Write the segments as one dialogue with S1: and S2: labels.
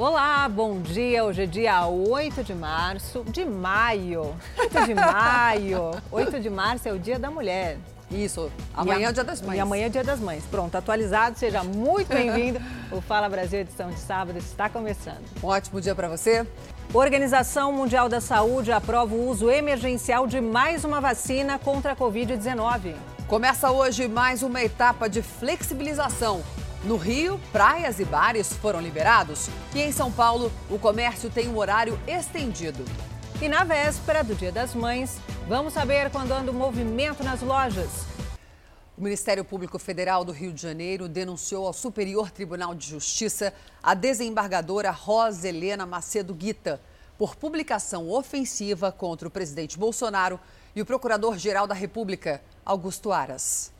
S1: Olá, bom dia. Hoje é dia 8 de março, de maio. 8 de maio. 8 de março é o Dia da Mulher.
S2: Isso, amanhã é o Dia das Mães.
S1: E amanhã é o Dia das Mães. Pronto, atualizado, seja muito bem-vindo. o Fala Brasil, edição de sábado, está começando.
S2: Um ótimo dia para você.
S1: Organização Mundial da Saúde aprova o uso emergencial de mais uma vacina contra a Covid-19.
S2: Começa hoje mais uma etapa de flexibilização no Rio, praias e bares foram liberados e em São Paulo, o comércio tem um horário estendido.
S1: E na véspera do Dia das Mães, vamos saber quando anda o movimento nas lojas.
S2: O Ministério Público Federal do Rio de Janeiro denunciou ao Superior Tribunal de Justiça a desembargadora Rosa Helena Macedo Guita por publicação ofensiva contra o presidente Bolsonaro e o Procurador-Geral da República, Augusto Aras.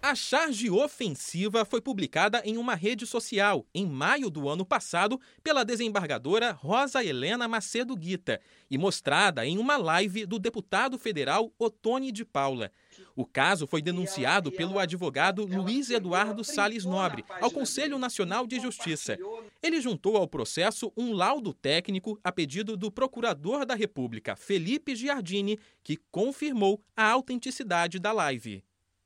S3: A charge ofensiva foi publicada em uma rede social em maio do ano passado pela desembargadora Rosa Helena Macedo Guita e mostrada em uma live do deputado federal Otone de Paula. O caso foi denunciado pelo advogado Luiz Eduardo Sales Nobre ao Conselho Nacional de Justiça. Ele juntou ao processo um laudo técnico a pedido do procurador da República, Felipe Giardini, que confirmou a autenticidade da live.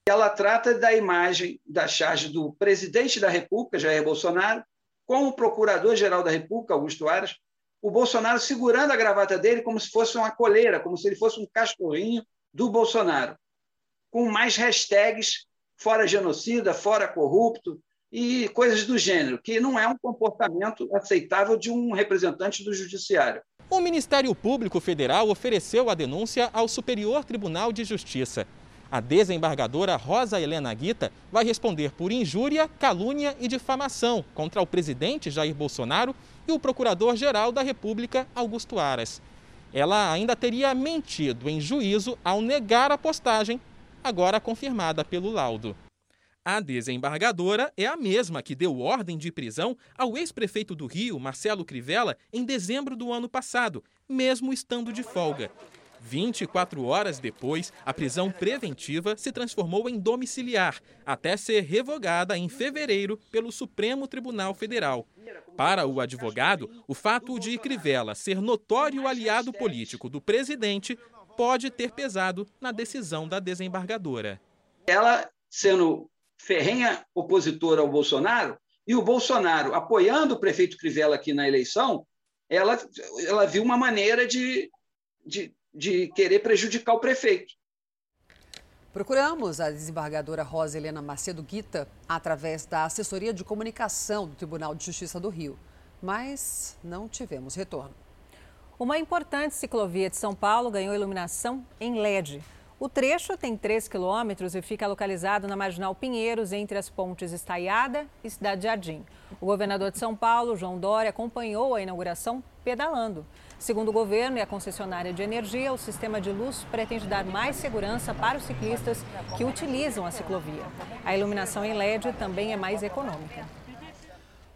S4: Ela trata da imagem da charge do presidente da República, Jair Bolsonaro, com o procurador-geral da República, Augusto Aras, o Bolsonaro segurando a gravata dele como se fosse uma coleira, como se ele fosse um cachorrinho do Bolsonaro, com mais hashtags fora genocida, fora corrupto e coisas do gênero, que não é um comportamento aceitável de um representante do judiciário.
S3: O Ministério Público Federal ofereceu a denúncia ao Superior Tribunal de Justiça. A desembargadora Rosa Helena Guita vai responder por injúria, calúnia e difamação contra o presidente Jair Bolsonaro e o procurador-geral da República, Augusto Aras. Ela ainda teria mentido em juízo ao negar a postagem, agora confirmada pelo laudo. A desembargadora é a mesma que deu ordem de prisão ao ex-prefeito do Rio, Marcelo Crivella, em dezembro do ano passado, mesmo estando de folga. 24 horas depois, a prisão preventiva se transformou em domiciliar, até ser revogada em fevereiro pelo Supremo Tribunal Federal. Para o advogado, o fato de Crivella ser notório aliado político do presidente pode ter pesado na decisão da desembargadora.
S4: Ela, sendo ferrenha opositora ao Bolsonaro, e o Bolsonaro apoiando o prefeito Crivella aqui na eleição, ela, ela viu uma maneira de, de de querer prejudicar o prefeito.
S2: Procuramos a desembargadora Rosa Helena Macedo Guita através da assessoria de comunicação do Tribunal de Justiça do Rio, mas não tivemos retorno.
S1: Uma importante ciclovia de São Paulo ganhou iluminação em LED. O trecho tem 3 quilômetros e fica localizado na Marginal Pinheiros, entre as pontes Estaiada e Cidade Jardim. O governador de São Paulo, João Dória, acompanhou a inauguração pedalando. Segundo o governo e a concessionária de energia, o sistema de luz pretende dar mais segurança para os ciclistas que utilizam a ciclovia. A iluminação em LED também é mais econômica.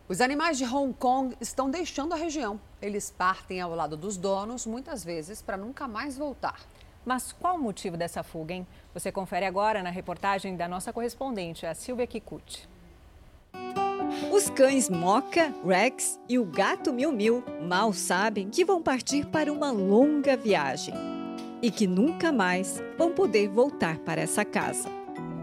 S2: Os animais de Hong Kong estão deixando a região. Eles partem ao lado dos donos, muitas vezes para nunca mais voltar.
S1: Mas qual o motivo dessa fuga, hein? Você confere agora na reportagem da nossa correspondente, a Silvia Kikuchi.
S5: Os cães Moca, Rex e o gato Miu Miu mal sabem que vão partir para uma longa viagem e que nunca mais vão poder voltar para essa casa.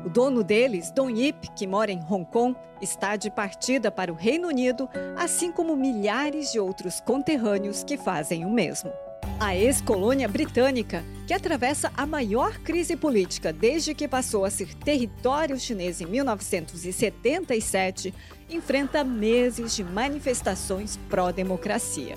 S5: O dono deles, Don Yip, que mora em Hong Kong, está de partida para o Reino Unido, assim como milhares de outros conterrâneos que fazem o mesmo. A ex-colônia britânica, que atravessa a maior crise política desde que passou a ser território chinês em 1977, enfrenta meses de manifestações pró-democracia.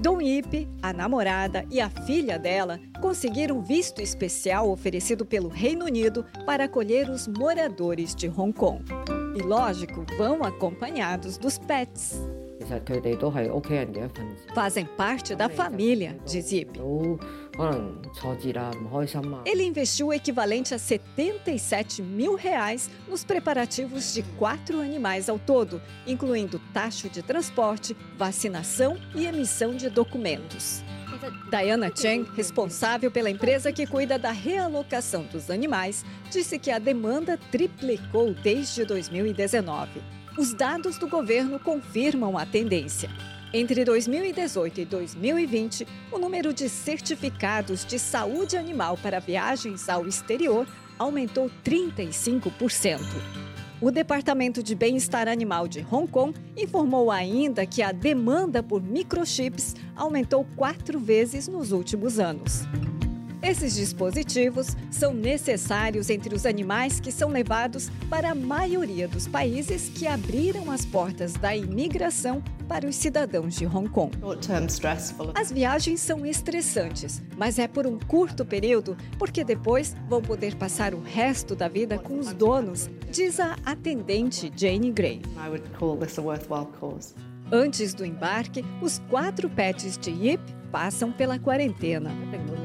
S5: Dong Yip, a namorada e a filha dela conseguiram visto especial oferecido pelo Reino Unido para acolher os moradores de Hong Kong. E, lógico, vão acompanhados dos pets. Fazem parte da família, diz Ele investiu o equivalente a 77 mil reais nos preparativos de quatro animais ao todo, incluindo taxa de transporte, vacinação e emissão de documentos. Diana Chen, responsável pela empresa que cuida da realocação dos animais, disse que a demanda triplicou desde 2019. Os dados do governo confirmam a tendência. Entre 2018 e 2020, o número de certificados de saúde animal para viagens ao exterior aumentou 35%. O Departamento de Bem-Estar Animal de Hong Kong informou ainda que a demanda por microchips aumentou quatro vezes nos últimos anos. Esses dispositivos são necessários entre os animais que são levados para a maioria dos países que abriram as portas da imigração para os cidadãos de Hong Kong. As viagens são estressantes, mas é por um curto período, porque depois vão poder passar o resto da vida com os donos, diz a atendente Jane Gray. Antes do embarque, os quatro pets de Yip passam pela quarentena.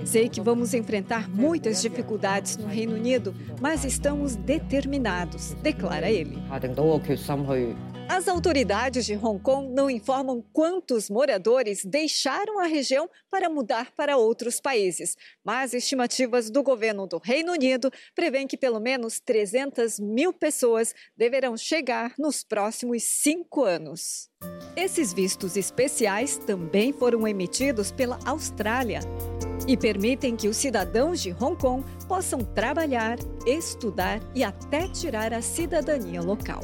S5: Sei que vamos enfrentar muitas dificuldades no Reino Unido, mas estamos determinados, declara ele. As autoridades de Hong Kong não informam quantos moradores deixaram a região para mudar para outros países, mas estimativas do governo do Reino Unido prevêem que pelo menos 300 mil pessoas deverão chegar nos próximos cinco anos. Esses vistos especiais também foram emitidos pela Austrália e permitem que os cidadãos de Hong Kong possam trabalhar, estudar e até tirar a cidadania local.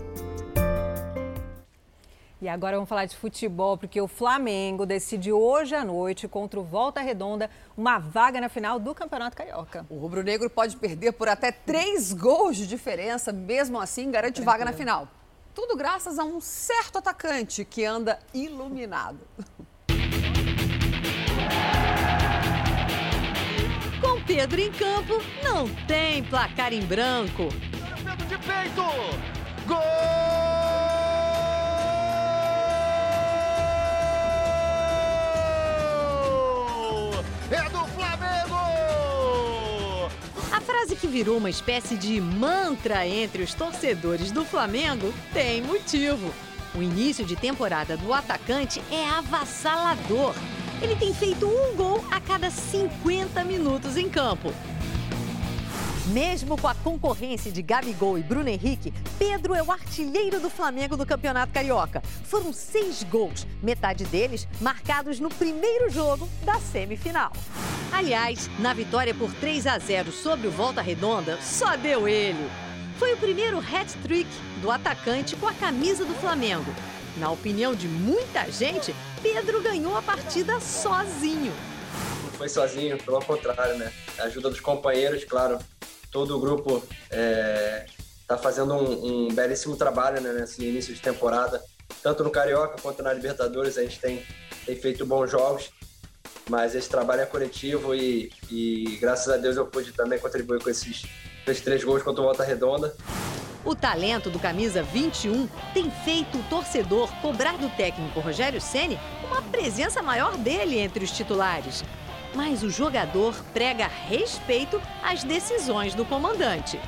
S1: E agora vamos falar de futebol, porque o Flamengo decide hoje à noite contra o Volta Redonda uma vaga na final do Campeonato Carioca.
S2: O rubro-negro pode perder por até três gols de diferença, mesmo assim garante Tranquilo. vaga na final. Tudo graças a um certo atacante que anda iluminado.
S6: Pedro em campo, não tem placar em branco.
S7: Pedro de peito! Gol!
S6: frase que virou uma espécie de mantra entre os torcedores do Flamengo tem motivo. O início de temporada do atacante é avassalador. Ele tem feito um gol a cada 50 minutos em campo. Mesmo com a concorrência de Gabigol e Bruno Henrique, Pedro é o artilheiro do Flamengo no Campeonato Carioca. Foram seis gols, metade deles marcados no primeiro jogo da semifinal. Aliás, na vitória por 3 a 0 sobre o Volta Redonda, só deu ele. Foi o primeiro hat-trick do atacante com a camisa do Flamengo. Na opinião de muita gente, Pedro ganhou a partida sozinho.
S8: Não foi sozinho, pelo contrário, né? A ajuda dos companheiros, claro, todo o grupo está é, tá fazendo um, um, belíssimo trabalho né, nesse início de temporada, tanto no Carioca quanto na Libertadores. A gente tem, tem feito bons jogos, mas esse trabalho é coletivo e, e graças a Deus eu pude também contribuir com esses, esses três gols contra o Volta Redonda.
S6: O talento do camisa 21 tem feito o torcedor cobrar do técnico Rogério Ceni uma presença maior dele entre os titulares mas o jogador prega respeito às decisões do comandante.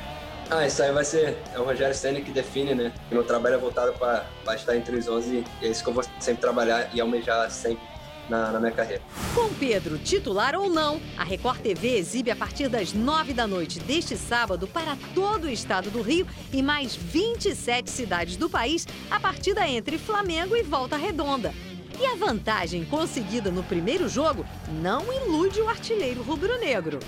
S8: Ah, isso aí vai ser é o Rogério Senna que define, né? Meu trabalho é voltado para estar entre os 11 e é isso que eu vou sempre trabalhar e almejar sempre na, na, minha carreira.
S6: Com Pedro titular ou não, a Record TV exibe a partir das 9 da noite deste sábado para todo o estado do Rio e mais 27 cidades do país a partida entre Flamengo e Volta Redonda. E a vantagem conseguida no primeiro jogo não ilude o artilheiro rubro-negro.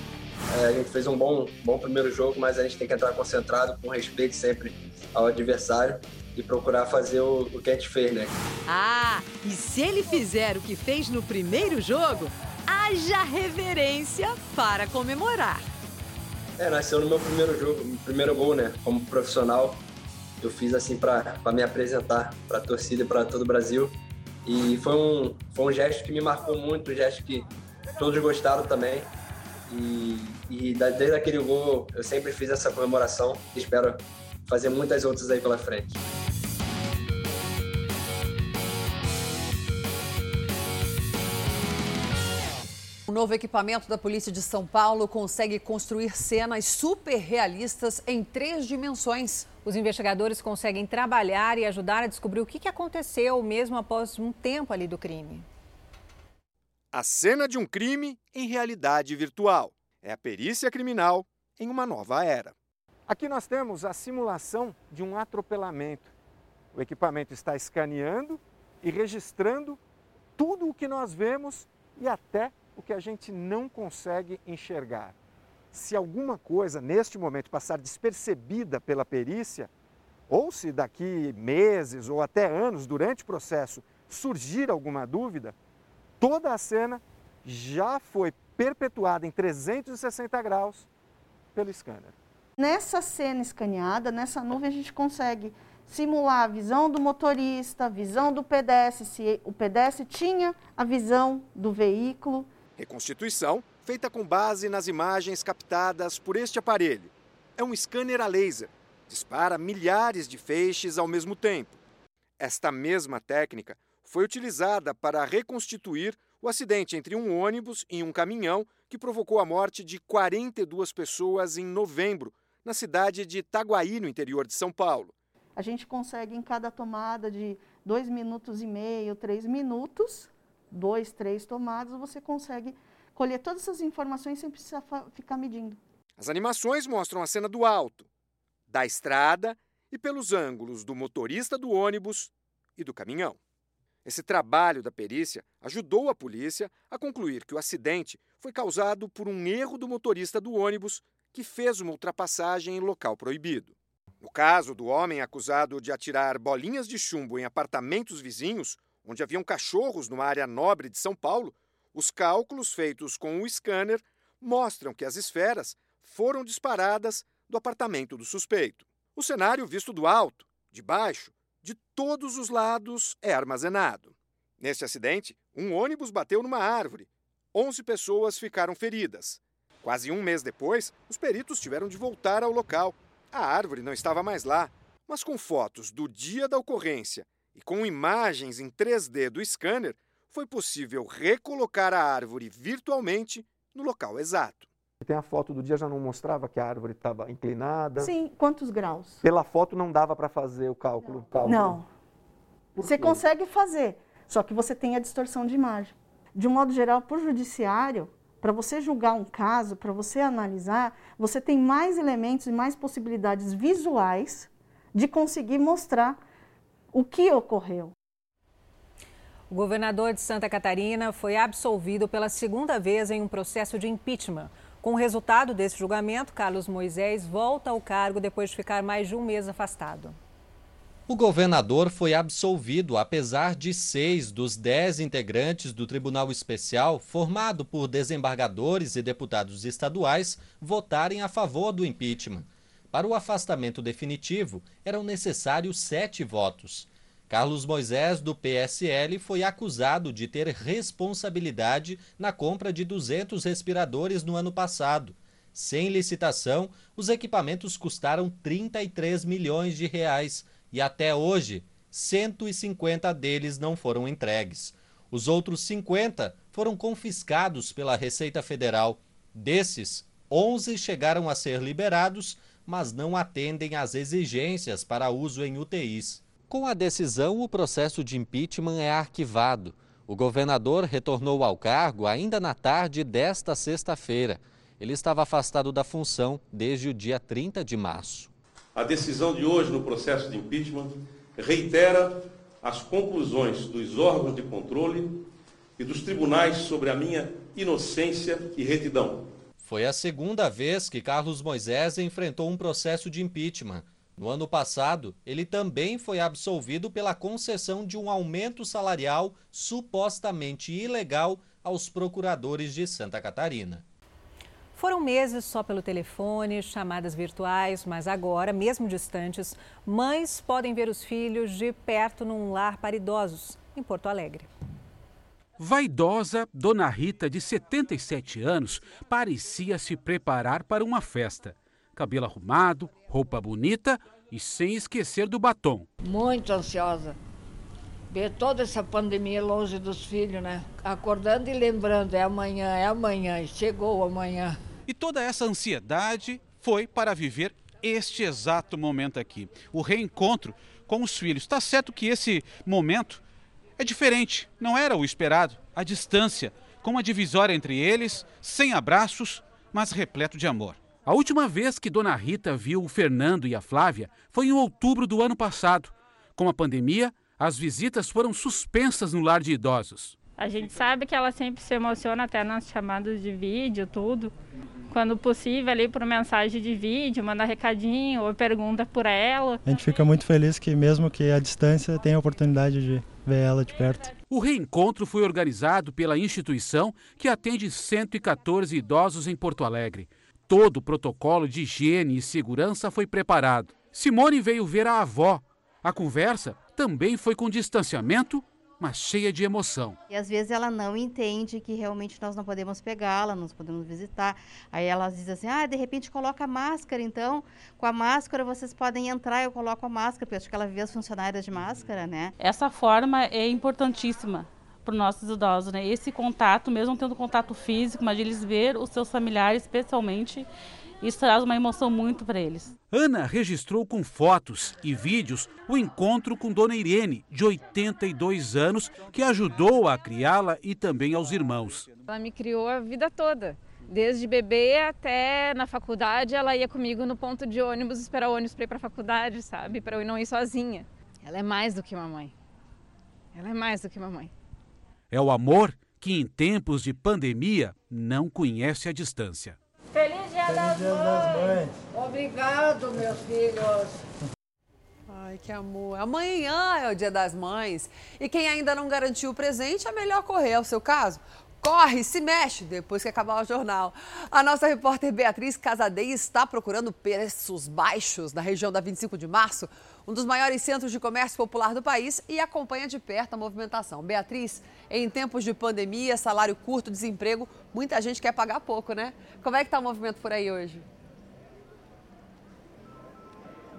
S8: É, a gente fez um bom, bom primeiro jogo, mas a gente tem que entrar concentrado, com respeito sempre ao adversário e procurar fazer o, o que a gente fez, né?
S6: Ah, e se ele fizer o que fez no primeiro jogo, haja reverência para comemorar.
S8: É, nasceu no meu primeiro jogo, meu primeiro gol, né? Como profissional, eu fiz assim para me apresentar para a torcida e para todo o Brasil. E foi um, foi um gesto que me marcou muito, um gesto que todos gostaram também. E, e desde aquele gol eu sempre fiz essa comemoração espero fazer muitas outras aí pela frente.
S2: Um novo equipamento da Polícia de São Paulo consegue construir cenas super realistas em três dimensões.
S1: Os investigadores conseguem trabalhar e ajudar a descobrir o que aconteceu mesmo após um tempo ali do crime.
S9: A cena de um crime em realidade virtual. É a perícia criminal em uma nova era. Aqui nós temos a simulação de um atropelamento. O equipamento está escaneando e registrando tudo o que nós vemos e até o que a gente não consegue enxergar. Se alguma coisa neste momento passar despercebida pela perícia, ou se daqui meses ou até anos durante o processo surgir alguma dúvida, toda a cena já foi perpetuada em 360 graus pelo scanner.
S7: Nessa cena escaneada, nessa nuvem, a gente consegue simular a visão do motorista, a visão do pedestre, se o pedestre tinha a visão do veículo.
S9: Reconstituição feita com base nas imagens captadas por este aparelho. É um scanner a laser. Dispara milhares de feixes ao mesmo tempo. Esta mesma técnica foi utilizada para reconstituir o acidente entre um ônibus e um caminhão que provocou a morte de 42 pessoas em novembro, na cidade de Itaguaí, no interior de São Paulo.
S7: A gente consegue, em cada tomada de dois minutos e meio, três minutos, dois, três tomadas, você consegue colher todas essas informações sem precisar ficar medindo.
S9: As animações mostram a cena do alto, da estrada e pelos ângulos do motorista do ônibus e do caminhão. Esse trabalho da perícia ajudou a polícia a concluir que o acidente foi causado por um erro do motorista do ônibus que fez uma ultrapassagem em local proibido. No caso do homem acusado de atirar bolinhas de chumbo em apartamentos vizinhos, onde haviam cachorros numa área nobre de São Paulo, os cálculos feitos com o scanner mostram que as esferas foram disparadas do apartamento do suspeito. O cenário visto do alto, de baixo, de todos os lados é armazenado. Neste acidente, um ônibus bateu numa árvore. 11 pessoas ficaram feridas. Quase um mês depois, os peritos tiveram de voltar ao local. A árvore não estava mais lá, mas com fotos do dia da ocorrência e com imagens em 3D do scanner, foi possível recolocar a árvore virtualmente no local exato.
S10: Tem a foto do dia, já não mostrava que a árvore estava inclinada?
S7: Sim, quantos graus?
S10: Pela foto não dava para fazer o cálculo?
S7: Não.
S10: cálculo.
S7: não. Você consegue fazer, só que você tem a distorção de imagem. De um modo geral, para o judiciário, para você julgar um caso, para você analisar, você tem mais elementos e mais possibilidades visuais de conseguir mostrar o que ocorreu.
S1: O governador de Santa Catarina foi absolvido pela segunda vez em um processo de impeachment. Com o resultado desse julgamento, Carlos Moisés volta ao cargo depois de ficar mais de um mês afastado.
S11: O governador foi absolvido apesar de seis dos dez integrantes do Tribunal Especial, formado por desembargadores e deputados estaduais, votarem a favor do impeachment. Para o afastamento definitivo, eram necessários sete votos. Carlos Moisés, do PSL, foi acusado de ter responsabilidade na compra de 200 respiradores no ano passado. Sem licitação, os equipamentos custaram 33 milhões de reais e até hoje 150 deles não foram entregues. Os outros 50 foram confiscados pela Receita Federal. Desses, 11 chegaram a ser liberados, mas não atendem às exigências para uso em UTIs. Com a decisão, o processo de impeachment é arquivado. O governador retornou ao cargo ainda na tarde desta sexta-feira. Ele estava afastado da função desde o dia 30 de março.
S12: A decisão de hoje no processo de impeachment reitera as conclusões dos órgãos de controle e dos tribunais sobre a minha inocência e retidão.
S11: Foi a segunda vez que Carlos Moisés enfrentou um processo de impeachment. No ano passado, ele também foi absolvido pela concessão de um aumento salarial supostamente ilegal aos procuradores de Santa Catarina.
S1: Foram meses só pelo telefone, chamadas virtuais, mas agora, mesmo distantes, mães podem ver os filhos de perto num lar para idosos, em Porto Alegre.
S13: Vaidosa, Dona Rita, de 77 anos, parecia se preparar para uma festa cabelo arrumado, roupa bonita e sem esquecer do batom.
S14: Muito ansiosa. Ver toda essa pandemia longe dos filhos, né? Acordando e lembrando, é amanhã, é amanhã, e chegou amanhã.
S13: E toda essa ansiedade foi para viver este exato momento aqui, o reencontro com os filhos. Está certo que esse momento é diferente, não era o esperado, a distância, com uma divisória entre eles, sem abraços, mas repleto de amor. A última vez que Dona Rita viu o Fernando e a Flávia foi em outubro do ano passado. Com a pandemia, as visitas foram suspensas no lar de idosos.
S15: A gente sabe que ela sempre se emociona até nas chamadas de vídeo, tudo. Quando possível, ali por mensagem de vídeo, manda recadinho ou pergunta por ela.
S16: A gente fica muito feliz que, mesmo que a distância, tenha a oportunidade de ver ela de perto.
S13: O reencontro foi organizado pela instituição que atende 114 idosos em Porto Alegre. Todo o protocolo de higiene e segurança foi preparado. Simone veio ver a avó. A conversa também foi com distanciamento mas cheia de emoção.
S17: E às vezes ela não entende que realmente nós não podemos pegá-la, não podemos visitar. Aí ela diz assim: ah, de repente coloca a máscara, então. Com a máscara vocês podem entrar, eu coloco a máscara, porque acho que ela vê as funcionárias de máscara, né?
S15: Essa forma é importantíssima para os nossos idosos, né? Esse contato, mesmo tendo contato físico, mas eles ver os seus familiares, especialmente isso traz uma emoção muito para eles.
S13: Ana registrou com fotos e vídeos o encontro com Dona Irene, de 82 anos, que ajudou a criá-la e também aos irmãos.
S18: Ela me criou a vida toda. Desde bebê até na faculdade, ela ia comigo no ponto de ônibus esperar o ônibus para ir para a faculdade, sabe? Para eu não ir sozinha. Ela é mais do que mamãe. Ela é mais do que mamãe.
S13: É o amor que, em tempos de pandemia, não conhece a distância.
S14: Feliz Dia, Feliz das, Dia das Mães! Obrigado, meus filhos!
S2: Ai, que amor. Amanhã é o Dia das Mães. E quem ainda não garantiu o presente, é melhor correr. É o seu caso? Corre, se mexe depois que acabar o jornal. A nossa repórter Beatriz Casadei está procurando preços baixos na região da 25 de março, um dos maiores centros de comércio popular do país, e acompanha de perto a movimentação. Beatriz, em tempos de pandemia, salário curto, desemprego, muita gente quer pagar pouco, né? Como é que está o movimento por aí hoje?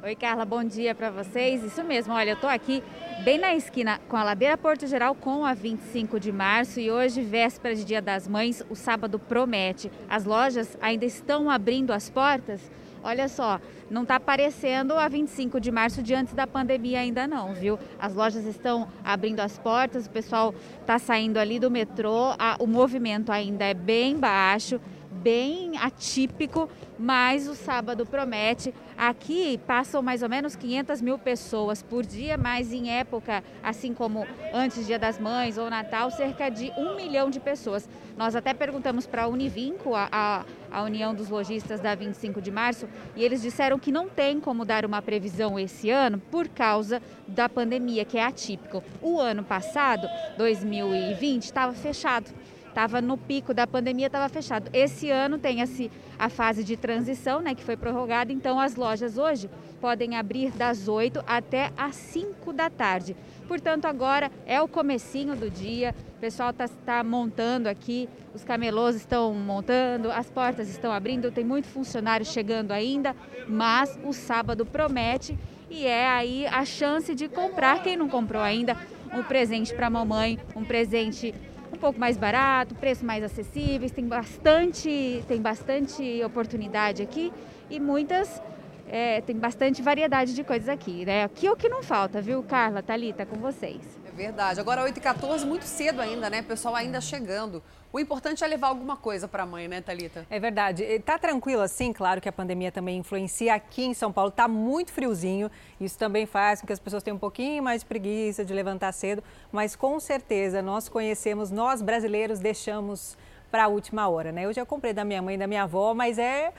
S19: Oi, Carla, bom dia para vocês. Isso mesmo, olha, eu estou aqui bem na esquina com a Ladeira Porto Geral com a 25 de março e hoje, véspera de Dia das Mães, o sábado promete. As lojas ainda estão abrindo as portas. Olha só, não está aparecendo a 25 de março de antes da pandemia ainda não, viu? As lojas estão abrindo as portas, o pessoal está saindo ali do metrô, a, o movimento ainda é bem baixo bem atípico, mas o sábado promete. Aqui passam mais ou menos 500 mil pessoas por dia, mas em época, assim como antes Dia das Mães ou Natal, cerca de um milhão de pessoas. Nós até perguntamos para a Univinco, a, a, União dos Lojistas da 25 de março, e eles disseram que não tem como dar uma previsão esse ano por causa da pandemia, que é atípico. O ano passado, 2020, estava fechado estava no pico da pandemia, estava fechado. Esse ano tem esse, a fase de transição, né, que foi prorrogada, então as lojas hoje podem abrir das 8 até as 5 da tarde. Portanto, agora é o comecinho do dia, o pessoal está tá montando aqui, os camelôs estão montando, as portas estão abrindo, tem muito funcionário chegando ainda, mas o sábado promete e é aí a chance de comprar, quem não comprou ainda, um presente para a mamãe, um presente pouco mais barato, preço mais acessíveis, tem bastante, tem bastante oportunidade aqui e muitas é, tem bastante variedade de coisas aqui, né? Aqui é o que não falta, viu, Carla, Thalita, com vocês.
S2: Verdade. Agora 8h14, muito cedo ainda, né? O pessoal ainda chegando. O importante é levar alguma coisa para a mãe, né, Talita?
S1: É verdade. Tá tranquilo assim, claro que a pandemia também influencia. Aqui em São Paulo tá muito friozinho. Isso também faz com que as pessoas tenham um pouquinho mais de preguiça de levantar cedo, mas com certeza nós conhecemos, nós brasileiros deixamos para a última hora, né? Eu já comprei da minha mãe e da minha avó, mas é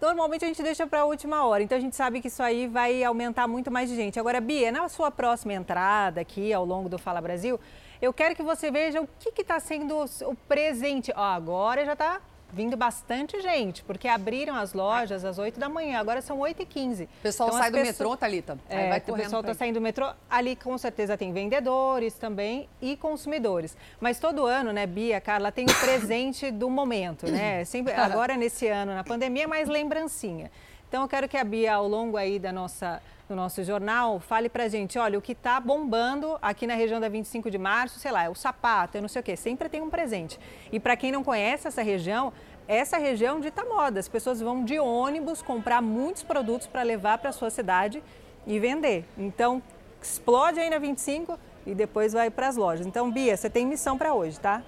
S1: normalmente a gente deixa para a última hora. Então a gente sabe que isso aí vai aumentar muito mais de gente. Agora, Bia, na sua próxima entrada aqui ao longo do Fala Brasil, eu quero que você veja o que está sendo o presente. Ó, agora já está vindo bastante gente, porque abriram as lojas às 8 da manhã, agora são 8 e 15
S2: O pessoal então, sai do pessoas... metrô, Thalita?
S1: É, vai o pessoal está saindo do metrô. Ali com certeza tem vendedores também e consumidores. Mas todo ano, né, Bia, Carla, tem o presente do momento, né? Sempre, agora nesse ano, na pandemia, é mais lembrancinha. Então eu quero que a Bia, ao longo aí da nossa no nosso jornal, fale pra gente, olha, o que está bombando aqui na região da 25 de março, sei lá, é o sapato, eu não sei o quê, sempre tem um presente. E para quem não conhece essa região, essa região dita moda, as pessoas vão de ônibus comprar muitos produtos para levar para sua cidade e vender. Então, explode aí na 25 e depois vai para as lojas. Então, Bia, você tem missão para hoje, tá?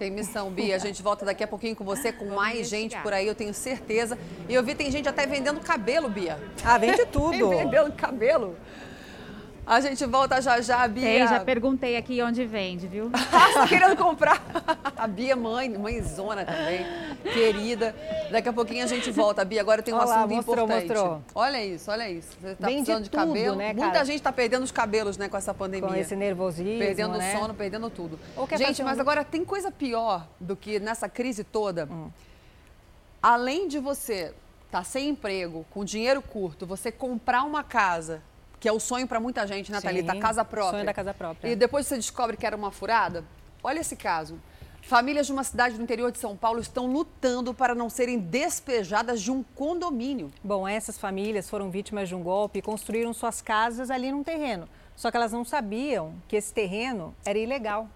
S2: Tem missão, Bia. A gente volta daqui a pouquinho com você, com mais gente por aí, eu tenho certeza. E eu vi tem gente até vendendo cabelo, Bia.
S1: Ah, vende tudo.
S2: vendendo cabelo. A gente volta já já, Bia.
S20: Tem, já perguntei aqui onde vende, viu?
S2: Ah, tá querendo comprar? A Bia, mãe, mãezona também, querida. Daqui a pouquinho a gente volta, Bia. Agora tem um
S1: Olha lá,
S2: assunto
S1: mostrou,
S2: importante.
S1: mostrou.
S2: Olha isso, olha isso. Você tá
S1: Vende
S2: precisando de
S1: tudo,
S2: cabelo.
S1: né,
S2: Muita
S1: cara?
S2: gente tá perdendo os cabelos, né, com essa pandemia.
S1: Com esse nervosismo,
S2: Perdendo
S1: né?
S2: sono, perdendo tudo. Gente,
S1: fazer
S2: mas
S1: um-
S2: agora tem coisa pior do que nessa crise toda.
S1: Hum.
S2: Além de você estar sem emprego, com dinheiro curto, você comprar uma casa, que é o sonho para muita gente, né, Thalita? Casa própria.
S1: sonho da casa própria.
S2: E depois você descobre que era uma furada. Olha esse caso. Famílias de uma cidade do interior de São Paulo estão lutando para não serem despejadas de um condomínio.
S1: Bom, essas famílias foram vítimas de um golpe e construíram suas casas ali num terreno. Só que elas não sabiam que esse terreno era ilegal.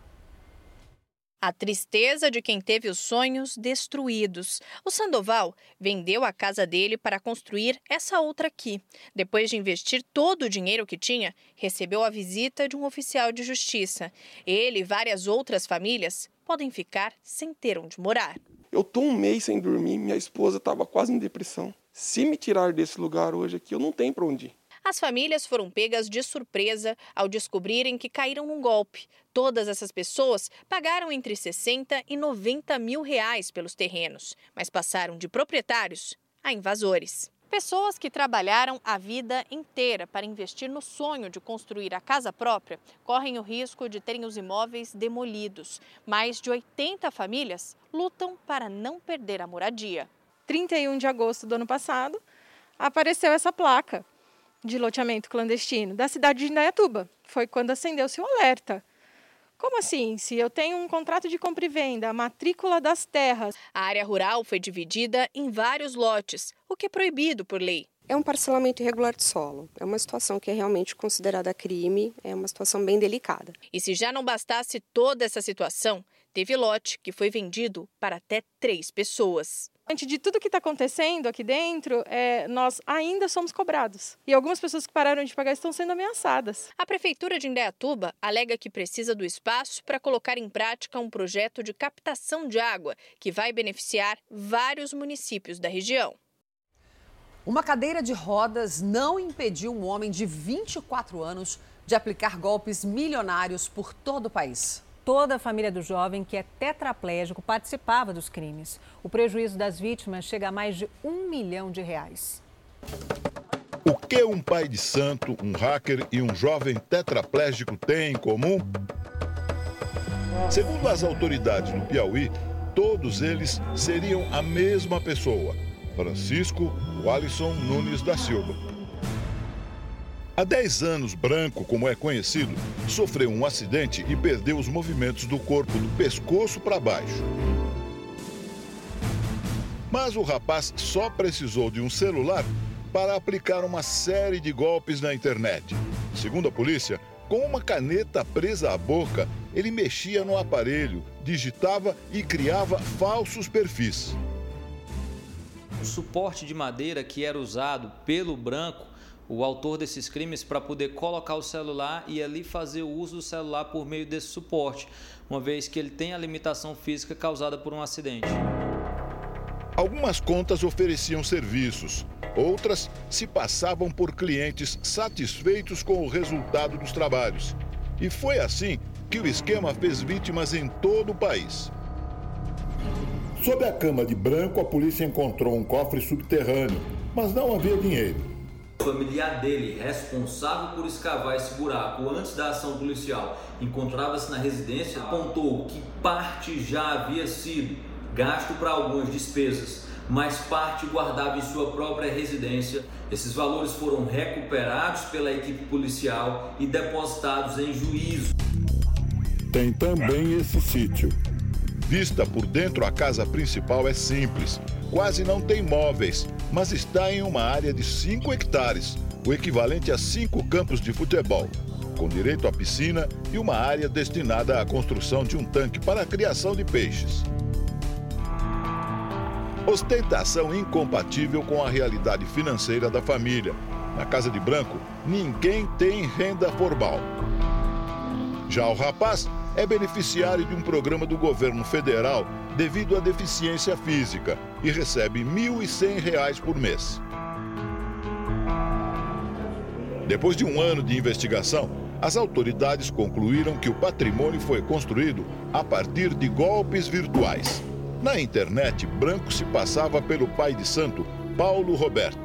S21: A tristeza de quem teve os sonhos destruídos. O Sandoval vendeu a casa dele para construir essa outra aqui. Depois de investir todo o dinheiro que tinha, recebeu a visita de um oficial de justiça. Ele e várias outras famílias podem ficar sem ter onde morar.
S22: Eu tô um mês sem dormir, minha esposa estava quase em depressão. Se me tirar desse lugar hoje aqui, eu não tenho para onde ir.
S21: As famílias foram pegas de surpresa ao descobrirem que caíram num golpe. Todas essas pessoas pagaram entre 60 e 90 mil reais pelos terrenos, mas passaram de proprietários a invasores. Pessoas que trabalharam a vida inteira para investir no sonho de construir a casa própria correm o risco de terem os imóveis demolidos. Mais de 80 famílias lutam para não perder a moradia.
S23: 31 de agosto do ano passado, apareceu essa placa de loteamento clandestino da cidade de Indaiatuba. Foi quando acendeu-se o alerta. Como assim? Se eu tenho um contrato de compra e venda, a matrícula das terras.
S21: A área rural foi dividida em vários lotes, o que é proibido por lei.
S24: É um parcelamento irregular de solo. É uma situação que é realmente considerada crime, é uma situação bem delicada.
S21: E se já não bastasse toda essa situação, teve lote que foi vendido para até três pessoas.
S23: Diante de tudo que está acontecendo aqui dentro, é, nós ainda somos cobrados. E algumas pessoas que pararam de pagar estão sendo ameaçadas.
S21: A Prefeitura de Indaiatuba alega que precisa do espaço para colocar em prática um projeto de captação de água que vai beneficiar vários municípios da região.
S2: Uma cadeira de rodas não impediu um homem de 24 anos de aplicar golpes milionários por todo o país.
S1: Toda a família do jovem, que é tetraplégico, participava dos crimes. O prejuízo das vítimas chega a mais de um milhão de reais.
S25: O que um pai de santo, um hacker e um jovem tetraplégico têm em comum? Segundo as autoridades do Piauí, todos eles seriam a mesma pessoa, Francisco Walisson Nunes da Silva. Há 10 anos, Branco, como é conhecido, sofreu um acidente e perdeu os movimentos do corpo do pescoço para baixo. Mas o rapaz só precisou de um celular para aplicar uma série de golpes na internet. Segundo a polícia, com uma caneta presa à boca, ele mexia no aparelho, digitava e criava falsos perfis.
S26: O suporte de madeira que era usado pelo branco, o autor desses crimes, para poder colocar o celular e ali fazer o uso do celular por meio desse suporte, uma vez que ele tem a limitação física causada por um acidente.
S25: Algumas contas ofereciam serviços, outras se passavam por clientes satisfeitos com o resultado dos trabalhos. E foi assim que o esquema fez vítimas em todo o país. Sob a cama de branco, a polícia encontrou um cofre subterrâneo, mas não havia dinheiro.
S26: Familiar dele, responsável por escavar esse buraco antes da ação policial, encontrava-se na residência, apontou que parte já havia sido gasto para algumas despesas, mas parte guardava em sua própria residência. Esses valores foram recuperados pela equipe policial e depositados em juízo.
S25: Tem também esse sítio. Vista por dentro, a casa principal é simples. Quase não tem móveis, mas está em uma área de 5 hectares, o equivalente a cinco campos de futebol, com direito à piscina e uma área destinada à construção de um tanque para a criação de peixes. Ostentação incompatível com a realidade financeira da família. Na Casa de Branco, ninguém tem renda formal. Já o rapaz é beneficiário de um programa do governo federal devido à deficiência física e recebe R$ 1.100 por mês. Depois de um ano de investigação, as autoridades concluíram que o patrimônio foi construído a partir de golpes virtuais. Na internet, Branco se passava pelo pai de santo, Paulo Roberto.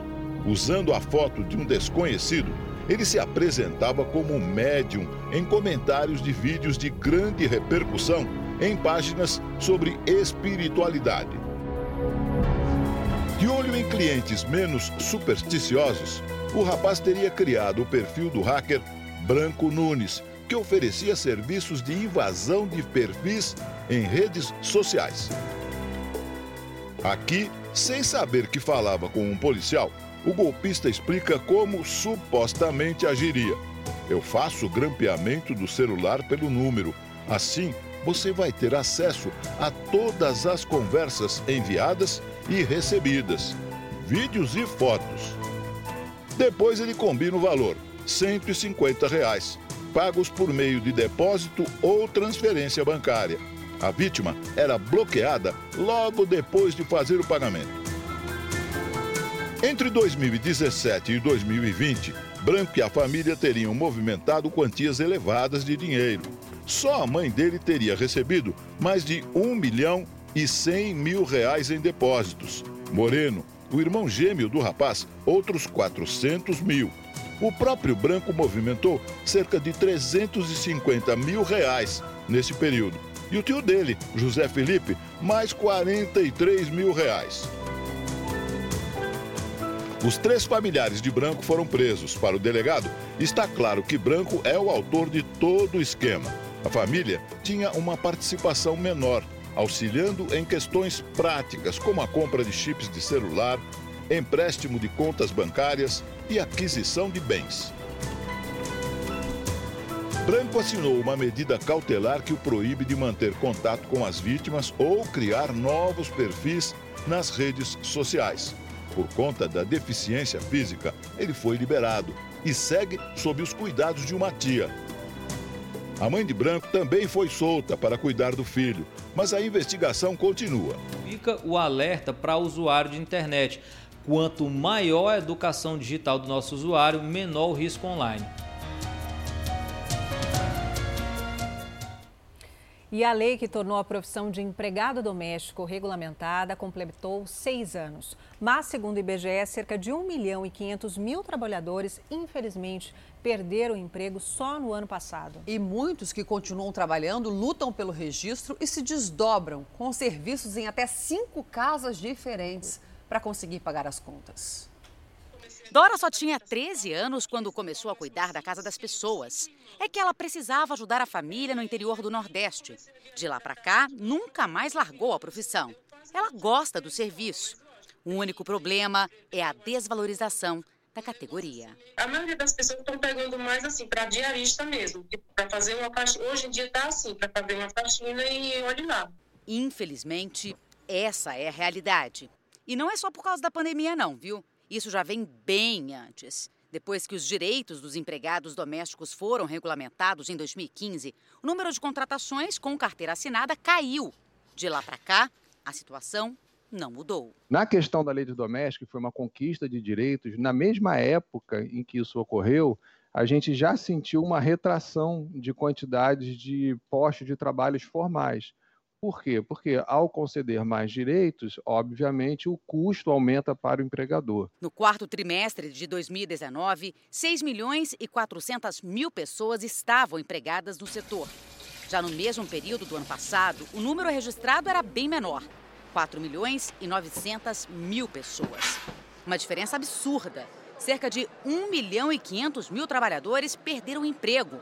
S25: Usando a foto de um desconhecido, ele se apresentava como médium em comentários de vídeos de grande repercussão em páginas sobre espiritualidade. De olho em clientes menos supersticiosos, o rapaz teria criado o perfil do hacker Branco Nunes, que oferecia serviços de invasão de perfis em redes sociais. Aqui, sem saber que falava com um policial, o golpista explica como supostamente agiria. Eu faço o grampeamento do celular pelo número. Assim, você vai ter acesso a todas as conversas enviadas e recebidas, vídeos e fotos. Depois ele combina o valor, 150 reais, pagos por meio de depósito ou transferência bancária. A vítima era bloqueada logo depois de fazer o pagamento. Entre 2017 e 2020, Branco e a família teriam movimentado quantias elevadas de dinheiro. Só a mãe dele teria recebido mais de 1 milhão e 100 mil reais em depósitos. Moreno, o irmão gêmeo do rapaz, outros 400 mil. O próprio Branco movimentou cerca de 350 mil reais nesse período. E o tio dele, José Felipe, mais 43 mil reais. Os três familiares de Branco foram presos. Para o delegado, está claro que Branco é o autor de todo o esquema. A família tinha uma participação menor, auxiliando em questões práticas, como a compra de chips de celular, empréstimo de contas bancárias e aquisição de bens. Branco assinou uma medida cautelar que o proíbe de manter contato com as vítimas ou criar novos perfis nas redes sociais. Por conta da deficiência física, ele foi liberado e segue sob os cuidados de uma tia. A mãe de Branco também foi solta para cuidar do filho, mas a investigação continua.
S26: Fica o alerta para o usuário de internet. Quanto maior a educação digital do nosso usuário, menor o risco online.
S1: E a lei que tornou a profissão de empregado doméstico regulamentada completou seis anos. Mas, segundo o IBGE, cerca de 1 milhão e 500 mil trabalhadores, infelizmente, perderam o emprego só no ano passado.
S2: E muitos que continuam trabalhando lutam pelo registro e se desdobram com serviços em até cinco casas diferentes para conseguir pagar as contas.
S27: Dora só tinha 13 anos quando começou a cuidar da casa das pessoas. É que ela precisava ajudar a família no interior do Nordeste. De lá para cá, nunca mais largou a profissão. Ela gosta do serviço. O único problema é a desvalorização da categoria.
S28: A maioria das pessoas estão pegando mais assim para diarista mesmo, para fazer uma faxina. Hoje em dia está assim, para fazer uma faxina e olhe lá.
S27: Infelizmente, essa é a realidade. E não é só por causa da pandemia não, viu? Isso já vem bem antes. Depois que os direitos dos empregados domésticos foram regulamentados em 2015, o número de contratações com carteira assinada caiu. De lá para cá, a situação não mudou.
S10: Na questão da lei de doméstico, foi uma conquista de direitos. Na mesma época em que isso ocorreu, a gente já sentiu uma retração de quantidades de postos de trabalhos formais. Por quê? Porque ao conceder mais direitos, obviamente o custo aumenta para o empregador.
S27: No quarto trimestre de 2019, 6 milhões e 400 mil pessoas estavam empregadas no setor. Já no mesmo período do ano passado, o número registrado era bem menor, 4 milhões e 900 mil pessoas. Uma diferença absurda. Cerca de 1 milhão e 500 mil trabalhadores perderam o emprego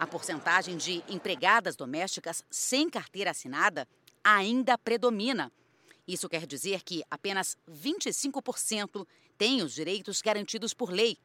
S27: a porcentagem de empregadas domésticas sem carteira assinada ainda predomina. Isso quer dizer que apenas 25% têm os direitos garantidos por lei.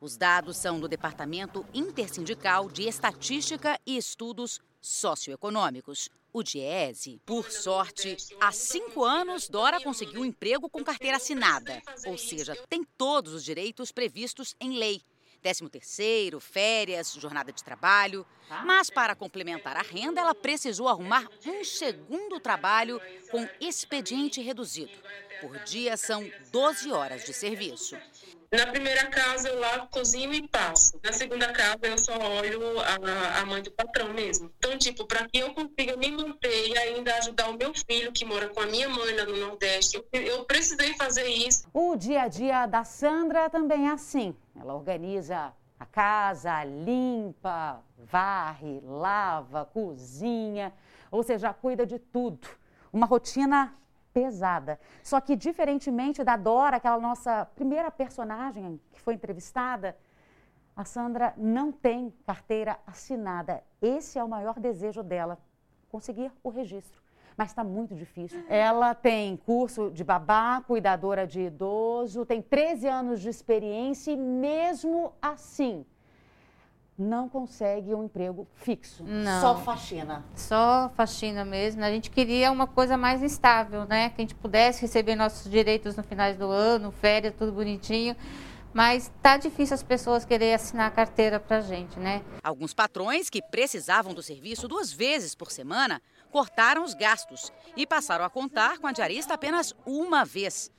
S27: Os dados são do Departamento Intersindical de Estatística e Estudos Socioeconômicos, o DIESE. Por sorte, há cinco anos, Dora conseguiu um emprego com carteira assinada, ou seja, tem todos os direitos previstos em lei. 13 terceiro, férias, jornada de trabalho. Mas para complementar a renda, ela precisou arrumar um segundo trabalho com expediente reduzido. Por dia são 12 horas de serviço.
S28: Na primeira casa eu lavo, cozinho e passo. Na segunda casa eu só olho a, a mãe do patrão mesmo. Então, tipo, para que eu consiga me manter e ainda ajudar o meu filho que mora com a minha mãe lá no Nordeste, eu, eu precisei fazer isso.
S29: O dia a dia da Sandra também é assim. Ela organiza a casa, limpa, varre, lava, cozinha, ou seja, cuida de tudo. Uma rotina pesada. Só que, diferentemente da Dora, aquela nossa primeira personagem que foi entrevistada, a Sandra não tem carteira assinada. Esse é o maior desejo dela, conseguir o registro. Mas está muito difícil. Ela tem curso de babá, cuidadora de idoso, tem 13 anos de experiência e, mesmo assim, não consegue um emprego fixo.
S30: Não.
S29: Só faxina.
S30: Só faxina mesmo. A gente queria uma coisa mais estável, né? Que a gente pudesse receber nossos direitos no final do ano, férias, tudo bonitinho. Mas tá difícil as pessoas quererem assinar a carteira pra gente, né?
S27: Alguns patrões que precisavam do serviço duas vezes por semana cortaram os gastos e passaram a contar com a diarista apenas uma vez.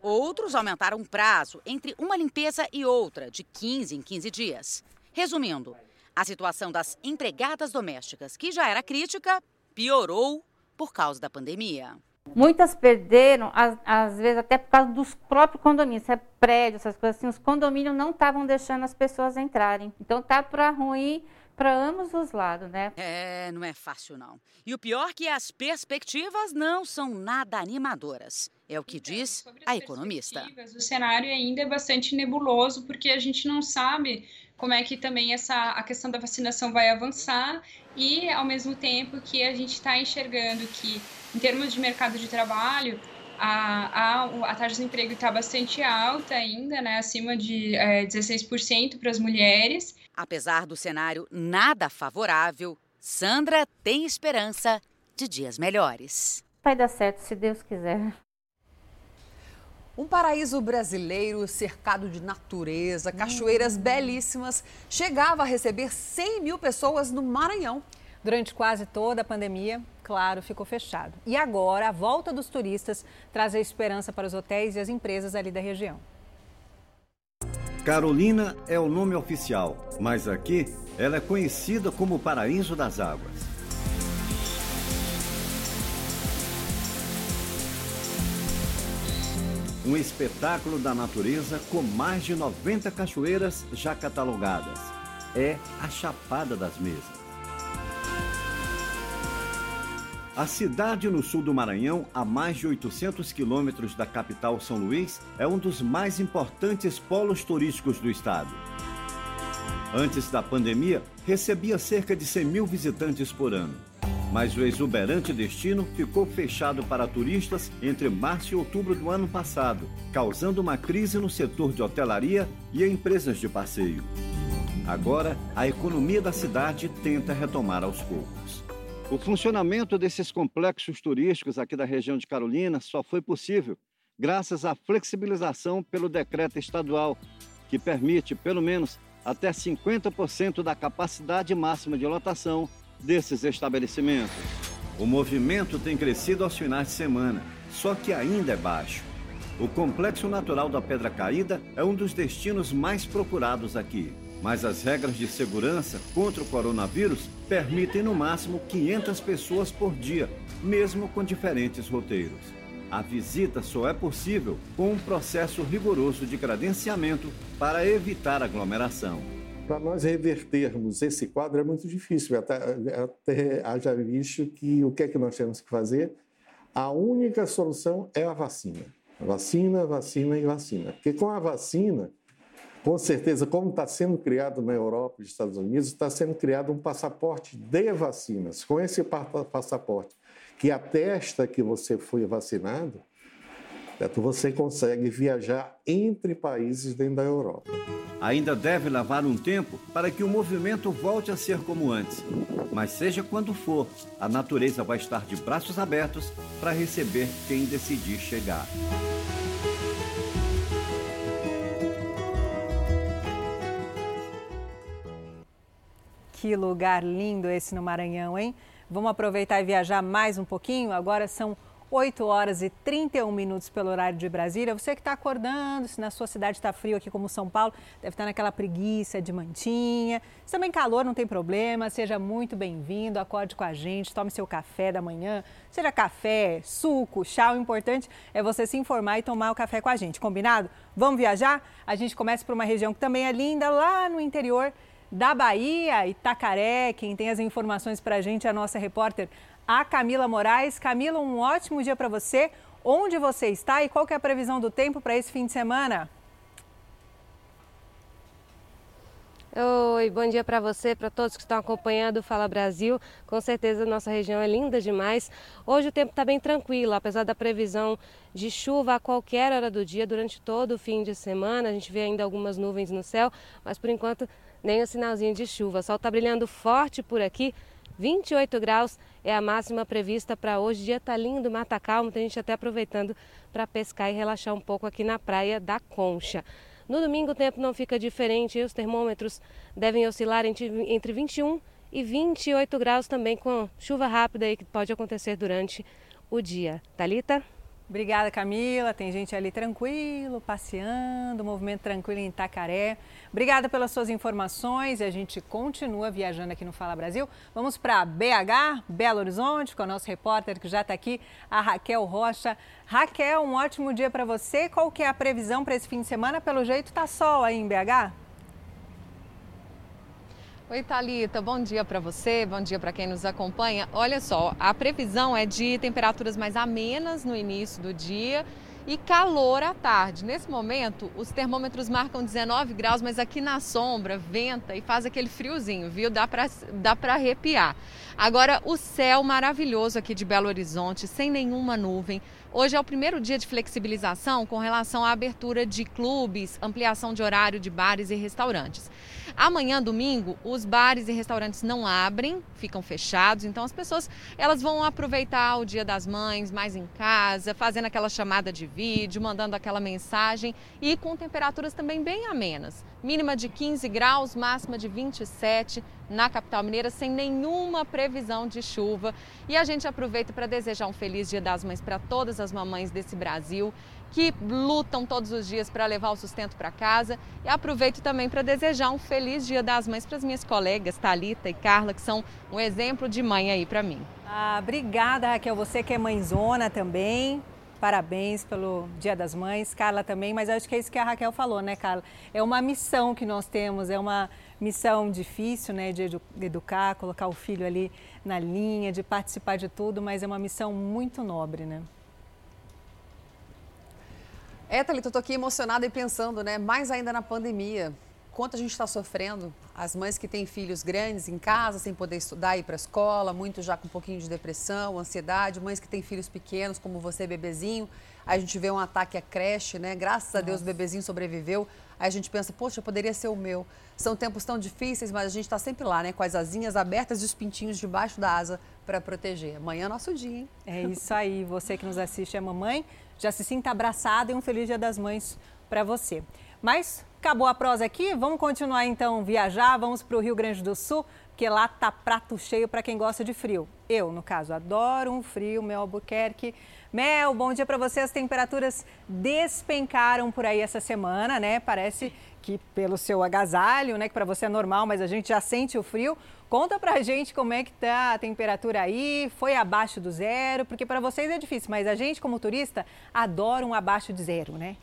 S27: Outros aumentaram o prazo entre uma limpeza e outra, de 15 em 15 dias. Resumindo, a situação das empregadas domésticas, que já era crítica, piorou por causa da pandemia.
S30: Muitas perderam, às, às, vezes até por causa dos próprios condomínios, é prédio, essas coisas assim, os condomínios não estavam deixando as pessoas entrarem. Então tá para ruim para ambos os lados, né?
S27: É, não é fácil não. E o pior é que as perspectivas não são nada animadoras. É o que então, diz a economista.
S31: O cenário ainda é bastante nebuloso porque a gente não sabe como é que também essa a questão da vacinação vai avançar e ao mesmo tempo que a gente está enxergando que em termos de mercado de trabalho a, a, a taxa de desemprego está bastante alta ainda, né, acima de é, 16% para as mulheres.
S27: Apesar do cenário nada favorável, Sandra tem esperança de dias melhores.
S30: Vai dar certo se Deus quiser.
S2: Um paraíso brasileiro cercado de natureza, cachoeiras belíssimas, chegava a receber 100 mil pessoas no Maranhão.
S1: Durante quase toda a pandemia, claro, ficou fechado. E agora, a volta dos turistas traz a esperança para os hotéis e as empresas ali da região.
S32: Carolina é o nome oficial, mas aqui ela é conhecida como Paraíso das Águas. Um espetáculo da natureza com mais de 90 cachoeiras já catalogadas. É a Chapada das Mesas. A cidade no sul do Maranhão, a mais de 800 quilômetros da capital São Luís, é um dos mais importantes polos turísticos do estado. Antes da pandemia, recebia cerca de 100 mil visitantes por ano. Mas o exuberante destino ficou fechado para turistas entre março e outubro do ano passado, causando uma crise no setor de hotelaria e empresas de passeio. Agora, a economia da cidade tenta retomar aos poucos. O funcionamento desses complexos turísticos aqui da região de Carolina só foi possível graças à flexibilização pelo decreto estadual, que permite, pelo menos, até 50% da capacidade máxima de lotação desses estabelecimentos. O movimento tem crescido aos finais de semana, só que ainda é baixo. O Complexo Natural da Pedra Caída é um dos destinos mais procurados aqui mas as regras de segurança contra o coronavírus permitem no máximo 500 pessoas por dia, mesmo com diferentes roteiros. A visita só é possível com um processo rigoroso de credenciamento para evitar aglomeração.
S33: Para nós revertermos esse quadro é muito difícil, até, até haja visto que o que é que nós temos que fazer? A única solução é a vacina. Vacina, vacina e vacina. Porque com a vacina, com certeza, como está sendo criado na Europa e nos Estados Unidos, está sendo criado um passaporte de vacinas. Com esse passaporte que atesta que você foi vacinado, você consegue viajar entre países dentro da Europa.
S32: Ainda deve levar um tempo para que o movimento volte a ser como antes. Mas seja quando for, a natureza vai estar de braços abertos para receber quem decidir chegar.
S1: Que lugar lindo esse no Maranhão, hein? Vamos aproveitar e viajar mais um pouquinho? Agora são 8 horas e 31 minutos pelo horário de Brasília. Você que está acordando, se na sua cidade está frio aqui como São Paulo, deve estar tá naquela preguiça de mantinha. Se também calor, não tem problema, seja muito bem-vindo, acorde com a gente, tome seu café da manhã, seja café, suco, chá, o importante é você se informar e tomar o café com a gente, combinado? Vamos viajar? A gente começa por uma região que também é linda, lá no interior da Bahia, Itacaré. Quem tem as informações para a gente é a nossa repórter a Camila Moraes. Camila, um ótimo dia para você. Onde você está e qual é a previsão do tempo para esse fim de semana?
S34: Oi, bom dia para você, para todos que estão acompanhando o Fala Brasil. Com certeza nossa região é linda demais. Hoje o tempo está bem tranquilo, apesar da previsão de chuva a qualquer hora do dia durante todo o fim de semana. A gente vê ainda algumas nuvens no céu, mas por enquanto nem o sinalzinho de chuva. O sol está brilhando forte por aqui, 28 graus é a máxima prevista para hoje. Dia está lindo, mata calmo, tem gente até aproveitando para pescar e relaxar um pouco aqui na praia da Concha. No domingo o tempo não fica diferente e os termômetros devem oscilar entre, entre 21 e 28 graus também, com chuva rápida aí que pode acontecer durante o dia. Talita?
S1: Obrigada, Camila. Tem gente ali tranquilo, passeando, movimento tranquilo em Itacaré. Obrigada pelas suas informações e a gente continua viajando aqui no Fala Brasil. Vamos para BH, Belo Horizonte, com o nosso repórter que já está aqui, a Raquel Rocha. Raquel, um ótimo dia para você. Qual que é a previsão para esse fim de semana? Pelo jeito tá sol aí em BH?
S35: Oi, Thalita, bom dia para você, bom dia para quem nos acompanha. Olha só, a previsão é de temperaturas mais amenas no início do dia e calor à tarde. Nesse momento, os termômetros marcam 19 graus, mas aqui na sombra venta e faz aquele friozinho, viu? Dá para dá arrepiar. Agora, o céu maravilhoso aqui de Belo Horizonte, sem nenhuma nuvem. Hoje é o primeiro dia de flexibilização com relação à abertura de clubes, ampliação de horário de bares e restaurantes. Amanhã, domingo, os bares e restaurantes não abrem, ficam fechados, então as pessoas elas vão aproveitar o Dia das Mães mais em casa, fazendo aquela chamada de vídeo, mandando aquela mensagem e com temperaturas também bem amenas. Mínima de 15 graus, máxima de 27 na capital mineira, sem nenhuma previsão de chuva. E a gente aproveita para desejar um feliz Dia das Mães para todas as mamães desse Brasil que lutam todos os dias para levar o sustento para casa. E aproveito também para desejar um feliz Dia das Mães para as minhas colegas Talita e Carla, que são um exemplo de mãe aí para mim.
S1: Ah, obrigada, Raquel. Você que é mãezona também. Parabéns pelo Dia das Mães, Carla também, mas acho que é isso que a Raquel falou, né, Carla? É uma missão que nós temos, é uma missão difícil, né, de educar, colocar o filho ali na linha, de participar de tudo, mas é uma missão muito nobre, né?
S2: É, Thalita, eu tô aqui emocionada e pensando, né? Mais ainda na pandemia. Quanto a gente está sofrendo, as mães que têm filhos grandes em casa, sem poder estudar e ir para a escola, muitos já com um pouquinho de depressão, ansiedade, mães que têm filhos pequenos, como você, bebezinho. Aí a gente vê um ataque à creche, né? Graças a Deus o bebezinho sobreviveu. Aí a gente pensa, poxa, poderia ser o meu. São tempos tão difíceis, mas a gente está sempre lá, né? Com as asinhas abertas e os pintinhos debaixo da asa para proteger. Amanhã é nosso dia, hein?
S1: É isso aí. Você que nos assiste é mamãe já se sinta abraçada e um feliz Dia das Mães para você. Mas acabou a prosa aqui, vamos continuar então viajar, vamos para o Rio Grande do Sul, porque lá tá prato cheio para quem gosta de frio. Eu, no caso, adoro um frio, Mel Albuquerque. Mel, bom dia para você. As temperaturas despencaram por aí essa semana, né? Parece que pelo seu agasalho, né, que para você é normal, mas a gente já sente o frio. Conta pra gente como é que tá a temperatura aí, foi abaixo do zero, porque para vocês é difícil, mas a gente como turista adora um abaixo de zero, né?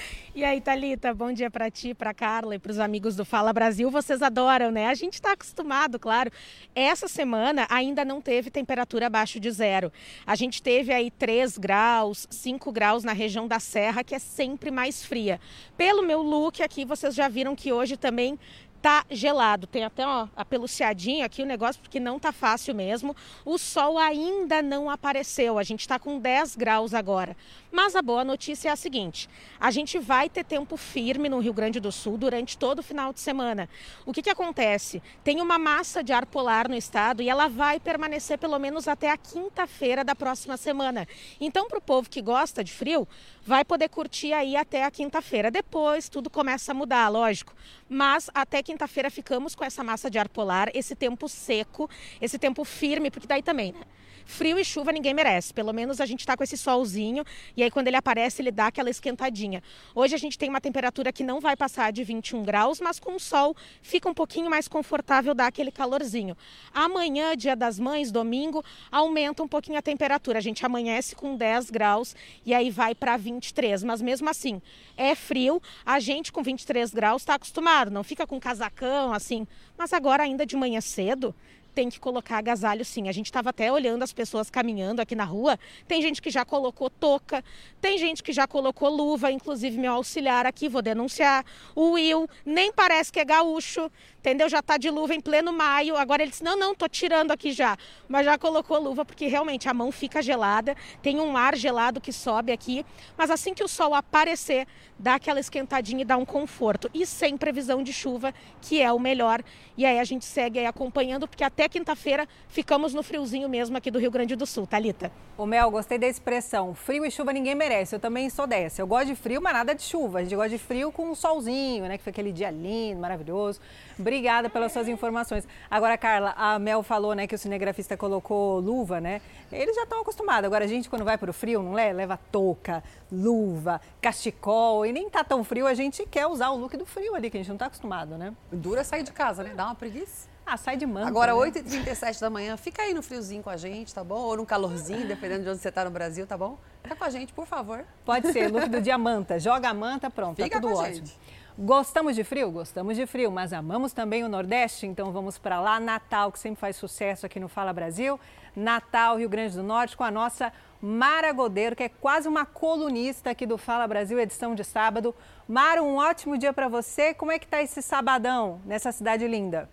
S36: E aí, Talita, bom dia para ti, para Carla e para os amigos do Fala Brasil. Vocês adoram, né? A gente está acostumado, claro. Essa semana ainda não teve temperatura abaixo de zero. A gente teve aí 3 graus, 5 graus na região da Serra, que é sempre mais fria. Pelo meu look aqui, vocês já viram que hoje também tá gelado. Tem até ó, apeluciadinho aqui o negócio, porque não tá fácil mesmo. O sol ainda não apareceu. A gente está com 10 graus agora. Mas a boa notícia é a seguinte: a gente vai ter tempo firme no Rio Grande do Sul durante todo o final de semana. O que, que acontece? Tem uma massa de ar polar no estado e ela vai permanecer pelo menos até a quinta-feira da próxima semana. Então, para o povo que gosta de frio, vai poder curtir aí até a quinta-feira. Depois tudo começa a mudar, lógico. Mas até quinta-feira ficamos com essa massa de ar polar, esse tempo seco, esse tempo firme, porque daí também, né? Frio e chuva ninguém merece. Pelo menos a gente está com esse solzinho e aí quando ele aparece ele dá aquela esquentadinha. Hoje a gente tem uma temperatura que não vai passar de 21 graus, mas com o sol fica um pouquinho mais confortável, dá aquele calorzinho. Amanhã, dia das mães, domingo, aumenta um pouquinho a temperatura. A gente amanhece com 10 graus e aí vai para 23. Mas mesmo assim, é frio. A gente com 23 graus está acostumado, não fica com casacão assim. Mas agora ainda de manhã cedo, tem que colocar agasalho sim. A gente estava até olhando as pessoas caminhando aqui na rua. Tem gente que já colocou touca, tem gente que já colocou luva, inclusive meu auxiliar aqui, vou denunciar. O Will nem parece que é gaúcho, entendeu? Já está de luva em pleno maio. Agora ele disse: não, não, tô tirando aqui já. Mas já colocou luva porque realmente a mão fica gelada, tem um ar gelado que sobe aqui. Mas assim que o sol aparecer, dá aquela esquentadinha e dá um conforto. E sem previsão de chuva, que é o melhor. E aí a gente segue acompanhando, porque até quinta-feira ficamos no friozinho mesmo aqui do Rio Grande do Sul, Talita.
S1: O Mel, gostei da expressão. Frio e chuva ninguém merece. Eu também sou dessa. Eu gosto de frio, mas nada de chuva. A gente gosta de frio com um solzinho, né? Que foi aquele dia lindo, maravilhoso. Obrigada pelas suas informações. Agora, Carla, a Mel falou, né, que o cinegrafista colocou luva, né? Eles já estão acostumados. Agora, a gente, quando vai para o frio, não é? Leva touca, luva, cachecol e nem tá tão frio, a gente quer usar o look do frio ali, que a gente não está acostumado, né?
S2: Dura sair de casa, né? Dá uma preguiça.
S1: Ah, sai de manga.
S2: Agora,
S1: né?
S2: 8h37 da manhã, fica aí no friozinho com a gente, tá bom? Ou no calorzinho, dependendo de onde você está no Brasil, tá bom? Fica com a gente, por favor.
S1: Pode ser, look do dia manta. Joga a manta, pronto,
S2: Fica
S1: tá tudo
S2: com a
S1: ótimo.
S2: gente.
S1: Gostamos de frio? Gostamos de frio, mas amamos também o Nordeste, então vamos para lá. Natal, que sempre faz sucesso aqui no Fala Brasil. Natal, Rio Grande do Norte, com a nossa Mara Godeiro, que é quase uma colunista aqui do Fala Brasil, edição de sábado. Mara, um ótimo dia para você. Como é que tá esse sabadão nessa cidade linda?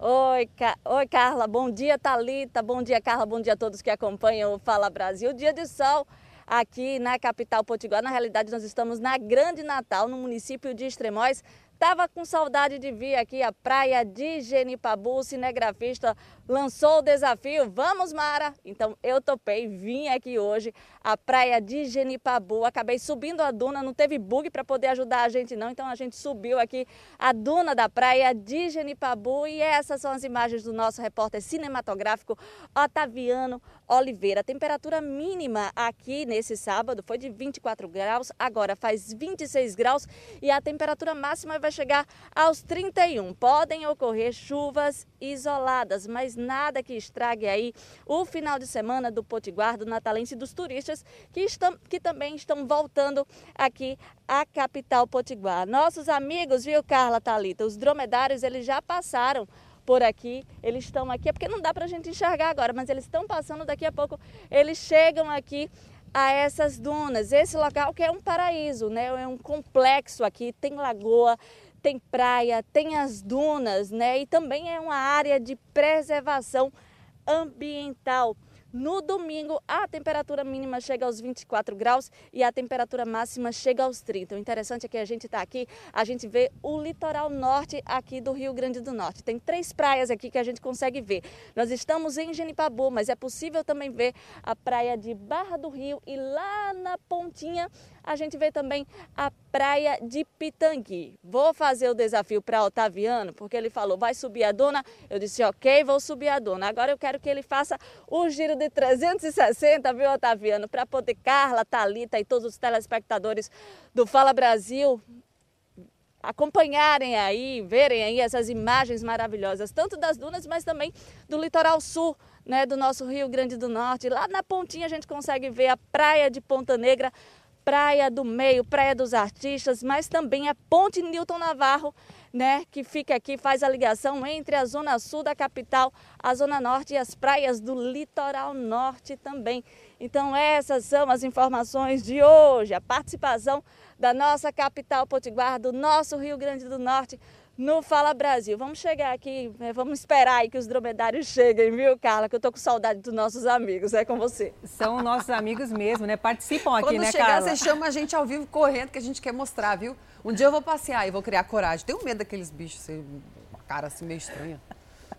S37: Oi, Ca... Oi, Carla. Bom dia, Talita. Bom dia, Carla. Bom dia a todos que acompanham o Fala Brasil. Dia de sol aqui na capital potiguar. Na realidade, nós estamos na Grande Natal, no município de Extremóis. Tava com saudade de vir aqui a praia de Genipabu. O cinegrafista lançou o desafio. Vamos, Mara! Então eu topei, vim aqui hoje à praia de Genipabu. Acabei subindo a duna, não teve bug para poder ajudar a gente não. Então a gente subiu aqui a duna da praia de Genipabu e essas são as imagens do nosso repórter cinematográfico Otaviano Oliveira. A temperatura mínima aqui nesse sábado foi de 24 graus, agora faz 26 graus e a temperatura máxima vai chegar aos 31. Podem ocorrer chuvas isoladas, mas nada que estrague aí o final de semana do Potiguar, do Natalense e dos turistas que, estão, que também estão voltando aqui à capital Potiguar. Nossos amigos, viu, Carla Talita, os dromedários, eles já passaram por aqui, eles estão aqui, é porque não dá para a gente enxergar agora, mas eles estão passando daqui a pouco, eles chegam aqui a essas dunas. Esse local que é um paraíso, né? É um complexo aqui, tem lagoa, tem praia, tem as dunas, né? E também é uma área de preservação ambiental. No domingo, a temperatura mínima chega aos 24 graus e a temperatura máxima chega aos 30. O interessante é que a gente está aqui, a gente vê o litoral norte aqui do Rio Grande do Norte. Tem três praias aqui que a gente consegue ver. Nós estamos em Genipabu, mas é possível também ver a praia de Barra do Rio e lá na pontinha a gente vê também a praia de Pitangui. Vou fazer o desafio para Otaviano, porque ele falou, vai subir a duna. Eu disse, ok, vou subir a duna. Agora eu quero que ele faça o giro de 360, viu, Otaviano? Para poder Carla, Talita e todos os telespectadores do Fala Brasil acompanharem aí, verem aí essas imagens maravilhosas, tanto das dunas, mas também do litoral sul, né, do nosso Rio Grande do Norte. Lá na pontinha a gente consegue ver a praia de Ponta Negra, Praia do Meio, Praia dos Artistas, mas também a Ponte Newton Navarro, né, que fica aqui, faz a ligação entre a zona sul da capital, a zona norte e as praias do litoral norte também. Então essas são as informações de hoje, a participação da nossa capital potiguar, do nosso Rio Grande do Norte, no Fala Brasil. Vamos chegar aqui, né, vamos esperar aí que os dromedários cheguem, viu, Carla? Que eu tô com saudade dos nossos amigos, é com você.
S1: São nossos amigos mesmo, né? Participam aqui,
S2: Quando
S1: né,
S2: chegar,
S1: Carla?
S2: você chama a gente ao vivo correndo que a gente quer mostrar, viu? Um dia eu vou passear e vou criar coragem. Tenho medo daqueles bichos, assim, uma cara assim meio estranha.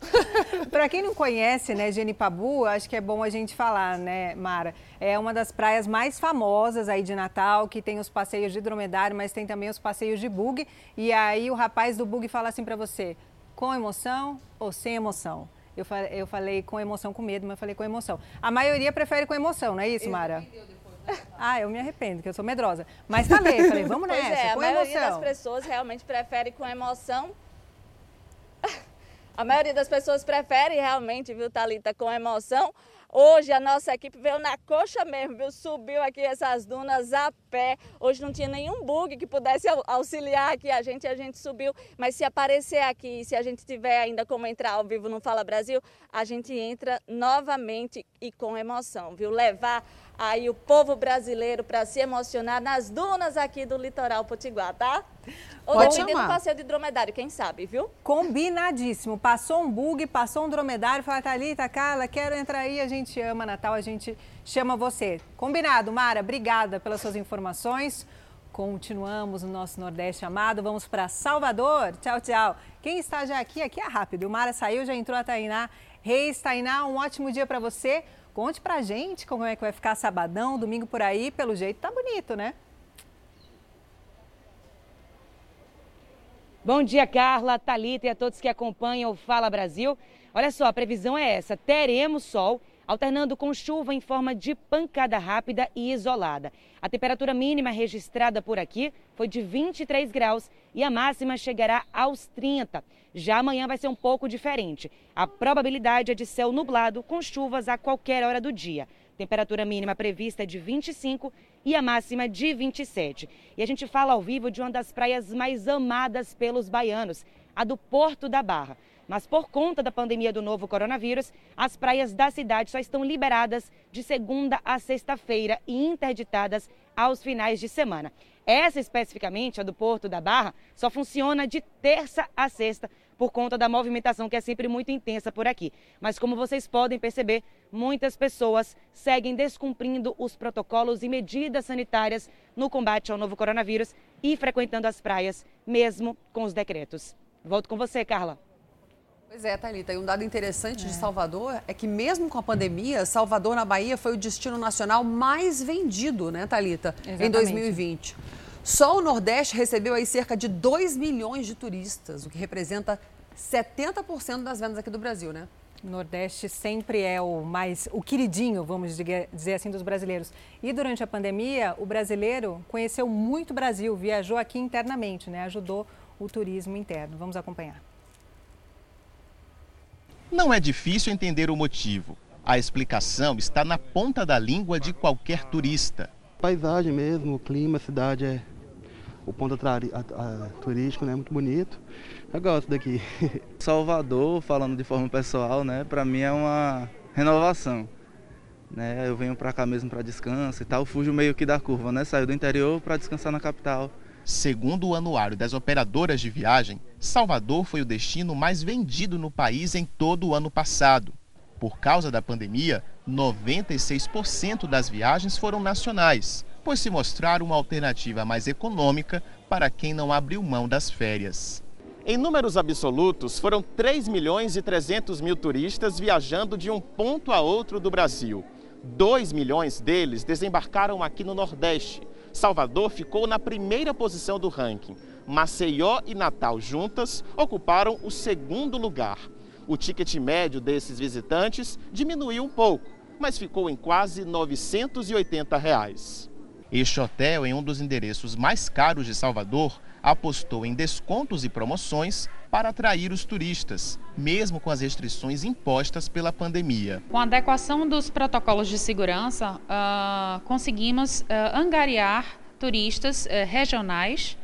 S1: Para quem não conhece, né, Genipabu, acho que é bom a gente falar, né, Mara? É uma das praias mais famosas aí de Natal, que tem os passeios de dromedário, mas tem também os passeios de bug. E aí o rapaz do bug fala assim para você: com emoção ou sem emoção? Eu, eu falei com emoção, com medo, mas falei com emoção. A maioria prefere com emoção, não é isso, Mara? Ah, eu me arrependo, que eu sou medrosa. Mas falei, falei, vamos nessa,
S37: pois é,
S1: com
S37: a
S1: emoção.
S37: maioria das pessoas realmente prefere com emoção. A maioria das pessoas prefere realmente, viu, Thalita, com emoção. Hoje a nossa equipe veio na coxa mesmo, viu? Subiu aqui essas dunas a pé. Hoje não tinha nenhum bug que pudesse auxiliar aqui a gente, a gente subiu. Mas se aparecer aqui, se a gente tiver ainda como entrar ao vivo no Fala Brasil, a gente entra novamente e com emoção, viu? Levar aí o povo brasileiro para se emocionar nas dunas aqui do litoral potiguar, tá? Ou
S1: Pode
S37: dependendo
S1: chamar.
S37: do passeio de dromedário, quem sabe, viu?
S1: Combinadíssimo. Passou um bug, passou um dromedário, fala, Thalita, Carla, quero entrar aí, a gente ama Natal, a gente chama você. Combinado, Mara, obrigada pelas suas informações. Continuamos no nosso Nordeste amado, vamos para Salvador. Tchau, tchau. Quem está já aqui, aqui é rápido. O Mara saiu, já entrou a Tainá. Reis, Tainá, um ótimo dia para você. Conte pra gente como é que vai ficar sabadão, domingo por aí. Pelo jeito tá bonito, né?
S38: Bom dia, Carla, Talita e a todos que acompanham o Fala Brasil. Olha só, a previsão é essa: teremos sol, alternando com chuva em forma de pancada rápida e isolada. A temperatura mínima registrada por aqui foi de 23 graus e a máxima chegará aos 30. Já amanhã vai ser um pouco diferente. A probabilidade é de céu nublado com chuvas a qualquer hora do dia. Temperatura mínima prevista é de 25 e a máxima de 27. E a gente fala ao vivo de uma das praias mais amadas pelos baianos, a do Porto da Barra. Mas por conta da pandemia do novo coronavírus, as praias da cidade só estão liberadas de segunda a sexta-feira e interditadas aos finais de semana. Essa especificamente, a do Porto da Barra, só funciona de terça a sexta por conta da movimentação que é sempre muito intensa por aqui. Mas como vocês podem perceber, muitas pessoas seguem descumprindo os protocolos e medidas sanitárias no combate ao novo coronavírus e frequentando as praias, mesmo com os decretos. Volto com você, Carla.
S2: Pois é, Thalita, e um dado interessante de Salvador é que mesmo com a pandemia, Salvador na Bahia foi o destino nacional mais vendido, né, Thalita, em
S1: Exatamente.
S2: 2020. Só o Nordeste recebeu aí cerca de 2 milhões de turistas, o que representa 70% das vendas aqui do Brasil, né?
S1: Nordeste sempre é o mais o queridinho, vamos dizer assim, dos brasileiros. E durante a pandemia, o brasileiro conheceu muito Brasil, viajou aqui internamente, né? Ajudou o turismo interno. Vamos acompanhar.
S39: Não é difícil entender o motivo. A explicação está na ponta da língua de qualquer turista.
S40: Paisagem mesmo, o clima, a cidade é. O ponto turístico, né? Muito bonito. Eu gosto daqui.
S41: Salvador, falando de forma pessoal, né, para mim é uma renovação. Né, eu venho para cá mesmo para descanso e tal, fujo meio que da curva, né? Saio do interior para descansar na capital.
S39: Segundo o anuário das operadoras de viagem, Salvador foi o destino mais vendido no país em todo o ano passado. Por causa da pandemia, 96% das viagens foram nacionais, pois se mostraram uma alternativa mais econômica para quem não abriu mão das férias. Em números absolutos, foram 3 milhões e 300 mil turistas viajando de um ponto a outro do Brasil. 2 milhões deles desembarcaram aqui no Nordeste. Salvador ficou na primeira posição do ranking. Maceió e Natal juntas ocuparam o segundo lugar. O ticket médio desses visitantes diminuiu um pouco, mas ficou em quase 980 reais. Este hotel, em um dos endereços mais caros de Salvador, apostou em descontos e promoções para atrair os turistas, mesmo com as restrições impostas pela pandemia.
S42: Com a adequação dos protocolos de segurança, ah, conseguimos ah, angariar turistas eh, regionais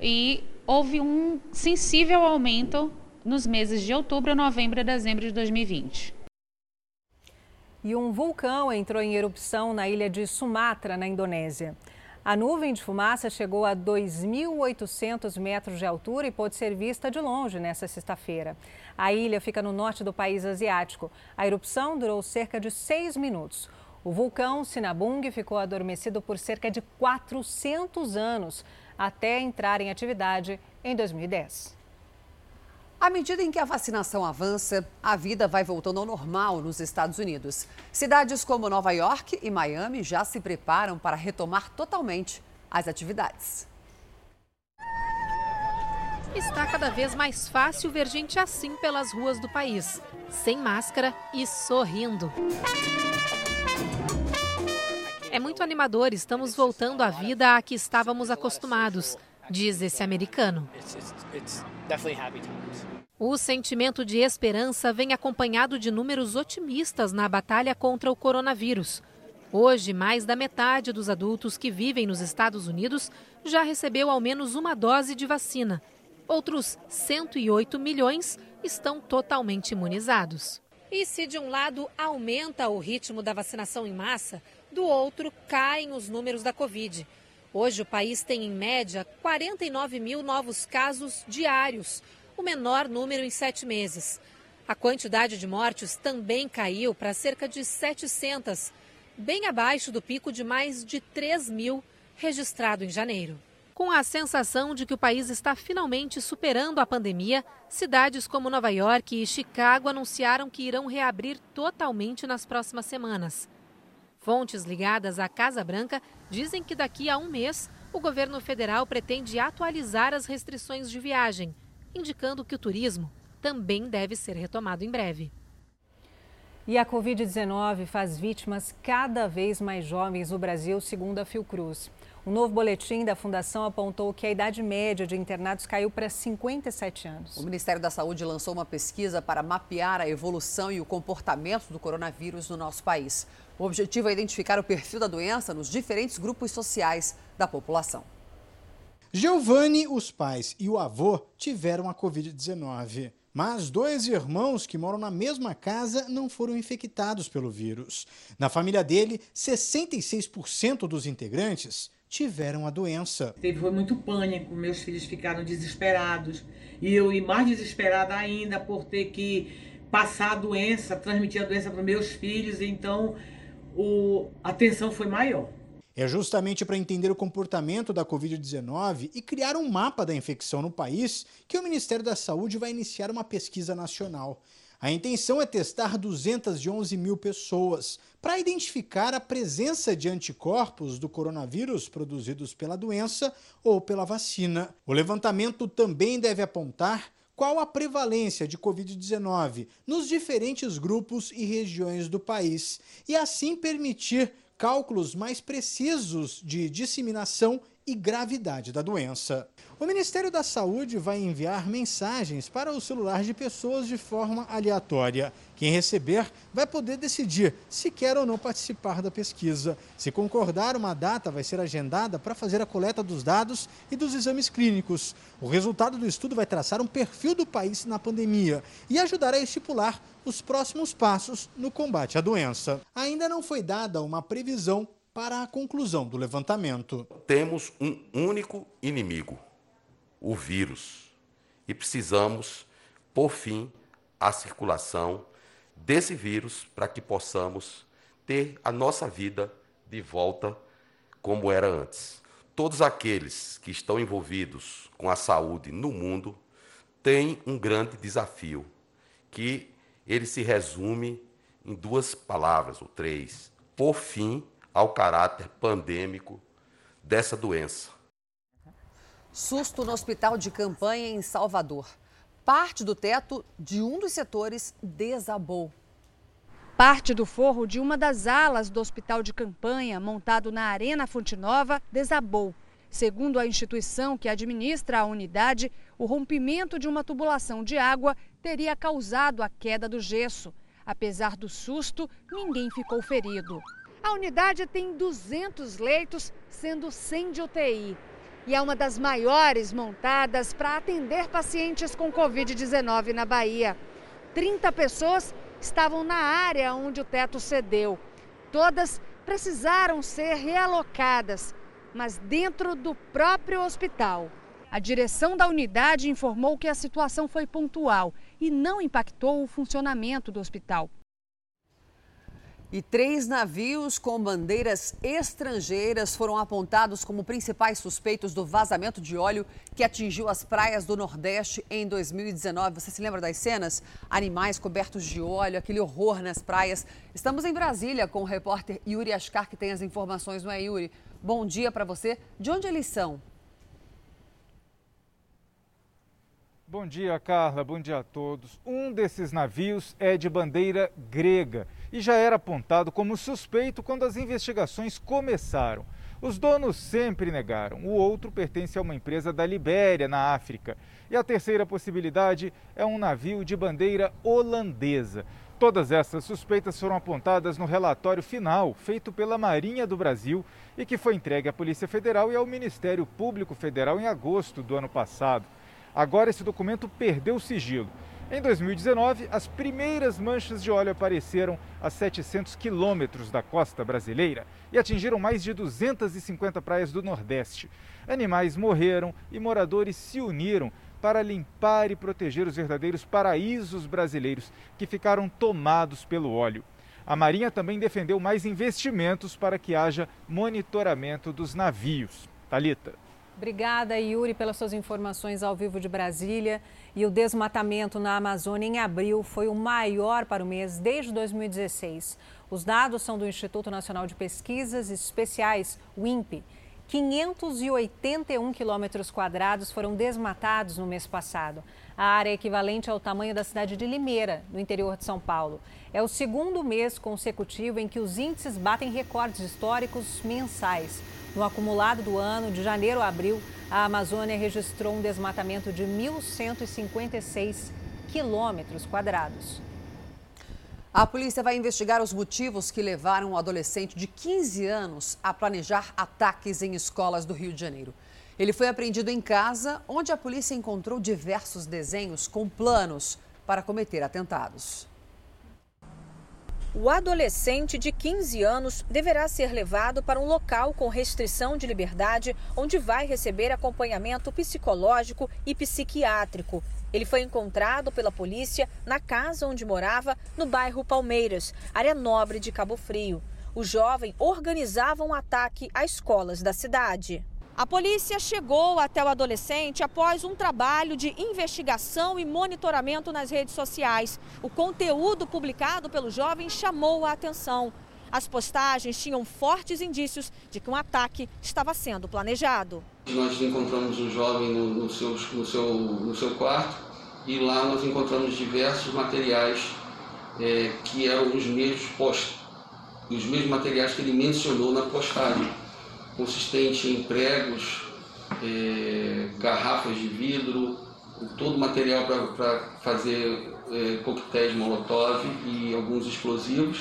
S42: e houve um sensível aumento nos meses de outubro, novembro e dezembro de 2020.
S1: E um vulcão entrou em erupção na ilha de Sumatra, na Indonésia. A nuvem de fumaça chegou a 2.800 metros de altura e pôde ser vista de longe nesta sexta-feira. A ilha fica no norte do país asiático. A erupção durou cerca de seis minutos. O vulcão Sinabung ficou adormecido por cerca de 400 anos, até entrar em atividade em 2010.
S2: À medida em que a vacinação avança, a vida vai voltando ao normal nos Estados Unidos. Cidades como Nova York e Miami já se preparam para retomar totalmente as atividades.
S43: Está cada vez mais fácil ver gente assim pelas ruas do país, sem máscara e sorrindo. É muito animador, estamos voltando à vida a que estávamos acostumados, diz esse americano. O sentimento de esperança vem acompanhado de números otimistas na batalha contra o coronavírus. Hoje, mais da metade dos adultos que vivem nos Estados Unidos já recebeu ao menos uma dose de vacina. Outros 108 milhões estão totalmente imunizados. E se de um lado aumenta o ritmo da vacinação em massa, do outro caem os números da Covid. Hoje o país tem em média 49 mil novos casos diários, o menor número em sete meses. A quantidade de mortes também caiu para cerca de 700, bem abaixo do pico de mais de 3 mil registrado em janeiro. Com a sensação de que o país está finalmente superando a pandemia, cidades como Nova York e Chicago anunciaram que irão reabrir totalmente nas próximas semanas. Fontes ligadas à Casa Branca dizem que daqui a um mês o governo federal pretende atualizar as restrições de viagem, indicando que o turismo também deve ser retomado em breve.
S1: E a Covid-19 faz vítimas cada vez mais jovens no Brasil, segundo a Fiocruz. Um novo boletim da Fundação apontou que a idade média de internados caiu para 57 anos.
S2: O Ministério da Saúde lançou uma pesquisa para mapear a evolução e o comportamento do coronavírus no nosso país. O objetivo é identificar o perfil da doença nos diferentes grupos sociais da população.
S44: Giovanni, os pais e o avô tiveram a Covid-19. Mas dois irmãos que moram na mesma casa não foram infectados pelo vírus. Na família dele, 66% dos integrantes tiveram a doença.
S45: Teve foi muito pânico, meus filhos ficaram desesperados e eu e mais desesperada ainda por ter que passar a doença, transmitir a doença para meus filhos, então o, a tensão foi maior.
S44: É justamente para entender o comportamento da Covid-19 e criar um mapa da infecção no país que o Ministério da Saúde vai iniciar uma pesquisa nacional. A intenção é testar 211 mil pessoas para identificar a presença de anticorpos do coronavírus produzidos pela doença ou pela vacina. O levantamento também deve apontar qual a prevalência de Covid-19 nos diferentes grupos e regiões do país e assim permitir cálculos mais precisos de disseminação e gravidade da doença. O Ministério da Saúde vai enviar mensagens para o celular de pessoas de forma aleatória. Quem receber vai poder decidir se quer ou não participar da pesquisa. Se concordar, uma data vai ser agendada para fazer a coleta dos dados e dos exames clínicos. O resultado do estudo vai traçar um perfil do país na pandemia e ajudar a estipular os próximos passos no combate à doença. Ainda não foi dada uma previsão para a conclusão do levantamento.
S46: Temos um único inimigo, o vírus, e precisamos por fim à circulação desse vírus para que possamos ter a nossa vida de volta como era antes. Todos aqueles que estão envolvidos com a saúde no mundo têm um grande desafio, que ele se resume em duas palavras ou três: por fim ao caráter pandêmico dessa doença.
S2: Susto no hospital de campanha em Salvador. Parte do teto de um dos setores desabou.
S47: Parte do forro de uma das alas do hospital de campanha, montado na Arena Fonte Nova, desabou. Segundo a instituição que administra a unidade, o rompimento de uma tubulação de água teria causado a queda do gesso. Apesar do susto, ninguém ficou ferido. A unidade tem 200 leitos, sendo 100 de UTI. E é uma das maiores montadas para atender pacientes com Covid-19 na Bahia. 30 pessoas estavam na área onde o teto cedeu. Todas precisaram ser realocadas, mas dentro do próprio hospital. A direção da unidade informou que a situação foi pontual e não impactou o funcionamento do hospital.
S2: E três navios com bandeiras estrangeiras foram apontados como principais suspeitos do vazamento de óleo que atingiu as praias do Nordeste em 2019. Você se lembra das cenas? Animais cobertos de óleo, aquele horror nas praias. Estamos em Brasília com o repórter Yuri Ascar, que tem as informações, não é, Yuri? Bom dia para você. De onde eles são?
S48: Bom dia, Carla. Bom dia a todos. Um desses navios é de bandeira grega e já era apontado como suspeito quando as investigações começaram. Os donos sempre negaram. O outro pertence a uma empresa da Libéria, na África. E a terceira possibilidade é um navio de bandeira holandesa. Todas essas suspeitas foram apontadas no relatório final feito pela Marinha do Brasil e que foi entregue à Polícia Federal e ao Ministério Público Federal em agosto do ano passado. Agora esse documento perdeu o sigilo. Em 2019, as primeiras manchas de óleo apareceram a 700 quilômetros da costa brasileira e atingiram mais de 250 praias do Nordeste. Animais morreram e moradores se uniram para limpar e proteger os verdadeiros paraísos brasileiros que ficaram tomados pelo óleo. A Marinha também defendeu mais investimentos para que haja monitoramento dos navios. Talita.
S1: Obrigada, Yuri, pelas suas informações ao vivo de Brasília. E o desmatamento na Amazônia em abril foi o maior para o mês desde 2016. Os dados são do Instituto Nacional de Pesquisas Especiais, o INPE. 581 quilômetros quadrados foram desmatados no mês passado. A área é equivalente ao tamanho da cidade de Limeira, no interior de São Paulo. É o segundo mês consecutivo em que os índices batem recordes históricos mensais. No acumulado do ano, de janeiro a abril, a Amazônia registrou um desmatamento de 1.156 quilômetros quadrados.
S2: A polícia vai investigar os motivos que levaram um adolescente de 15 anos a planejar ataques em escolas do Rio de Janeiro. Ele foi apreendido em casa, onde a polícia encontrou diversos desenhos com planos para cometer atentados.
S49: O adolescente de 15 anos deverá ser levado para um local com restrição de liberdade, onde vai receber acompanhamento psicológico e psiquiátrico. Ele foi encontrado pela polícia na casa onde morava, no bairro Palmeiras, área nobre de Cabo Frio. O jovem organizava um ataque a escolas da cidade. A polícia chegou até o adolescente após um trabalho de investigação e monitoramento nas redes sociais. O conteúdo publicado pelo jovem chamou a atenção. As postagens tinham fortes indícios de que um ataque estava sendo planejado.
S50: Nós encontramos um jovem no, no, seu, no, seu, no seu quarto e lá nós encontramos diversos materiais é, que eram os mesmos, post, os mesmos materiais que ele mencionou na postagem consistente em pregos, é, garrafas de vidro, todo material para fazer é, coquetéis molotov e alguns explosivos,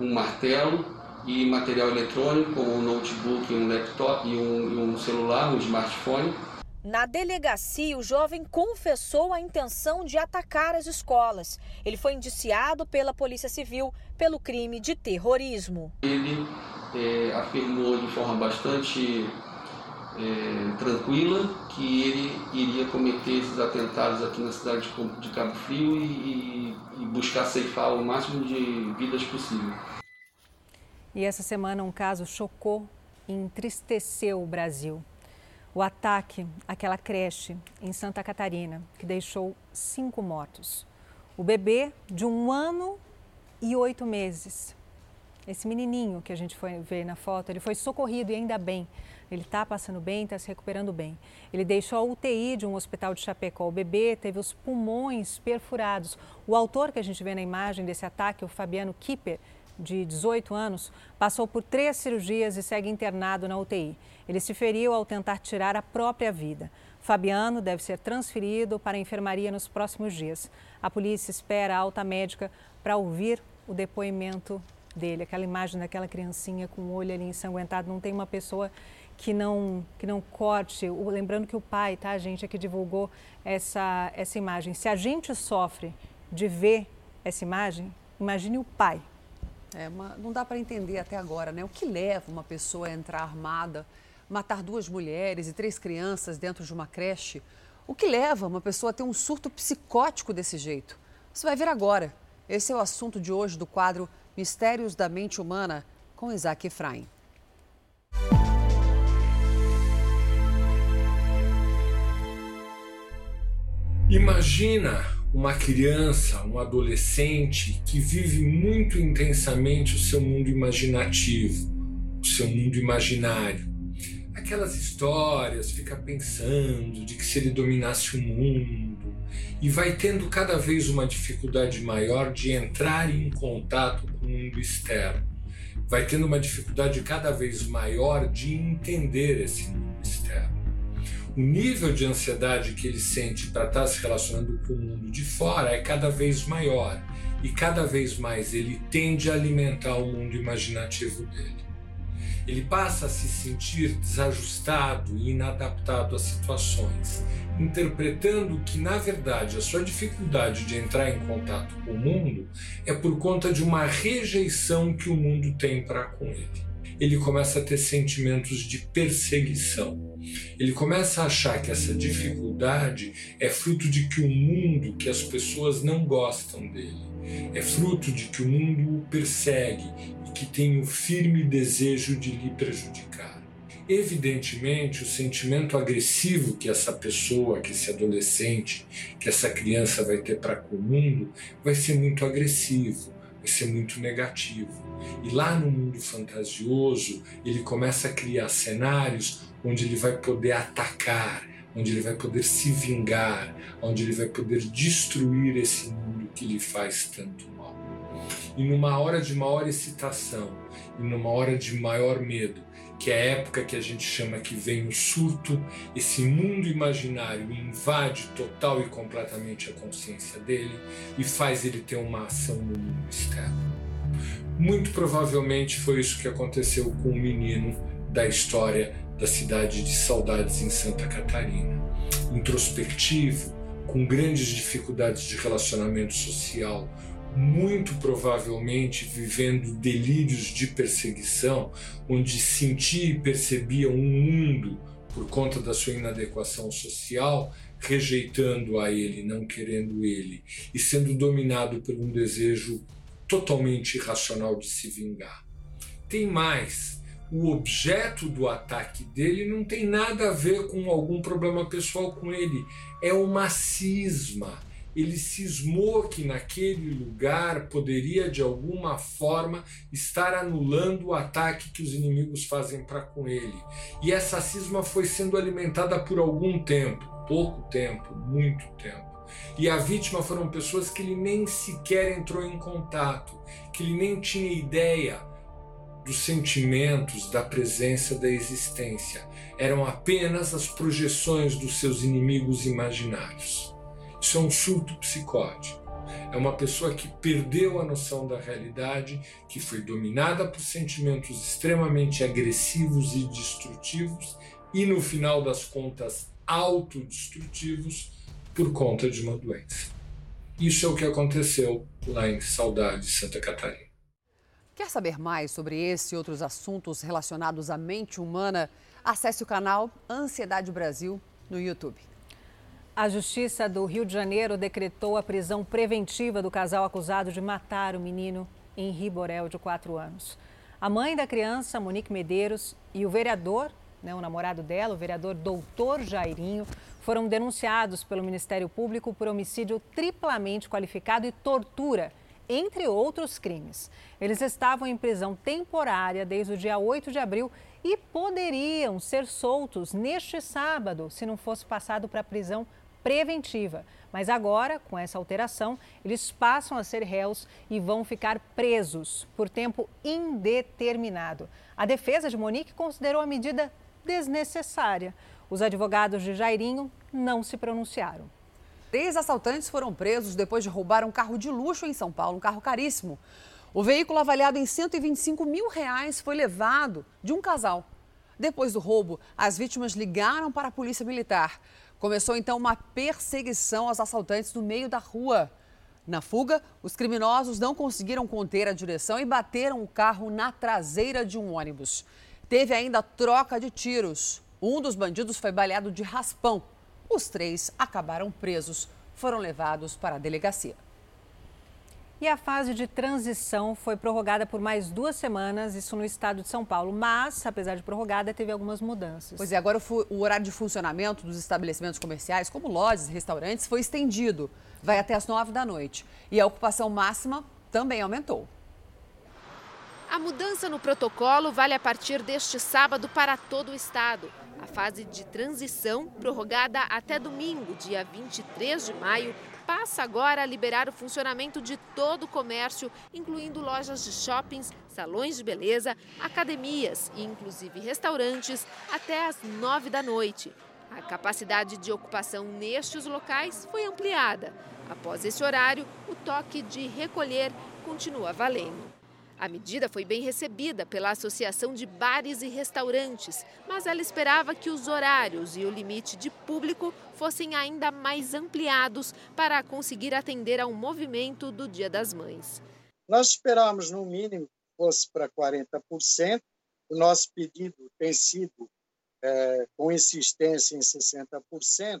S50: um martelo e material eletrônico, um notebook, um laptop e um, um celular, um smartphone.
S49: Na delegacia, o jovem confessou a intenção de atacar as escolas. Ele foi indiciado pela Polícia Civil pelo crime de terrorismo.
S50: Ele é, afirmou de forma bastante é, tranquila que ele iria cometer esses atentados aqui na cidade de Cabo Frio e, e buscar ceifar o máximo de vidas possível.
S1: E essa semana um caso chocou e entristeceu o Brasil. O ataque àquela creche em Santa Catarina, que deixou cinco mortos. O bebê de um ano e oito meses esse menininho que a gente foi ver na foto, ele foi socorrido e ainda bem. Ele está passando bem, está se recuperando bem. Ele deixou a UTI de um hospital de Chapecó. O bebê teve os pulmões perfurados. O autor que a gente vê na imagem desse ataque, o Fabiano Kipper, de 18 anos, passou por três cirurgias e segue internado na UTI. Ele se feriu ao tentar tirar a própria vida. Fabiano deve ser transferido para a enfermaria nos próximos dias. A polícia espera a alta médica para ouvir o depoimento dele, aquela imagem daquela criancinha com o olho ali ensanguentado, não tem uma pessoa que não, que não corte. Lembrando que o pai, tá, gente, é que divulgou essa, essa imagem. Se a gente sofre de ver essa imagem, imagine o pai.
S2: É, não dá para entender até agora, né? O que leva uma pessoa a entrar armada, matar duas mulheres e três crianças dentro de uma creche? O que leva uma pessoa a ter um surto psicótico desse jeito? Você vai ver agora. Esse é o assunto de hoje do quadro Mistérios da Mente Humana, com Isaac Efraim.
S51: Imagina uma criança, um adolescente que vive muito intensamente o seu mundo imaginativo, o seu mundo imaginário. Aquelas histórias, fica pensando de que se ele dominasse o mundo e vai tendo cada vez uma dificuldade maior de entrar em contato com o mundo externo. Vai tendo uma dificuldade cada vez maior de entender esse mundo externo o nível de ansiedade que ele sente para estar tá se relacionando com o mundo de fora é cada vez maior e cada vez mais ele tende a alimentar o mundo imaginativo dele. Ele passa a se sentir desajustado e inadaptado às situações, interpretando que, na verdade, a sua dificuldade de entrar em contato com o mundo é por conta de uma rejeição que o mundo tem para com ele ele começa a ter sentimentos de perseguição. Ele começa a achar que essa dificuldade é fruto de que o mundo, que as pessoas não gostam dele, é fruto de que o mundo o persegue e que tem o firme desejo de lhe prejudicar. Evidentemente, o sentimento agressivo que essa pessoa, que esse adolescente, que essa criança vai ter para com o mundo vai ser muito agressivo vai ser muito negativo. E lá no mundo fantasioso, ele começa a criar cenários onde ele vai poder atacar, onde ele vai poder se vingar, onde ele vai poder destruir esse mundo que lhe faz tanto mal. E numa hora de maior excitação, e numa hora de maior medo, que é a época que a gente chama que vem o surto, esse mundo imaginário invade total e completamente a consciência dele e faz ele ter uma ação no mundo externo. Muito provavelmente foi isso que aconteceu com o menino da história da cidade de Saudades em Santa Catarina. Introspectivo, com grandes dificuldades de relacionamento social, muito provavelmente vivendo delírios de perseguição, onde sentia e percebia um mundo por conta da sua inadequação social, rejeitando a ele, não querendo ele, e sendo dominado por um desejo totalmente irracional de se vingar. Tem mais, o objeto do ataque dele não tem nada a ver com algum problema pessoal com ele, é uma cisma ele cismou que naquele lugar poderia de alguma forma estar anulando o ataque que os inimigos fazem para com ele. E essa cisma foi sendo alimentada por algum tempo, pouco tempo, muito tempo. E a vítima foram pessoas que ele nem sequer entrou em contato, que ele nem tinha ideia dos sentimentos, da presença, da existência. Eram apenas as projeções dos seus inimigos imaginários. Isso é um surto psicótico. É uma pessoa que perdeu a noção da realidade, que foi dominada por sentimentos extremamente agressivos e destrutivos e, no final das contas, autodestrutivos por conta de uma doença. Isso é o que aconteceu lá em Saudade, Santa Catarina.
S2: Quer saber mais sobre esse e outros assuntos relacionados à mente humana? Acesse o canal Ansiedade Brasil no YouTube.
S1: A Justiça do Rio de Janeiro decretou a prisão preventiva do casal acusado de matar o menino Henri Borel, de 4 anos. A mãe da criança, Monique Medeiros, e o vereador, né, o namorado dela, o vereador Doutor Jairinho, foram denunciados pelo Ministério Público por homicídio triplamente qualificado e tortura, entre outros crimes. Eles estavam em prisão temporária desde o dia 8 de abril e poderiam ser soltos neste sábado se não fosse passado para a prisão preventiva. Mas agora, com essa alteração, eles passam a ser réus e vão ficar presos por tempo indeterminado. A defesa de Monique considerou a medida desnecessária. Os advogados de Jairinho não se pronunciaram.
S2: Três assaltantes foram presos depois de roubar um carro de luxo em São Paulo, um carro caríssimo. O veículo avaliado em 125 mil reais foi levado de um casal. Depois do roubo, as vítimas ligaram para a polícia militar. Começou então uma perseguição aos assaltantes no meio da rua. Na fuga, os criminosos não conseguiram conter a direção e bateram o carro na traseira de um ônibus. Teve ainda troca de tiros. Um dos bandidos foi baleado de raspão. Os três acabaram presos, foram levados para a delegacia.
S1: E a fase de transição foi prorrogada por mais duas semanas, isso no estado de São Paulo. Mas, apesar de prorrogada, teve algumas mudanças.
S2: Pois é, agora o horário de funcionamento dos estabelecimentos comerciais, como lojas e restaurantes, foi estendido. Vai até as nove da noite. E a ocupação máxima também aumentou.
S43: A mudança no protocolo vale a partir deste sábado para todo o estado. A fase de transição, prorrogada até domingo, dia 23 de maio, passa agora a liberar o funcionamento de todo o comércio, incluindo lojas de shoppings, salões de beleza, academias e inclusive restaurantes, até às nove da noite. A capacidade de ocupação nestes locais foi ampliada. Após esse horário, o toque de recolher continua valendo. A medida foi bem recebida pela Associação de Bares e Restaurantes, mas ela esperava que os horários e o limite de público fossem ainda mais ampliados para conseguir atender ao movimento do Dia das Mães.
S44: Nós esperávamos, no mínimo, fosse para 40%. O nosso pedido tem sido é, com insistência em 60%,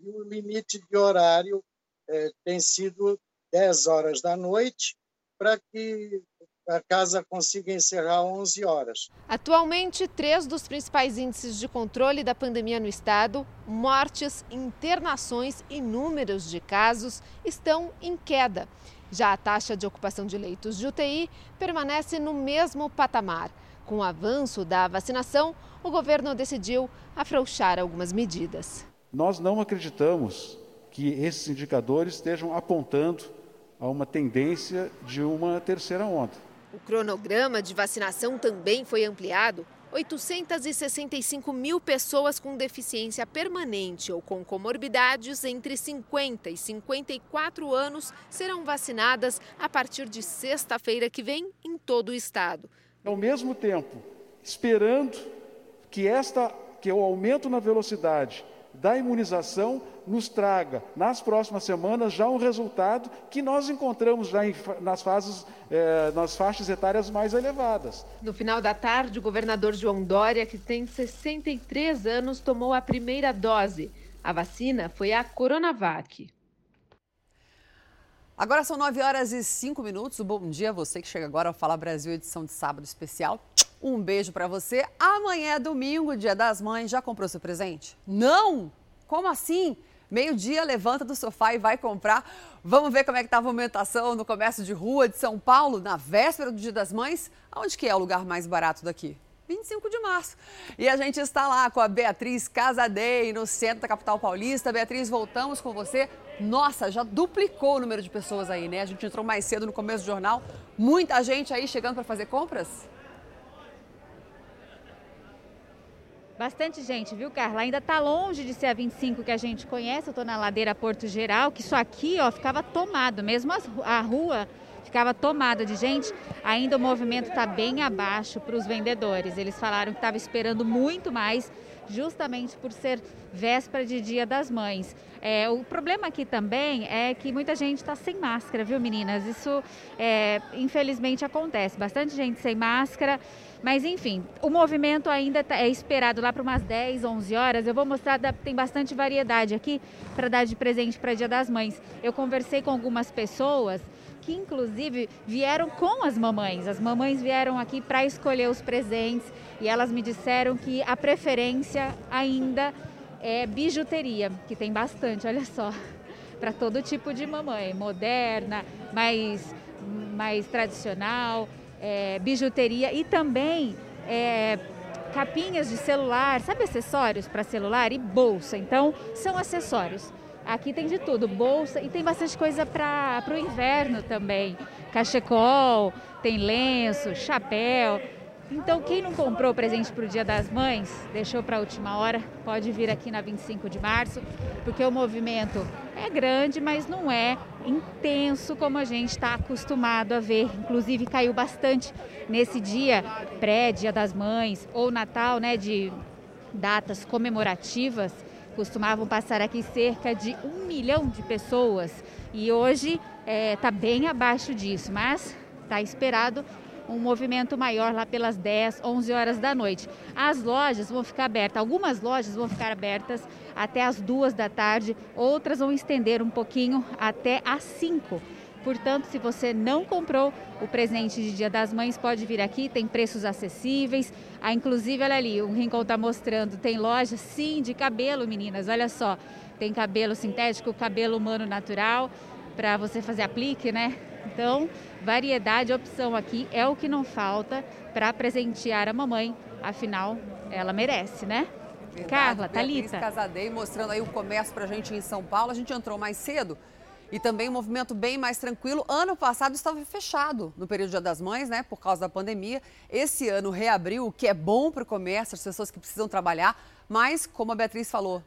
S44: e o limite de horário é, tem sido 10 horas da noite, para que a casa consiga encerrar 11 horas.
S43: Atualmente, três dos principais índices de controle da pandemia no estado, mortes, internações e números de casos, estão em queda. Já a taxa de ocupação de leitos de UTI permanece no mesmo patamar. Com o avanço da vacinação, o governo decidiu afrouxar algumas medidas.
S52: Nós não acreditamos que esses indicadores estejam apontando a uma tendência de uma terceira onda.
S43: O cronograma de vacinação também foi ampliado. 865 mil pessoas com deficiência permanente ou com comorbidades entre 50 e 54 anos serão vacinadas a partir de sexta-feira que vem em todo o estado.
S52: Ao mesmo tempo, esperando que, esta, que o aumento na velocidade da imunização nos traga, nas próximas semanas, já um resultado que nós encontramos já em, nas, fases, eh, nas faixas etárias mais elevadas.
S43: No final da tarde, o governador João Dória, que tem 63 anos, tomou a primeira dose. A vacina foi a Coronavac.
S2: Agora são 9 horas e 5 minutos. Bom dia a você que chega agora ao Fala Brasil, edição de sábado especial. Um beijo para você. Amanhã é domingo, dia das mães. Já comprou seu presente? Não? Como assim? Meio-dia, levanta do sofá e vai comprar. Vamos ver como é que está a movimentação no comércio de rua de São Paulo, na véspera do Dia das Mães. Onde que é o lugar mais barato daqui? 25 de março. E a gente está lá com a Beatriz Casadei, no centro da capital paulista. Beatriz, voltamos com você. Nossa, já duplicou o número de pessoas aí, né? A gente entrou mais cedo no começo do jornal. Muita gente aí chegando para fazer compras?
S19: Bastante gente, viu, Carla? Ainda está longe de ser a 25 que a gente conhece. Eu estou na ladeira Porto Geral, que isso aqui, ó, ficava tomado. Mesmo a rua ficava tomada de gente. Ainda o movimento está bem abaixo para os vendedores. Eles falaram que estava esperando muito mais, justamente por ser véspera de Dia das Mães. É, o problema aqui também é que muita gente está sem máscara, viu, meninas? Isso, é, infelizmente, acontece. Bastante gente sem máscara. Mas enfim, o movimento ainda tá, é esperado lá para umas 10, 11 horas. Eu vou mostrar, tem bastante variedade aqui para dar de presente para Dia das Mães. Eu conversei com algumas pessoas inclusive vieram com as mamães. As mamães vieram aqui para escolher os presentes e elas me disseram que a preferência ainda é bijuteria, que tem bastante, olha só, para todo tipo de mamãe, moderna, mais mais tradicional é, bijuteria e também é, capinhas de celular, sabe acessórios para celular e bolsa. Então, são acessórios. Aqui tem de tudo, bolsa e tem bastante coisa para o inverno também. Cachecol, tem lenço, chapéu. Então, quem não comprou presente para o Dia das Mães, deixou para a última hora, pode vir aqui na 25 de março, porque o movimento é grande, mas não é intenso como a gente está acostumado a ver. Inclusive, caiu bastante nesse dia pré-Dia das Mães ou Natal, né, de datas comemorativas. Costumavam passar aqui cerca de um milhão de pessoas e hoje está é, tá bem abaixo disso, mas está esperado um movimento maior lá pelas 10, 11 horas da noite. As lojas vão ficar abertas, algumas lojas vão ficar abertas até as 2 da tarde, outras vão estender um pouquinho até às 5.
S53: Portanto, se você não comprou o presente de Dia das Mães, pode vir aqui, tem preços acessíveis. Ah, inclusive, olha ali, o Rincon está mostrando, tem loja sim de cabelo, meninas, olha só. Tem cabelo sintético, cabelo humano natural, para você fazer aplique, né? Então, variedade, opção aqui é o que não falta para presentear a mamãe. Afinal, ela merece, né?
S2: Verdade,
S53: Carla,
S2: Beatriz
S53: Thalita.
S2: Casadei mostrando aí o comércio pra gente em São Paulo. A gente entrou mais cedo e também um movimento bem mais tranquilo. Ano passado estava fechado no período do Dia das Mães, né, por causa da pandemia. Esse ano reabriu, o que é bom para o comércio, as pessoas que precisam trabalhar. Mas, como a Beatriz falou,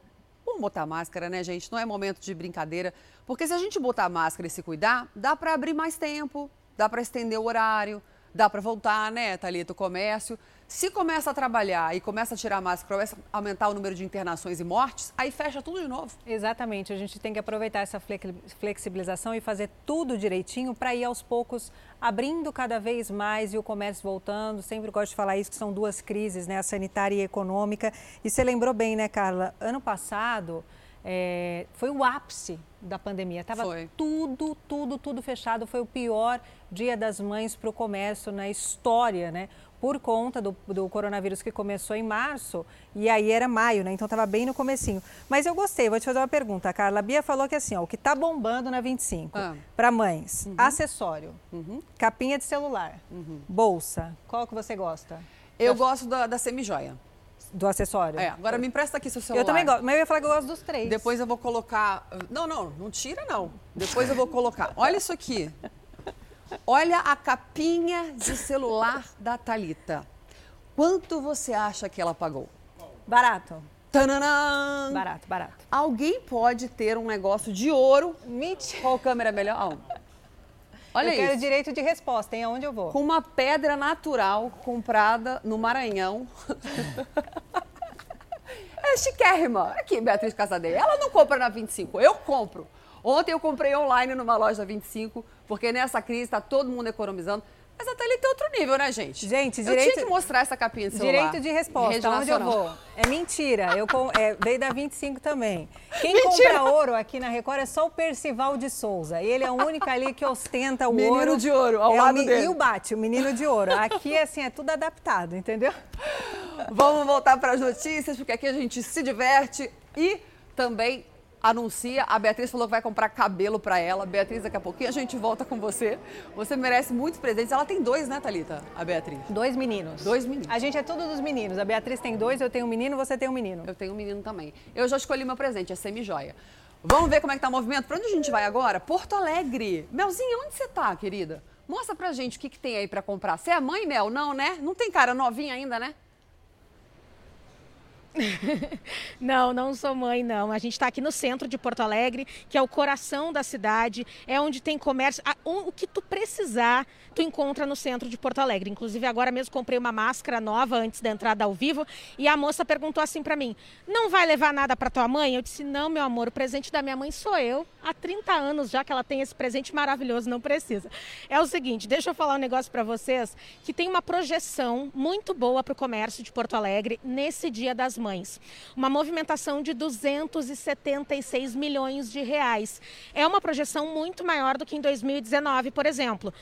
S2: vamos botar máscara, né, gente? Não é momento de brincadeira. Porque se a gente botar máscara e se cuidar, dá para abrir mais tempo, dá para estender o horário, dá para voltar, né, Thalita, o comércio. Se começa a trabalhar e começa a tirar a máscara, começa a aumentar o número de internações e mortes, aí fecha tudo de novo.
S1: Exatamente, a gente tem que aproveitar essa flex- flexibilização e fazer tudo direitinho para ir aos poucos abrindo cada vez mais e o comércio voltando. Sempre gosto de falar isso, que são duas crises, né? A sanitária e a econômica. E você lembrou bem, né, Carla? Ano passado é, foi o ápice da pandemia. Tava
S2: Foi.
S1: tudo, tudo, tudo fechado. Foi o pior dia das mães para o comércio na história, né? Por conta do, do coronavírus que começou em março e aí era maio, né? Então estava bem no comecinho. Mas eu gostei, vou te fazer uma pergunta, Carla. A Bia falou que assim, ó, o que está bombando na 25
S2: Ah.
S1: para mães,
S2: Uhum.
S1: acessório, capinha de celular, bolsa. Qual que você gosta?
S2: Eu gosto da, da semijoia.
S1: Do acessório?
S2: É, agora me empresta aqui seu celular.
S1: Eu também gosto, mas eu ia falar que eu gosto dos três.
S2: Depois eu vou colocar. Não, não, não tira não. Depois eu vou colocar. Olha isso aqui. Olha a capinha de celular da Talita. Quanto você acha que ela pagou?
S1: Barato.
S2: Tananã!
S1: Barato, barato.
S2: Alguém pode ter um negócio de ouro.
S1: Mentira.
S2: Qual câmera é melhor? Ah, Olha
S1: eu quero
S2: isso.
S1: direito de resposta, hein? Aonde eu vou?
S2: Com uma pedra natural comprada no Maranhão. é chiquérrima. Aqui, Beatriz Casadei. Ela não compra na 25, eu compro. Ontem eu comprei online numa loja da 25, porque nessa crise está todo mundo economizando. Mas a Thalita é outro nível, né, gente?
S1: Gente,
S2: Eu
S1: direito-
S2: tinha que mostrar essa capinha de celular.
S1: Direito de resposta,
S2: Rede
S1: onde eu vou? É mentira, eu com, é, veio da 25 também. Quem
S2: Mentira!
S1: compra ouro aqui na Record é só o Percival de Souza. Ele é o único ali que ostenta o
S2: Menino
S1: ouro.
S2: de ouro, ao
S1: é o
S2: lado
S1: mi-
S2: dele.
S1: E o bate, o menino de ouro. Aqui, assim, é tudo adaptado, entendeu?
S2: Vamos voltar para as notícias, porque aqui a gente se diverte e também anuncia. A Beatriz falou que vai comprar cabelo para ela. Beatriz, daqui a pouquinho a gente volta com você. Você merece muitos presentes. Ela tem dois, né, Thalita? A Beatriz.
S1: Dois meninos.
S2: Dois meninos.
S1: A gente é tudo dos meninos. A Beatriz tem dois, eu tenho um menino, você tem um menino.
S2: Eu tenho um menino também. Eu já escolhi meu presente, é semi-joia. Vamos ver como é que tá o movimento? Para onde a gente vai agora? Porto Alegre. Melzinha, onde você tá, querida? Mostra pra gente o que, que tem aí para comprar. Você é mãe, Mel? Não, né? Não tem cara novinha ainda, né?
S36: Não, não sou mãe, não. A gente está aqui no centro de Porto Alegre, que é o coração da cidade, é onde tem comércio. A- o o que tu precisar, tu encontra no centro de Porto Alegre. Inclusive, agora mesmo comprei uma máscara nova antes da entrada ao vivo e a moça perguntou assim para mim: não vai levar nada para tua mãe? Eu disse: não, meu amor, o presente da minha mãe sou eu. Há 30 anos já que ela tem esse presente maravilhoso, não precisa. É o seguinte, deixa eu falar um negócio para vocês que tem uma projeção muito boa para o comércio de Porto Alegre nesse Dia das Mães. Uma movimentação de 276 milhões de reais. É uma projeção muito maior do que em 2019, por exemplo.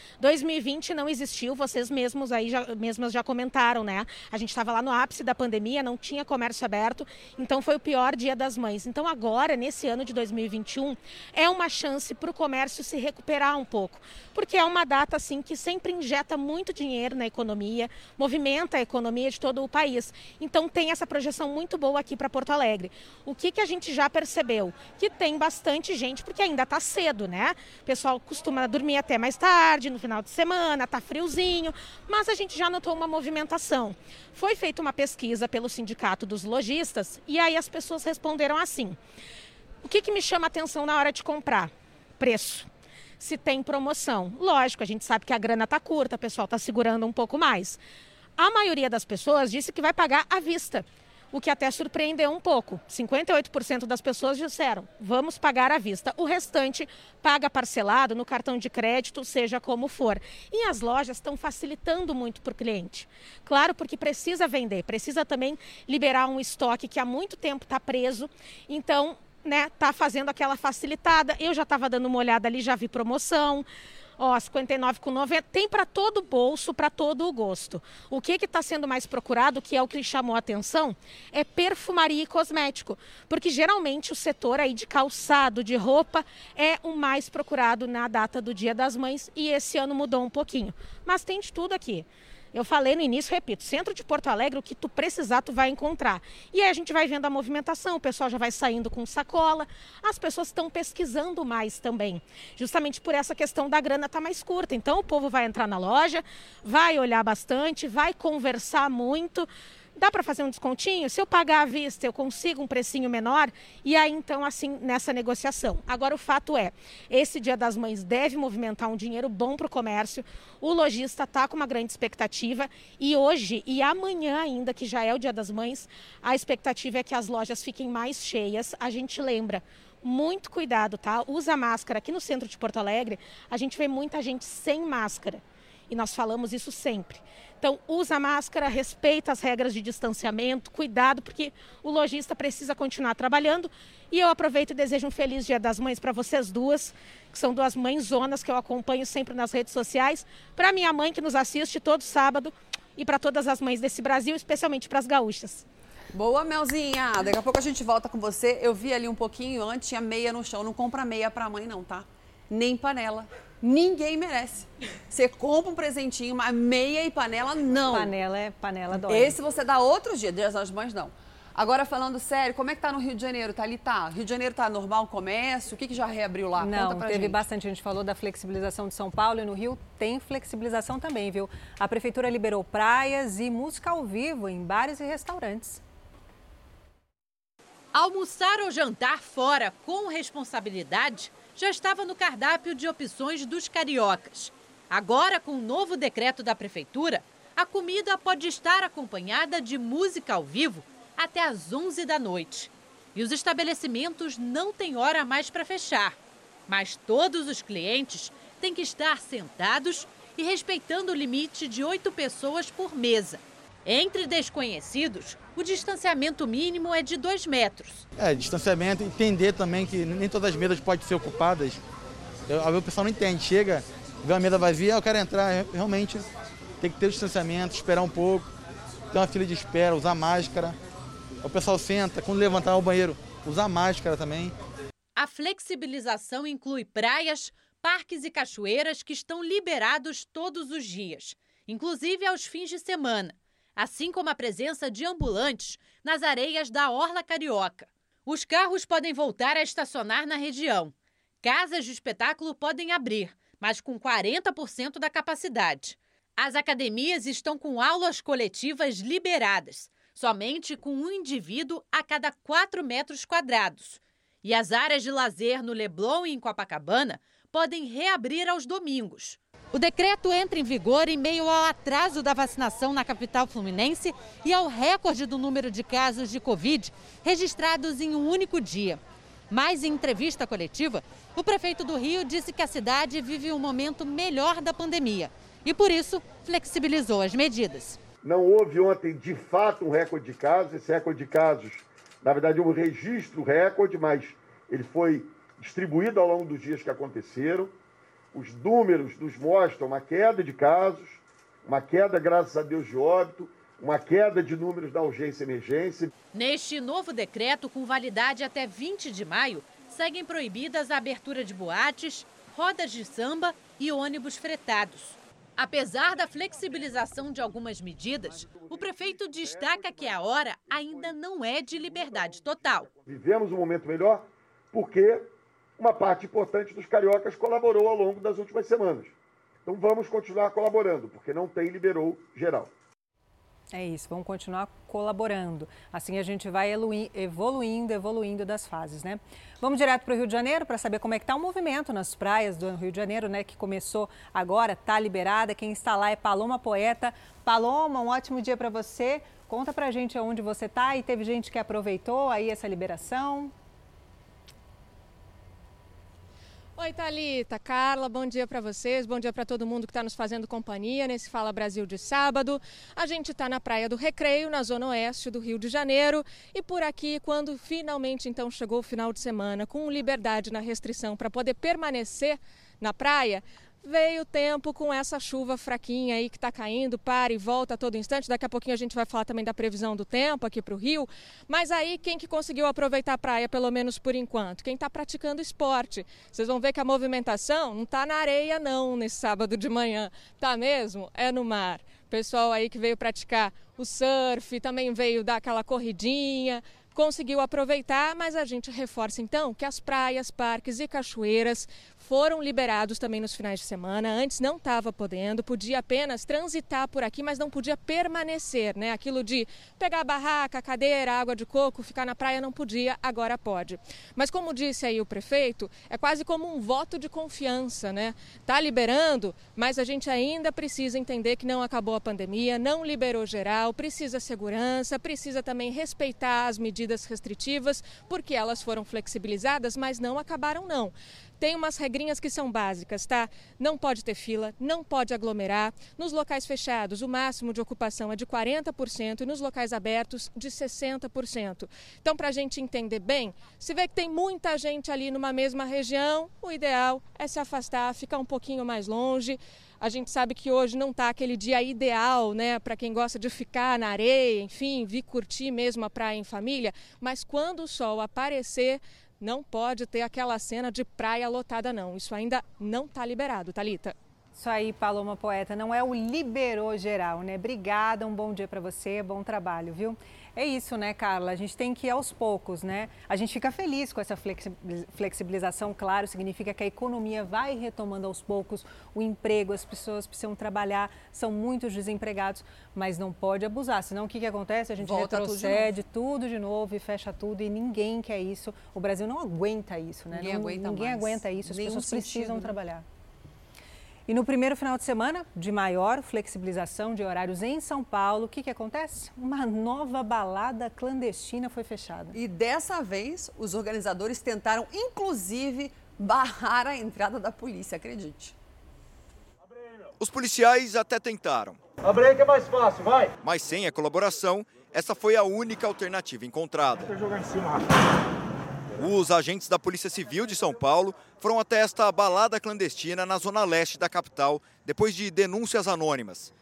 S36: 2020 não existiu, vocês mesmos aí já, mesmas já comentaram, né? A gente estava lá no ápice da pandemia, não tinha comércio aberto, então foi o pior Dia das Mães. Então agora, nesse ano de 2021, é uma chance para o comércio se recuperar um pouco, porque é uma data assim que sempre injeta muito dinheiro na economia, movimenta a economia de todo o país. Então tem essa projeção muito boa aqui para Porto Alegre. O que, que a gente já percebeu? Que tem bastante gente, porque ainda está cedo, né? O pessoal costuma dormir até mais tarde, no final de semana, tá friozinho, mas a gente já notou uma movimentação. Foi feita uma pesquisa pelo Sindicato dos Lojistas e aí as pessoas responderam assim: o que, que me chama atenção na hora de comprar? Preço. Se tem promoção. Lógico, a gente sabe que a grana está curta, o pessoal está segurando um pouco mais. A maioria das pessoas disse que vai pagar à vista, o que até surpreendeu um pouco. 58% das pessoas disseram: vamos pagar à vista. O restante paga parcelado no cartão de crédito, seja como for. E as lojas estão facilitando muito para o cliente. Claro, porque precisa vender, precisa também liberar um estoque que há muito tempo está preso. Então, né, tá fazendo aquela facilitada. Eu já estava dando uma olhada ali, já vi promoção. Ó, 59,90 tem para todo bolso, para todo o gosto. O que está sendo mais procurado, que é o que chamou a atenção, é perfumaria e cosmético, porque geralmente o setor aí de calçado, de roupa, é o mais procurado na data do Dia das Mães e esse ano mudou um pouquinho. Mas tem de tudo aqui. Eu falei no início, repito, centro de Porto Alegre, o que tu precisar, tu vai encontrar. E aí a gente vai vendo a movimentação, o pessoal já vai saindo com sacola, as pessoas estão pesquisando mais também. Justamente por essa questão da grana tá mais curta. Então o povo vai entrar na loja, vai olhar bastante, vai conversar muito dá para fazer um descontinho? Se eu pagar à vista, eu consigo um precinho menor? E aí, então, assim, nessa negociação. Agora, o fato é, esse Dia das Mães deve movimentar um dinheiro bom para o comércio. O lojista está com uma grande expectativa. E hoje e amanhã ainda, que já é o Dia das Mães, a expectativa é que as lojas fiquem mais cheias. A gente lembra, muito cuidado, tá? Usa máscara. Aqui no centro de Porto Alegre, a gente vê muita gente sem máscara. E nós falamos isso sempre. Então, usa máscara, respeita as regras de distanciamento, cuidado, porque o lojista precisa continuar trabalhando. E eu aproveito e desejo um feliz Dia das Mães para vocês duas, que são duas mães zonas que eu acompanho sempre nas redes sociais. Para minha mãe, que nos assiste todo sábado, e para todas as mães desse Brasil, especialmente para as gaúchas.
S2: Boa, Melzinha. Daqui a pouco a gente volta com você. Eu vi ali um pouquinho antes, tinha meia no chão. Não compra meia para a mãe, não, tá? Nem panela. Ninguém merece. Você compra um presentinho, mas meia e panela, não.
S1: Panela é panela dói.
S2: Esse você dá outro dia, Dia das Mães não. Agora, falando sério, como é que tá no Rio de Janeiro? Tá ali, tá? Rio de Janeiro tá normal o comércio? O que, que já reabriu lá?
S1: Não, teve
S2: gente.
S1: bastante. A gente falou da flexibilização de São Paulo e no Rio tem flexibilização também, viu? A prefeitura liberou praias e música ao vivo em bares e restaurantes.
S6: Almoçar ou jantar fora com responsabilidade já estava no cardápio de opções dos cariocas. Agora, com o novo decreto da prefeitura, a comida pode estar acompanhada de música ao vivo até às 11 da noite. E os estabelecimentos não têm hora mais para fechar. Mas todos os clientes têm que estar sentados e respeitando o limite de oito pessoas por mesa. Entre desconhecidos, o distanciamento mínimo é de dois metros.
S54: É, distanciamento, entender também que nem todas as mesas podem ser ocupadas. Eu, o pessoal não entende, chega, vê uma mesa vazia, eu quero entrar, realmente tem que ter o distanciamento, esperar um pouco, ter uma fila de espera, usar máscara. O pessoal senta, quando levantar o banheiro, usar máscara também.
S6: A flexibilização inclui praias, parques e cachoeiras que estão liberados todos os dias, inclusive aos fins de semana assim como a presença de ambulantes nas areias da Orla Carioca. Os carros podem voltar a estacionar na região. Casas de espetáculo podem abrir, mas com 40% da capacidade. As academias estão com aulas coletivas liberadas, somente com um indivíduo a cada 4 metros quadrados. E as áreas de lazer no Leblon e em Copacabana podem reabrir aos domingos. O decreto entra em vigor em meio ao atraso da vacinação na capital fluminense e ao recorde do número de casos de Covid registrados em um único dia. Mas em entrevista coletiva, o prefeito do Rio disse que a cidade vive um momento melhor da pandemia e, por isso, flexibilizou as medidas.
S55: Não houve ontem, de fato, um recorde de casos. Esse recorde de casos, na verdade, é um registro recorde, mas ele foi distribuído ao longo dos dias que aconteceram. Os números nos mostram uma queda de casos, uma queda, graças a Deus, de óbito, uma queda de números da urgência e emergência.
S6: Neste novo decreto, com validade até 20 de maio, seguem proibidas a abertura de boates, rodas de samba e ônibus fretados. Apesar da flexibilização de algumas medidas, o prefeito destaca que a hora ainda não é de liberdade total.
S55: Vivemos um momento melhor porque uma parte importante dos cariocas colaborou ao longo das últimas semanas. Então vamos continuar colaborando, porque não tem liberou geral.
S1: É isso, vamos continuar colaborando. Assim a gente vai evoluindo, evoluindo das fases, né? Vamos direto para o Rio de Janeiro para saber como é que está o movimento nas praias do Rio de Janeiro, né? Que começou agora, está liberada. Quem está lá é Paloma Poeta. Paloma, um ótimo dia para você. Conta para a gente onde você está e teve gente que aproveitou aí essa liberação.
S6: Oi,
S56: Thalita, Carla, bom dia para vocês, bom dia para todo mundo que está nos fazendo companhia nesse Fala Brasil de sábado. A gente está na Praia do Recreio, na zona oeste do Rio de Janeiro, e por aqui, quando finalmente então chegou o final de semana, com liberdade na restrição para poder permanecer na praia, veio o tempo com essa chuva fraquinha aí que está caindo, para e volta a todo instante. Daqui a pouquinho a gente vai falar também da previsão do tempo aqui para o Rio. Mas aí quem que conseguiu aproveitar a praia, pelo menos por enquanto? Quem está praticando esporte. Vocês vão ver que a movimentação não está na areia não nesse sábado de manhã. Tá mesmo? É no mar. Pessoal aí que veio praticar o surf, também veio dar aquela corridinha, conseguiu aproveitar, mas a gente reforça então que as praias, parques e cachoeiras foram liberados também nos finais de semana. Antes não estava podendo, podia apenas transitar por aqui, mas não podia permanecer, né? Aquilo de pegar barraca, cadeira, água de coco, ficar na praia não podia, agora pode. Mas como disse aí o prefeito, é quase como um voto de confiança, né? Tá liberando, mas a gente ainda precisa entender que não acabou a pandemia, não liberou geral, precisa segurança, precisa também respeitar as medidas restritivas, porque elas foram flexibilizadas, mas não acabaram não tem umas regrinhas que são básicas, tá? Não pode ter fila, não pode aglomerar. Nos locais fechados, o máximo de ocupação é de 40% e nos locais abertos, de 60%. Então, para a gente entender bem, se vê que tem muita gente ali numa mesma região, o ideal é se afastar, ficar um pouquinho mais longe. A gente sabe que hoje não está aquele dia ideal, né, para quem gosta de ficar na areia, enfim, vir curtir mesmo a praia em família, mas quando o sol aparecer, não pode ter aquela cena de praia lotada, não. Isso ainda não está liberado, Talita.
S1: Isso aí, Paloma Poeta, não é o liberou geral, né? Obrigada, um bom dia para você, bom trabalho, viu? É isso, né, Carla? A gente tem que ir aos poucos, né? A gente fica feliz com essa flexibilização, claro, significa que a economia vai retomando aos poucos o emprego, as pessoas precisam trabalhar, são muitos desempregados, mas não pode abusar, senão o que, que acontece? A gente Volta retrocede tudo de, tudo de, novo e fecha tudo e ninguém quer isso. O Brasil não aguenta isso, né?
S2: Ninguém
S1: não,
S2: aguenta
S1: Ninguém
S2: mais.
S1: aguenta isso, as
S2: Nenhum
S1: pessoas
S2: sentido,
S1: precisam
S2: né?
S1: trabalhar. E no primeiro final de semana de maior flexibilização de horários em São Paulo, o que, que acontece? Uma nova balada clandestina foi fechada.
S2: E dessa vez, os organizadores tentaram, inclusive, barrar a entrada da polícia, acredite.
S57: Os policiais até tentaram.
S58: Abre aí que é mais fácil, vai.
S57: Mas sem a colaboração, essa foi a única alternativa encontrada.
S58: Vou jogar em cima.
S57: Os agentes da Polícia Civil de São Paulo foram até esta balada clandestina na zona leste da capital, depois de denúncias anônimas.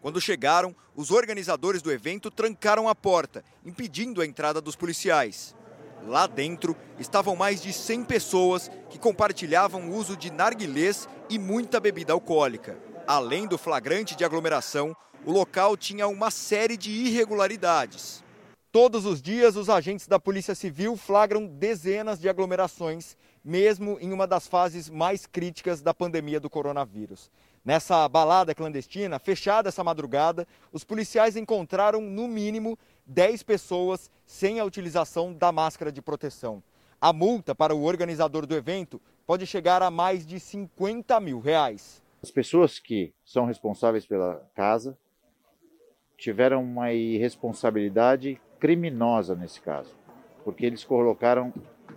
S57: Quando chegaram, os organizadores do evento trancaram a porta, impedindo a entrada dos policiais. Lá dentro estavam mais de 100 pessoas que compartilhavam o uso de narguilés e muita bebida alcoólica. Além do flagrante de aglomeração, o local tinha uma série de irregularidades. Todos os dias, os agentes da Polícia Civil flagram dezenas de aglomerações, mesmo em uma das fases mais críticas da pandemia do coronavírus. Nessa balada clandestina, fechada essa madrugada, os policiais encontraram, no mínimo, 10 pessoas sem a utilização da máscara de proteção. A multa para o organizador do evento pode chegar a mais de 50 mil reais.
S59: As pessoas que são responsáveis pela casa tiveram uma irresponsabilidade criminosa nesse caso, porque eles colocaram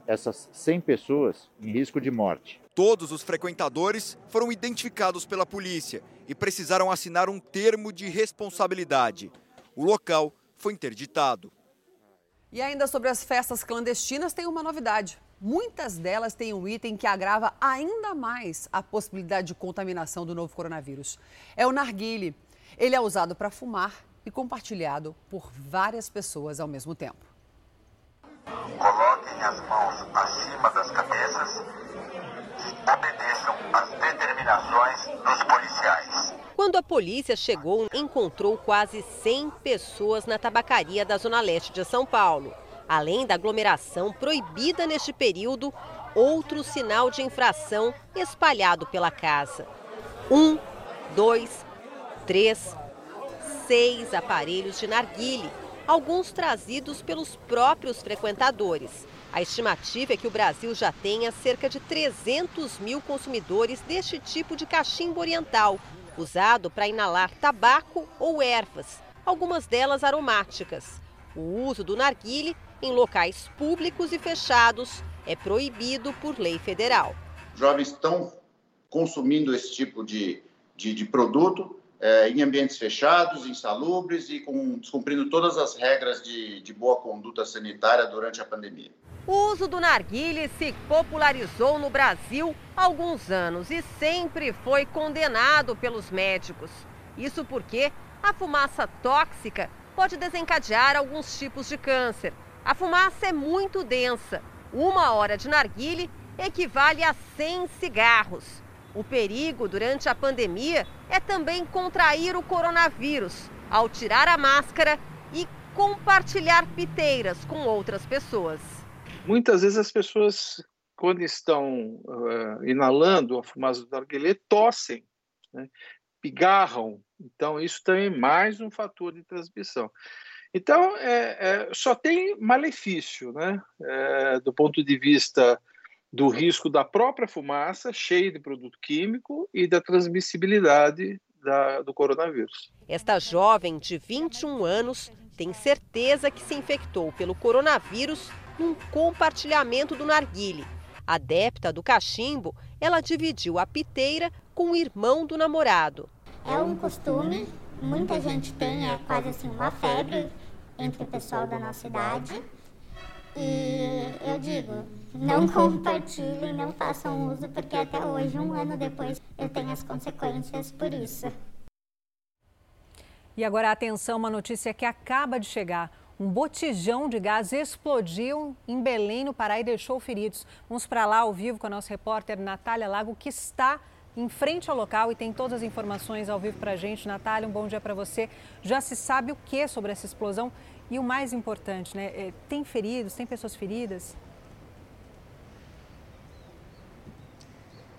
S59: essas 100 pessoas em risco de morte.
S57: Todos os frequentadores foram identificados pela polícia e precisaram assinar um termo de responsabilidade. O local foi interditado.
S2: E ainda sobre as festas clandestinas, tem uma novidade. Muitas delas têm um item que agrava ainda mais a possibilidade de contaminação do novo coronavírus. É o narguile. Ele é usado para fumar e compartilhado por várias pessoas ao mesmo tempo.
S55: Coloquem as mãos acima das cabeças e obedeçam às determinações dos policiais.
S60: Quando a polícia chegou, encontrou quase 100 pessoas na tabacaria da Zona Leste de São Paulo. Além da aglomeração proibida neste período, outro sinal de infração espalhado pela casa. Um, dois, três, seis aparelhos de narguile, alguns trazidos pelos próprios frequentadores. A estimativa é que o Brasil já tenha cerca de 300 mil consumidores deste tipo de cachimbo oriental, usado para inalar tabaco ou ervas, algumas delas aromáticas. O uso do narguile em locais públicos e fechados é proibido por lei federal.
S59: jovens estão consumindo esse tipo de, de, de produto é, em ambientes fechados, insalubres e com, descumprindo todas as regras de, de boa conduta sanitária durante a pandemia.
S61: O uso do narguile se popularizou no Brasil há alguns anos e sempre foi condenado pelos médicos. Isso porque a fumaça tóxica pode desencadear alguns tipos de câncer. A fumaça é muito densa. Uma hora de narguile equivale a 100 cigarros. O perigo durante a pandemia é também contrair o coronavírus ao tirar a máscara e compartilhar piteiras com outras pessoas.
S62: Muitas vezes as pessoas, quando estão uh, inalando a fumaça do narguilé, tossem, né? pigarram. Então, isso também é mais um fator de transmissão. Então, é, é, só tem malefício, né? É, do ponto de vista do risco da própria fumaça, cheia de produto químico, e da transmissibilidade da, do coronavírus.
S61: Esta jovem de 21 anos tem certeza que se infectou pelo coronavírus num compartilhamento do narguile. Adepta do cachimbo, ela dividiu a piteira com o irmão do namorado.
S63: É um costume, muita gente tem, é quase assim uma febre entre o pessoal da nossa idade. E eu digo, não compartilhem, não façam uso, porque até hoje, um ano depois, eu tenho as consequências por isso.
S1: E agora atenção, uma notícia que acaba de chegar. Um botijão de gás explodiu em Belém, no Pará, e deixou feridos. Vamos para lá ao vivo com a nossa repórter Natália Lago, que está em frente ao local e tem todas as informações ao vivo para a gente. Natália, um bom dia para você. Já se sabe o que sobre essa explosão? E o mais importante, né? É, tem feridos, tem pessoas feridas?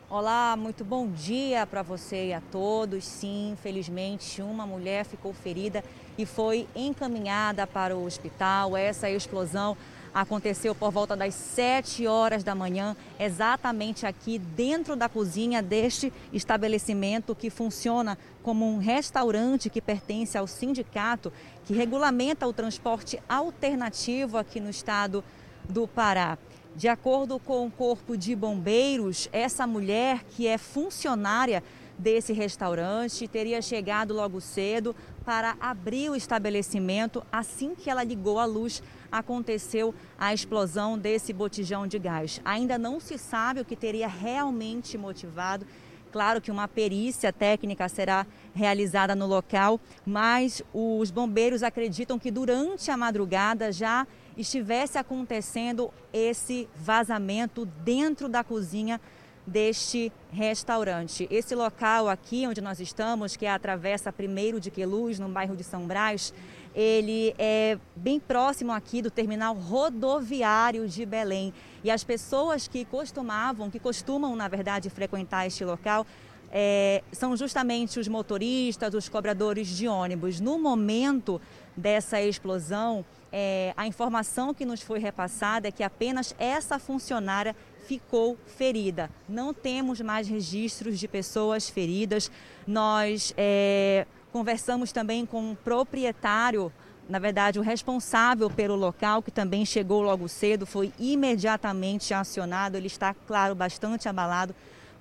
S64: Olá, muito bom dia para você e a todos. Sim, infelizmente, uma mulher ficou ferida e foi encaminhada para o hospital. Essa explosão aconteceu por volta das 7 horas da manhã, exatamente aqui dentro da cozinha deste estabelecimento que funciona como um restaurante que pertence ao sindicato que regulamenta o transporte alternativo aqui no estado do Pará. De acordo com o Corpo de Bombeiros, essa mulher, que é funcionária desse restaurante, teria chegado logo cedo para abrir o estabelecimento. Assim que ela ligou a luz, aconteceu a explosão desse botijão de gás. Ainda não se sabe o que teria realmente motivado. Claro que uma perícia técnica será realizada no local, mas os bombeiros acreditam que durante a madrugada já estivesse acontecendo esse vazamento dentro da cozinha deste restaurante. Esse local aqui onde nós estamos, que é a Travessa 1 de Queluz, no bairro de São Brás, ele é bem próximo aqui do terminal rodoviário de Belém. E as pessoas que costumavam, que costumam, na verdade, frequentar este local, é, são justamente os motoristas, os cobradores de ônibus. No momento dessa explosão, é, a informação que nos foi repassada é que apenas essa funcionária ficou ferida. Não temos mais registros de pessoas feridas. Nós é, conversamos também com o proprietário, na verdade, o responsável pelo local, que também chegou logo cedo, foi imediatamente acionado. Ele está, claro, bastante abalado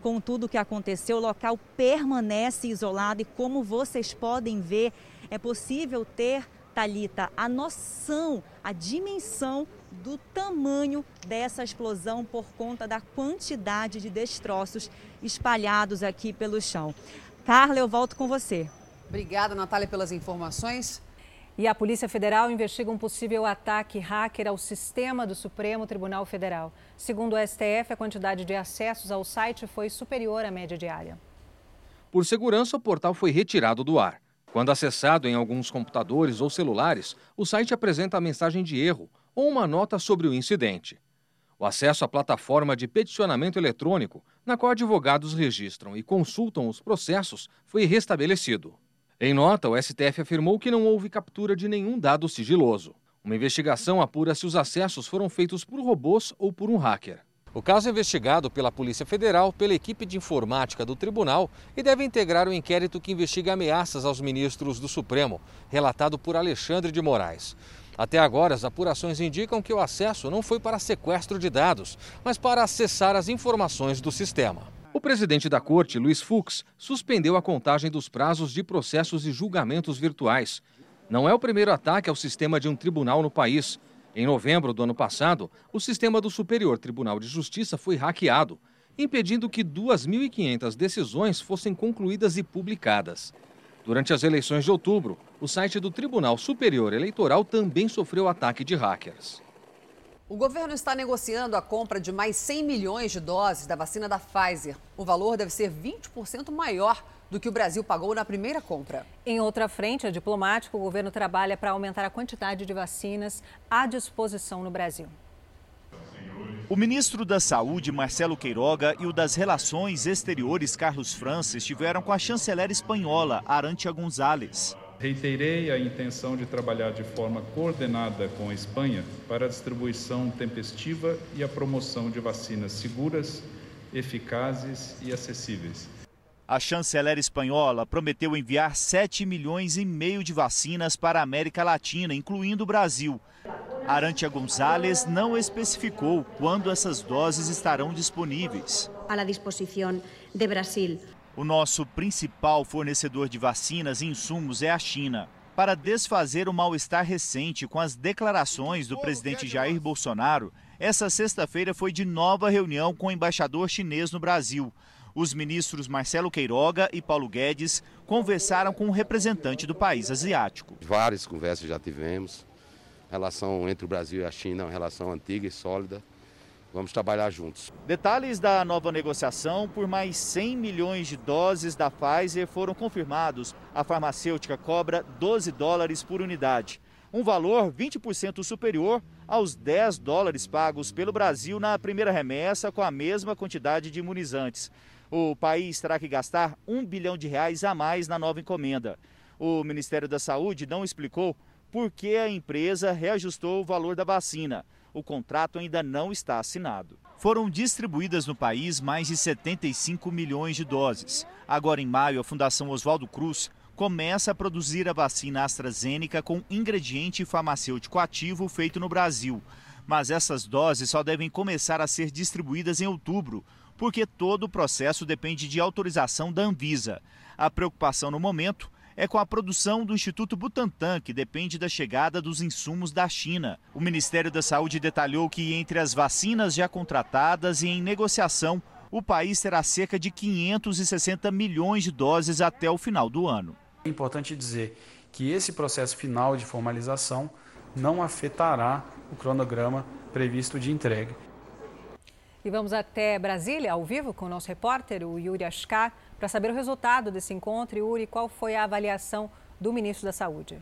S64: com tudo o que aconteceu. O local permanece isolado e, como vocês podem ver, é possível ter, Talita, a noção, a dimensão do tamanho dessa explosão por conta da quantidade de destroços espalhados aqui pelo chão. Carla, eu volto com você.
S2: Obrigada, Natália, pelas informações.
S1: E a Polícia Federal investiga um possível ataque hacker ao sistema do Supremo Tribunal Federal. Segundo o STF, a quantidade de acessos ao site foi superior à média diária.
S65: Por segurança, o portal foi retirado do ar. Quando acessado em alguns computadores ou celulares, o site apresenta a mensagem de erro ou uma nota sobre o incidente. O acesso à plataforma de peticionamento eletrônico, na qual advogados registram e consultam os processos, foi restabelecido. Em nota, o STF afirmou que não houve captura de nenhum dado sigiloso. Uma investigação apura se os acessos foram feitos por robôs ou por um hacker.
S66: O caso é investigado pela Polícia Federal, pela equipe de informática do tribunal e deve integrar o inquérito que investiga ameaças aos ministros do Supremo, relatado por Alexandre de Moraes. Até agora, as apurações indicam que o acesso não foi para sequestro de dados, mas para acessar as informações do sistema. O presidente da corte, Luiz Fux, suspendeu a contagem dos prazos de processos e julgamentos virtuais. Não é o primeiro ataque ao sistema de um tribunal no país. Em novembro do ano passado, o sistema do Superior Tribunal de Justiça foi hackeado, impedindo que 2.500 decisões fossem concluídas e publicadas. Durante as eleições de outubro, o site do Tribunal Superior Eleitoral também sofreu ataque de hackers.
S2: O governo está negociando a compra de mais 100 milhões de doses da vacina da Pfizer. O valor deve ser 20% maior do que o Brasil pagou na primeira compra.
S1: Em outra frente, a diplomática, o governo trabalha para aumentar a quantidade de vacinas à disposição no Brasil.
S67: O ministro da Saúde, Marcelo Queiroga, e o das Relações Exteriores, Carlos França, estiveram com a chanceler espanhola, Arantia González.
S68: Reiterei a intenção de trabalhar de forma coordenada com a Espanha para a distribuição tempestiva e a promoção de vacinas seguras, eficazes e acessíveis.
S67: A chanceler espanhola prometeu enviar 7 milhões e meio de vacinas para a América Latina, incluindo o Brasil. Arantia González não especificou quando essas doses estarão disponíveis.
S69: À disposição de Brasil.
S67: O nosso principal fornecedor de vacinas e insumos é a China. Para desfazer o mal-estar recente com as declarações do presidente Jair Bolsonaro, essa sexta-feira foi de nova reunião com o embaixador chinês no Brasil. Os ministros Marcelo Queiroga e Paulo Guedes conversaram com o um representante do país asiático.
S70: Várias conversas já tivemos. A relação entre o Brasil e a China é uma relação antiga e sólida. Vamos trabalhar juntos.
S67: Detalhes da nova negociação por mais 100 milhões de doses da Pfizer foram confirmados. A farmacêutica cobra 12 dólares por unidade, um valor 20% superior aos 10 dólares pagos pelo Brasil na primeira remessa com a mesma quantidade de imunizantes. O país terá que gastar um bilhão de reais a mais na nova encomenda. O Ministério da Saúde não explicou por que a empresa reajustou o valor da vacina o contrato ainda não está assinado. Foram distribuídas no país mais de 75 milhões de doses. Agora, em maio, a Fundação Oswaldo Cruz começa a produzir a vacina AstraZeneca com ingrediente farmacêutico ativo feito no Brasil. Mas essas doses só devem começar a ser distribuídas em outubro, porque todo o processo depende de autorização da Anvisa. A preocupação no momento é com a produção do Instituto Butantan, que depende da chegada dos insumos da China. O Ministério da Saúde detalhou que entre as vacinas já contratadas e em negociação, o país terá cerca de 560 milhões de doses até o final do ano.
S71: É importante dizer que esse processo final de formalização não afetará o cronograma previsto de entrega.
S1: E vamos até Brasília, ao vivo, com o nosso repórter, o Yuri Ashkar, para saber o resultado desse encontro. Yuri, qual foi a avaliação do ministro da Saúde?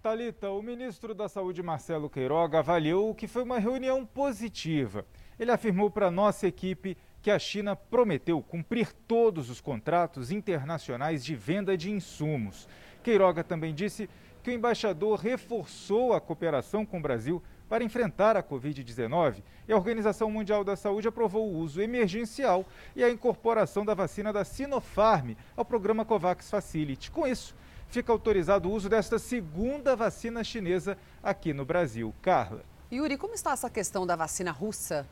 S48: Talita, o ministro da Saúde, Marcelo Queiroga, avaliou que foi uma reunião positiva. Ele afirmou para nossa equipe que a China prometeu cumprir todos os contratos internacionais de venda de insumos. Queiroga também disse que o embaixador reforçou a cooperação com o Brasil para enfrentar a Covid-19 e a Organização Mundial da Saúde aprovou o uso emergencial e a incorporação da vacina da Sinopharm ao programa COVAX Facility. Com isso, fica autorizado o uso desta segunda vacina chinesa aqui no Brasil. Carla.
S2: Yuri, como está essa questão da vacina russa?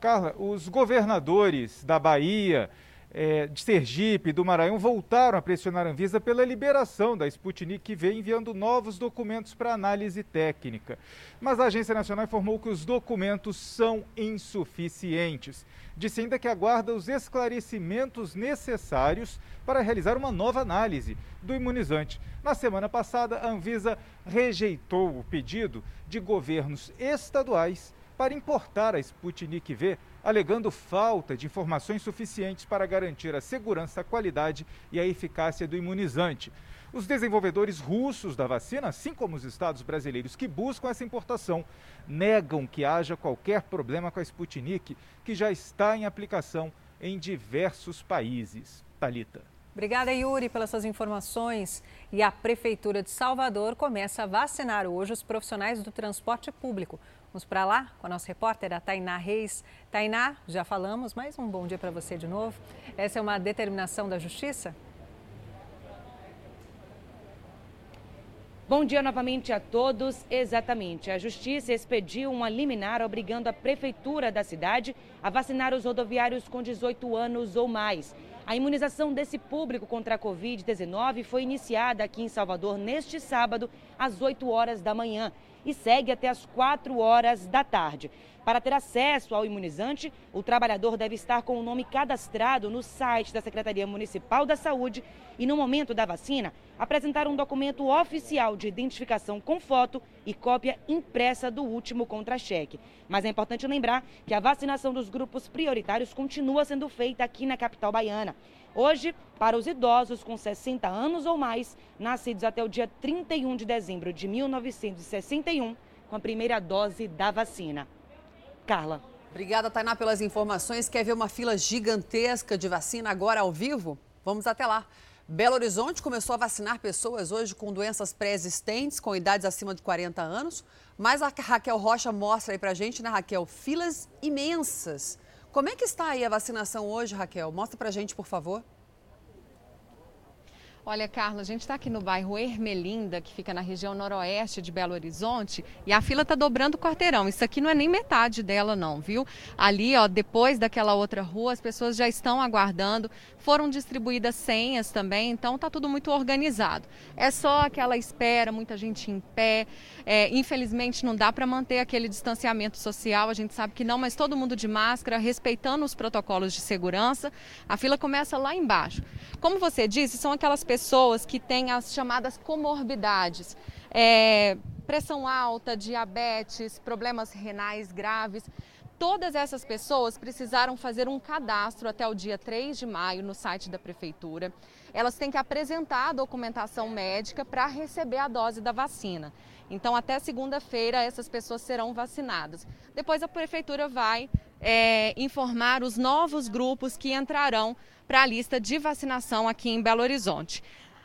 S48: Carla, os governadores da Bahia é, de Sergipe e do Maranhão voltaram a pressionar a Anvisa pela liberação da Sputnik V, enviando novos documentos para análise técnica. Mas a Agência Nacional informou que os documentos são insuficientes. Disse ainda que aguarda os esclarecimentos necessários para realizar uma nova análise do imunizante. Na semana passada, a Anvisa rejeitou o pedido de governos estaduais para importar a Sputnik V alegando falta de informações suficientes para garantir a segurança, a qualidade e a eficácia do imunizante. Os desenvolvedores russos da vacina, assim como os estados brasileiros que buscam essa importação, negam que haja qualquer problema com a Sputnik, que já está em aplicação em diversos países. Talita.
S1: Obrigada, Yuri, pelas suas informações. E a Prefeitura de Salvador começa a vacinar hoje os profissionais do transporte público. Vamos para lá com a nossa repórter, a Tainá Reis. Tainá, já falamos, mas um bom dia para você de novo. Essa é uma determinação da Justiça?
S38: Bom dia novamente a todos. Exatamente. A Justiça expediu uma liminar obrigando a Prefeitura da cidade a vacinar os rodoviários com 18 anos ou mais. A imunização desse público contra a Covid-19 foi iniciada aqui em Salvador neste sábado, às 8 horas da manhã e segue até às 4 horas da tarde. Para ter acesso ao imunizante, o trabalhador deve estar com o nome cadastrado no site da Secretaria Municipal da Saúde e, no momento da vacina, apresentar um documento oficial de identificação com foto e cópia impressa do último contra-cheque. Mas é importante lembrar que a vacinação dos grupos prioritários continua sendo feita aqui na capital baiana. Hoje, para os idosos com 60 anos ou mais, nascidos até o dia 31 de dezembro de 1961, com a primeira dose da vacina. Carla.
S2: Obrigada, Tainá, pelas informações. Quer ver uma fila gigantesca de vacina agora ao vivo? Vamos até lá. Belo Horizonte começou a vacinar pessoas hoje com doenças pré-existentes, com idades acima de 40 anos. Mas a Raquel Rocha mostra aí pra gente, né, Raquel? Filas imensas. Como é que está aí a vacinação hoje, Raquel? Mostra pra gente, por favor.
S35: Olha, Carla, a gente está aqui no bairro Ermelinda, que fica na região noroeste de Belo Horizonte, e a fila está dobrando o quarteirão. Isso aqui não é nem metade dela, não, viu? Ali, ó, depois daquela outra rua, as pessoas já estão aguardando. Foram distribuídas senhas também, então está tudo muito organizado. É só aquela espera, muita gente em pé. É, infelizmente, não dá para manter aquele distanciamento social. A gente sabe que não, mas todo mundo de máscara, respeitando os protocolos de segurança. A fila começa lá embaixo. Como você disse, são aquelas pessoas pessoas que têm as chamadas comorbidades, é, pressão alta, diabetes, problemas renais graves. Todas essas pessoas precisaram fazer um cadastro até o dia 3 de maio no site da prefeitura. Elas têm que apresentar a documentação médica para receber a dose da vacina. Então, até segunda-feira, essas pessoas serão vacinadas. Depois, a prefeitura vai é, informar os novos grupos que entrarão para a lista de vacinação aqui em Belo Horizonte.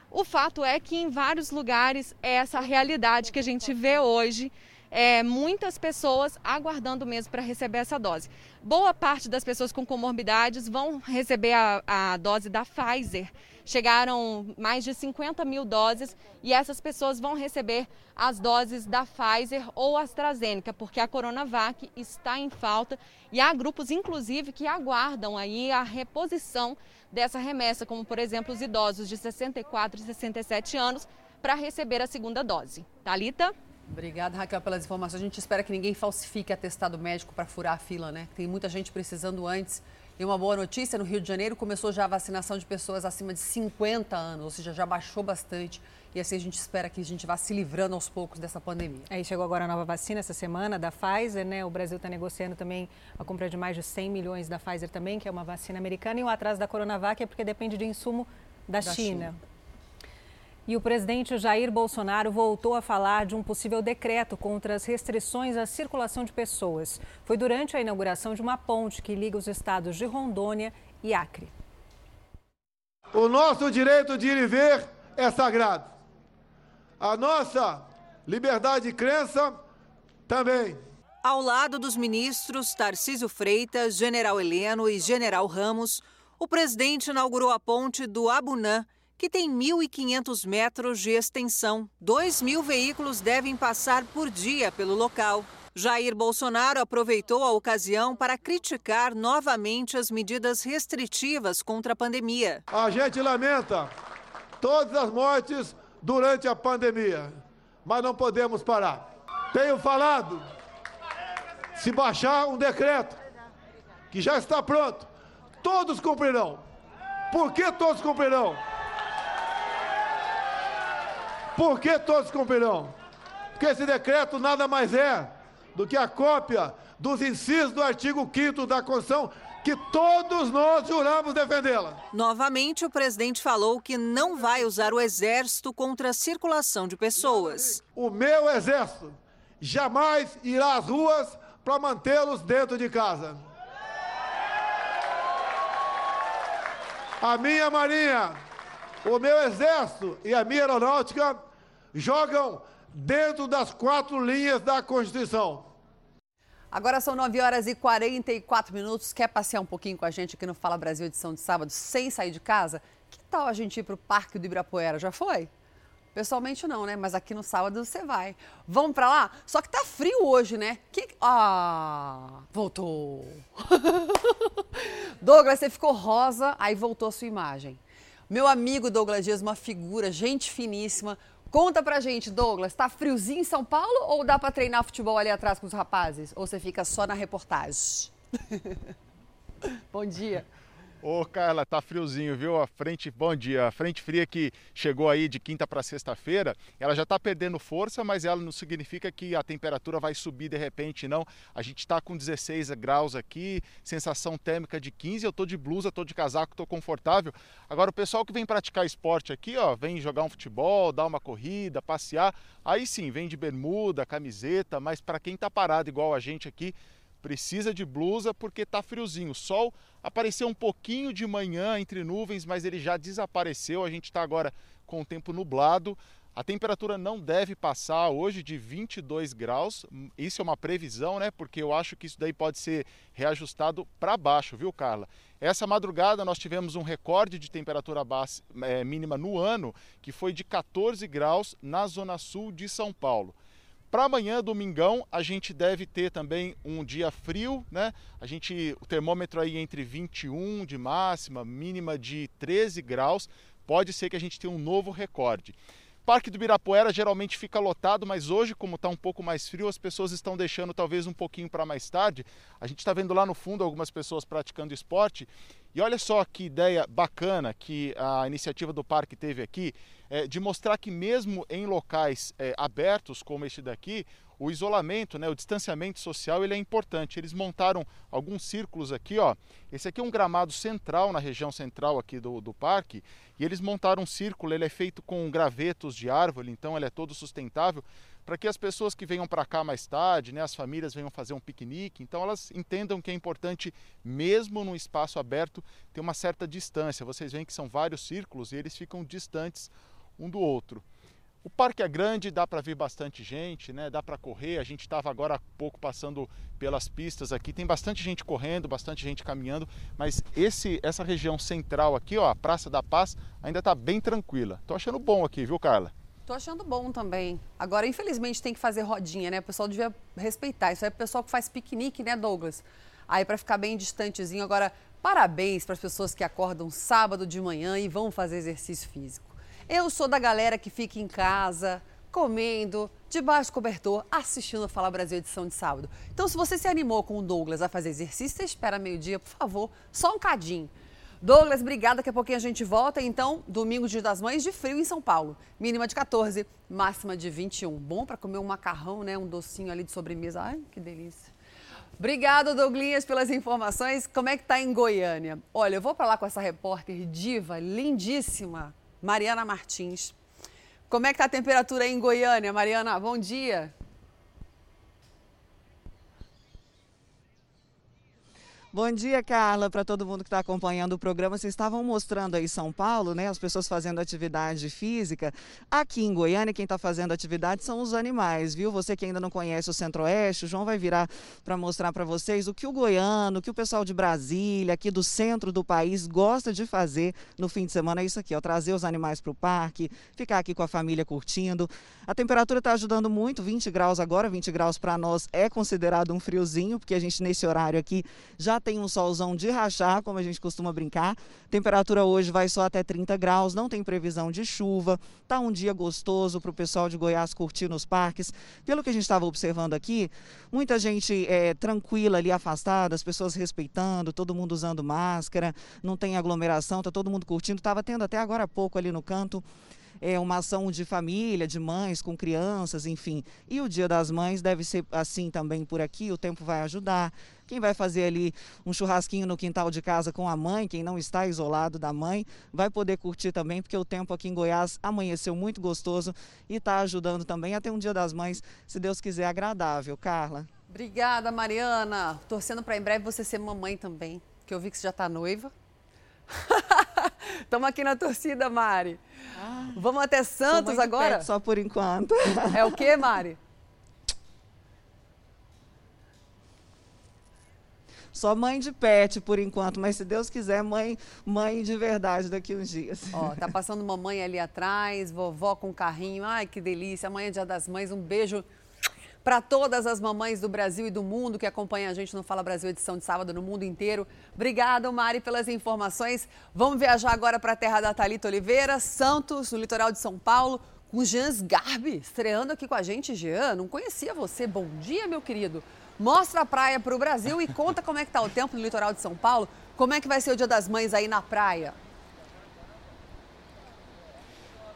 S35: O fato é que em vários lugares é essa realidade que a gente vê hoje. É, muitas pessoas aguardando mesmo para receber essa dose. Boa parte das pessoas com comorbidades vão receber a, a dose da Pfizer, chegaram mais de 50 mil doses e essas pessoas vão receber as doses da Pfizer ou AstraZeneca, porque a Coronavac está em falta e há grupos, inclusive, que aguardam aí a reposição dessa remessa, como por exemplo os idosos de 64 e 67 anos, para receber a segunda dose. Talita?
S2: Obrigada, Raquel, pelas informações. A gente espera que ninguém falsifique atestado médico para furar a fila, né? Tem muita gente precisando antes. E uma boa notícia, no Rio de Janeiro começou já a vacinação de pessoas acima de 50 anos, ou seja, já baixou bastante. E assim a gente espera que a gente vá se livrando aos poucos dessa pandemia.
S72: Aí chegou agora a nova vacina essa semana da Pfizer, né? O Brasil está negociando também a compra de mais de 100 milhões da Pfizer também, que é uma vacina americana. E o atraso da Coronavac é porque depende de insumo da, da China. China. E o presidente Jair Bolsonaro voltou a falar de um possível decreto contra as restrições à circulação de pessoas. Foi durante a inauguração de uma ponte que liga os estados de Rondônia e Acre.
S73: O nosso direito de ir e ver é sagrado. A nossa liberdade de crença também.
S1: Ao lado dos ministros Tarcísio Freitas, General Heleno e General Ramos, o presidente inaugurou a ponte do Abunã que tem 1.500 metros de extensão. 2 mil veículos devem passar por dia pelo local. Jair Bolsonaro aproveitou a ocasião para criticar novamente as medidas restritivas contra a pandemia.
S73: A gente lamenta todas as mortes durante a pandemia, mas não podemos parar. Tenho falado, se baixar um decreto que já está pronto, todos cumprirão. Por que todos cumprirão? Por que todos cumprirão? Porque esse decreto nada mais é do que a cópia dos incisos do artigo 5 da Constituição que todos nós juramos defendê-la.
S1: Novamente, o presidente falou que não vai usar o exército contra a circulação de pessoas.
S73: O meu exército jamais irá às ruas para mantê-los dentro de casa. A minha marinha o meu exército e a minha aeronáutica jogam dentro das quatro linhas da Constituição.
S2: Agora são 9 horas e 44 minutos. Quer passear um pouquinho com a gente aqui no Fala Brasil edição de sábado sem sair de casa? Que tal a gente ir para o Parque do Ibirapuera? Já foi? Pessoalmente não, né? Mas aqui no sábado você vai. Vamos para lá? Só que tá frio hoje, né? Que... Ah, voltou. Douglas, você ficou rosa, aí voltou a sua imagem. Meu amigo Douglas Dias, uma figura, gente finíssima. Conta pra gente, Douglas, tá friozinho em São Paulo ou dá para treinar futebol ali atrás com os rapazes? Ou você fica só na reportagem? Bom dia.
S74: Ô, Carla, tá friozinho, viu? A frente, bom dia. A frente fria que chegou aí de quinta para sexta-feira, ela já tá perdendo força, mas ela não significa que a temperatura vai subir de repente, não. A gente tá com 16 graus aqui, sensação térmica de 15. Eu tô de blusa, tô de casaco, tô confortável. Agora, o pessoal que vem praticar esporte aqui, ó, vem jogar um futebol, dar uma corrida, passear, aí sim, vem de bermuda, camiseta, mas para quem tá parado igual a gente aqui, precisa de blusa porque tá friozinho. O sol apareceu um pouquinho de manhã entre nuvens, mas ele já desapareceu. A gente está agora com o tempo nublado. A temperatura não deve passar hoje de 22 graus. Isso é uma previsão, né? Porque eu acho que isso daí pode ser reajustado para baixo, viu, Carla? Essa madrugada nós tivemos um recorde de temperatura base, é, mínima no ano, que foi de 14 graus na zona sul de São Paulo. Para amanhã, domingão, a gente deve ter também um dia frio, né? A gente, o termômetro aí entre 21 de máxima, mínima de 13 graus. Pode ser que a gente tenha um novo recorde. Parque do Birapuera geralmente fica lotado, mas hoje, como está um pouco mais frio, as pessoas estão deixando talvez um pouquinho para mais tarde. A gente está vendo lá no fundo algumas pessoas praticando esporte. E olha só que ideia bacana que a iniciativa do parque teve aqui é, de mostrar que mesmo em locais é, abertos como este daqui, o isolamento, né, o distanciamento social, ele é importante. Eles montaram alguns círculos aqui, ó. Esse aqui é um gramado central na região central aqui do, do parque, e eles montaram um círculo. Ele é feito com gravetos de árvore, então ele é todo sustentável para que as pessoas que venham para cá mais tarde, né, as famílias venham fazer um piquenique, então elas entendam que é importante, mesmo num espaço aberto, ter uma certa distância. Vocês veem que são vários círculos e eles ficam distantes um do outro. O parque é grande, dá para ver bastante gente, né? Dá para correr. A gente estava agora há pouco passando pelas pistas aqui. Tem bastante gente correndo, bastante gente caminhando, mas esse, essa região central aqui, ó, a Praça da Paz, ainda está bem tranquila. Tô achando bom aqui, viu, Carla?
S2: Tô achando bom também. Agora, infelizmente, tem que fazer rodinha, né? O pessoal devia respeitar. Isso é o pessoal que faz piquenique, né, Douglas? Aí para ficar bem distantezinho. Agora, parabéns para as pessoas que acordam sábado de manhã e vão fazer exercício físico. Eu sou da galera que fica em casa, comendo, debaixo do cobertor, assistindo a Fala Brasil edição de sábado. Então, se você se animou com o Douglas a fazer exercício, você espera meio-dia, por favor, só um cadinho. Douglas, obrigada. Daqui a pouquinho a gente volta. Então, domingo, dia das mães, de frio em São Paulo. Mínima de 14, máxima de 21. Bom para comer um macarrão, né? Um docinho ali de sobremesa. Ai, que delícia. Obrigada, Douglinhas, pelas informações. Como é que tá em Goiânia? Olha, eu vou para lá com essa repórter diva, lindíssima, Mariana Martins. Como é que está a temperatura aí em Goiânia, Mariana? Bom dia.
S75: Bom dia, Carla, para todo mundo que está acompanhando o programa. Vocês estavam mostrando aí São Paulo, né? As pessoas fazendo atividade física. Aqui em Goiânia, quem está fazendo atividade são os animais, viu? Você que ainda não conhece o Centro-Oeste, o João vai virar para mostrar para vocês o que o goiano, o que o pessoal de Brasília, aqui do centro do país, gosta de fazer no fim de semana. É isso aqui, ó, trazer os animais para o parque, ficar aqui com a família curtindo. A temperatura está ajudando muito, 20 graus agora, 20 graus para nós é considerado um friozinho, porque a gente nesse horário aqui já tem um solzão de rachar, como a gente costuma brincar. Temperatura hoje vai só até 30 graus, não tem previsão de chuva. Tá um dia gostoso para o pessoal de Goiás curtir nos parques. Pelo que a gente estava observando aqui, muita gente é, tranquila ali afastada, as pessoas respeitando, todo mundo usando máscara, não tem aglomeração, tá todo mundo curtindo. Estava tendo até agora há pouco ali no canto é, uma ação de família, de mães com crianças, enfim. E o Dia das Mães deve ser assim também por aqui, o tempo vai ajudar. Quem vai fazer ali um churrasquinho no quintal de casa com a mãe, quem não está isolado da mãe, vai poder curtir também, porque o tempo aqui em Goiás amanheceu muito gostoso e está ajudando também a ter um Dia das Mães, se Deus quiser, agradável. Carla.
S2: Obrigada, Mariana. Torcendo para em breve você ser mamãe também, que eu vi que você já está noiva. Estamos aqui na torcida, Mari. Ah, Vamos até Santos agora?
S75: só por enquanto.
S2: É o que, Mari?
S75: Só mãe de pet por enquanto, mas se Deus quiser, mãe, mãe de verdade daqui uns dias.
S2: Ó, tá passando mamãe ali atrás, vovó com carrinho. Ai, que delícia. Amanhã é dia das mães. Um beijo para todas as mamães do Brasil e do mundo que acompanham a gente no Fala Brasil edição de sábado no mundo inteiro. Obrigada, Mari, pelas informações. Vamos viajar agora para a terra da Talita Oliveira, Santos, no litoral de São Paulo, com Jean Garbi, estreando aqui com a gente. Jean, não conhecia você. Bom dia, meu querido. Mostra a praia para o Brasil e conta como é que tá o tempo no litoral de São Paulo. Como é que vai ser o Dia das Mães aí na praia?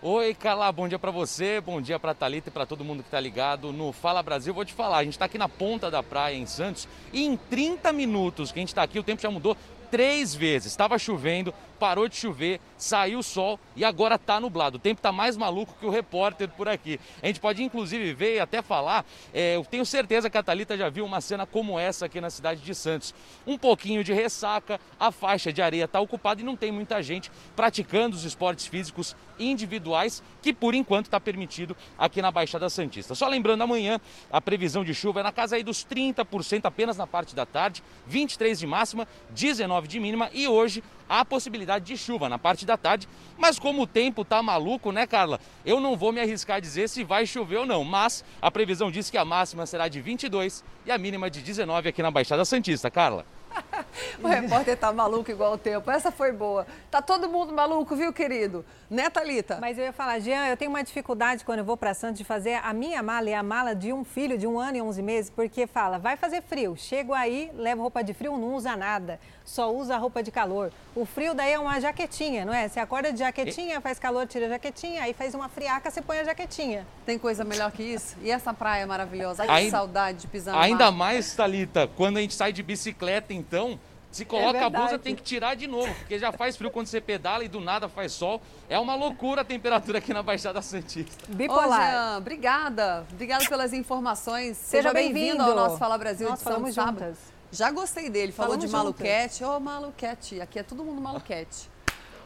S76: Oi, Carla, bom dia para você, bom dia para Talita e para todo mundo que está ligado no Fala Brasil. Vou te falar, a gente está aqui na ponta da praia em Santos e em 30 minutos que a gente está aqui, o tempo já mudou três vezes. Estava chovendo, parou de chover, saiu o sol e agora está nublado. O tempo está mais maluco que o repórter por aqui. A gente pode inclusive ver e até falar, é, eu tenho certeza que a Thalita já viu uma cena como essa aqui na cidade de Santos. Um pouquinho de ressaca, a faixa de areia está ocupada e não tem muita gente praticando os esportes físicos individuais, que por enquanto está permitido aqui na Baixada Santista. Só lembrando, amanhã a previsão de chuva é na casa aí dos 30% apenas na parte da tarde, 23 de máxima, 19 de mínima e hoje há possibilidade de chuva na parte da tarde, mas como o tempo tá maluco, né, Carla? Eu não vou me arriscar a dizer se vai chover ou não, mas a previsão diz que a máxima será de 22 e a mínima de 19 aqui na Baixada Santista, Carla.
S2: o repórter tá maluco igual o tempo. Essa foi boa. Tá todo mundo maluco, viu, querido? Né, Thalita?
S1: Mas eu ia falar, Jean, eu tenho uma dificuldade quando eu vou para Santos de fazer a minha mala e a mala de um filho de um ano e onze meses, porque fala, vai fazer frio. Chego aí, levo roupa de frio, não usa nada. Só usa roupa de calor. O frio daí é uma jaquetinha, não é? Você acorda de jaquetinha, faz calor, tira a jaquetinha, aí faz uma friaca, você põe a jaquetinha.
S2: Tem coisa melhor que isso? E essa praia maravilhosa? Ai, que saudade de pisar no
S76: Ainda
S2: mar.
S76: mais, Thalita, quando a gente sai de bicicleta, então, se coloca é a blusa, tem que tirar de novo, porque já faz frio quando você pedala e do nada faz sol. É uma loucura a temperatura aqui na Baixada Santista.
S2: Bipolar. Ô, Jean, obrigada. Obrigada pelas informações. Seja, Seja bem-vindo ao nosso Fala Brasil
S1: Nós
S2: de São
S1: Sábado.
S2: Já gostei dele. Falou falamos de maluquete. Ô, oh, maluquete. Aqui é todo mundo maluquete.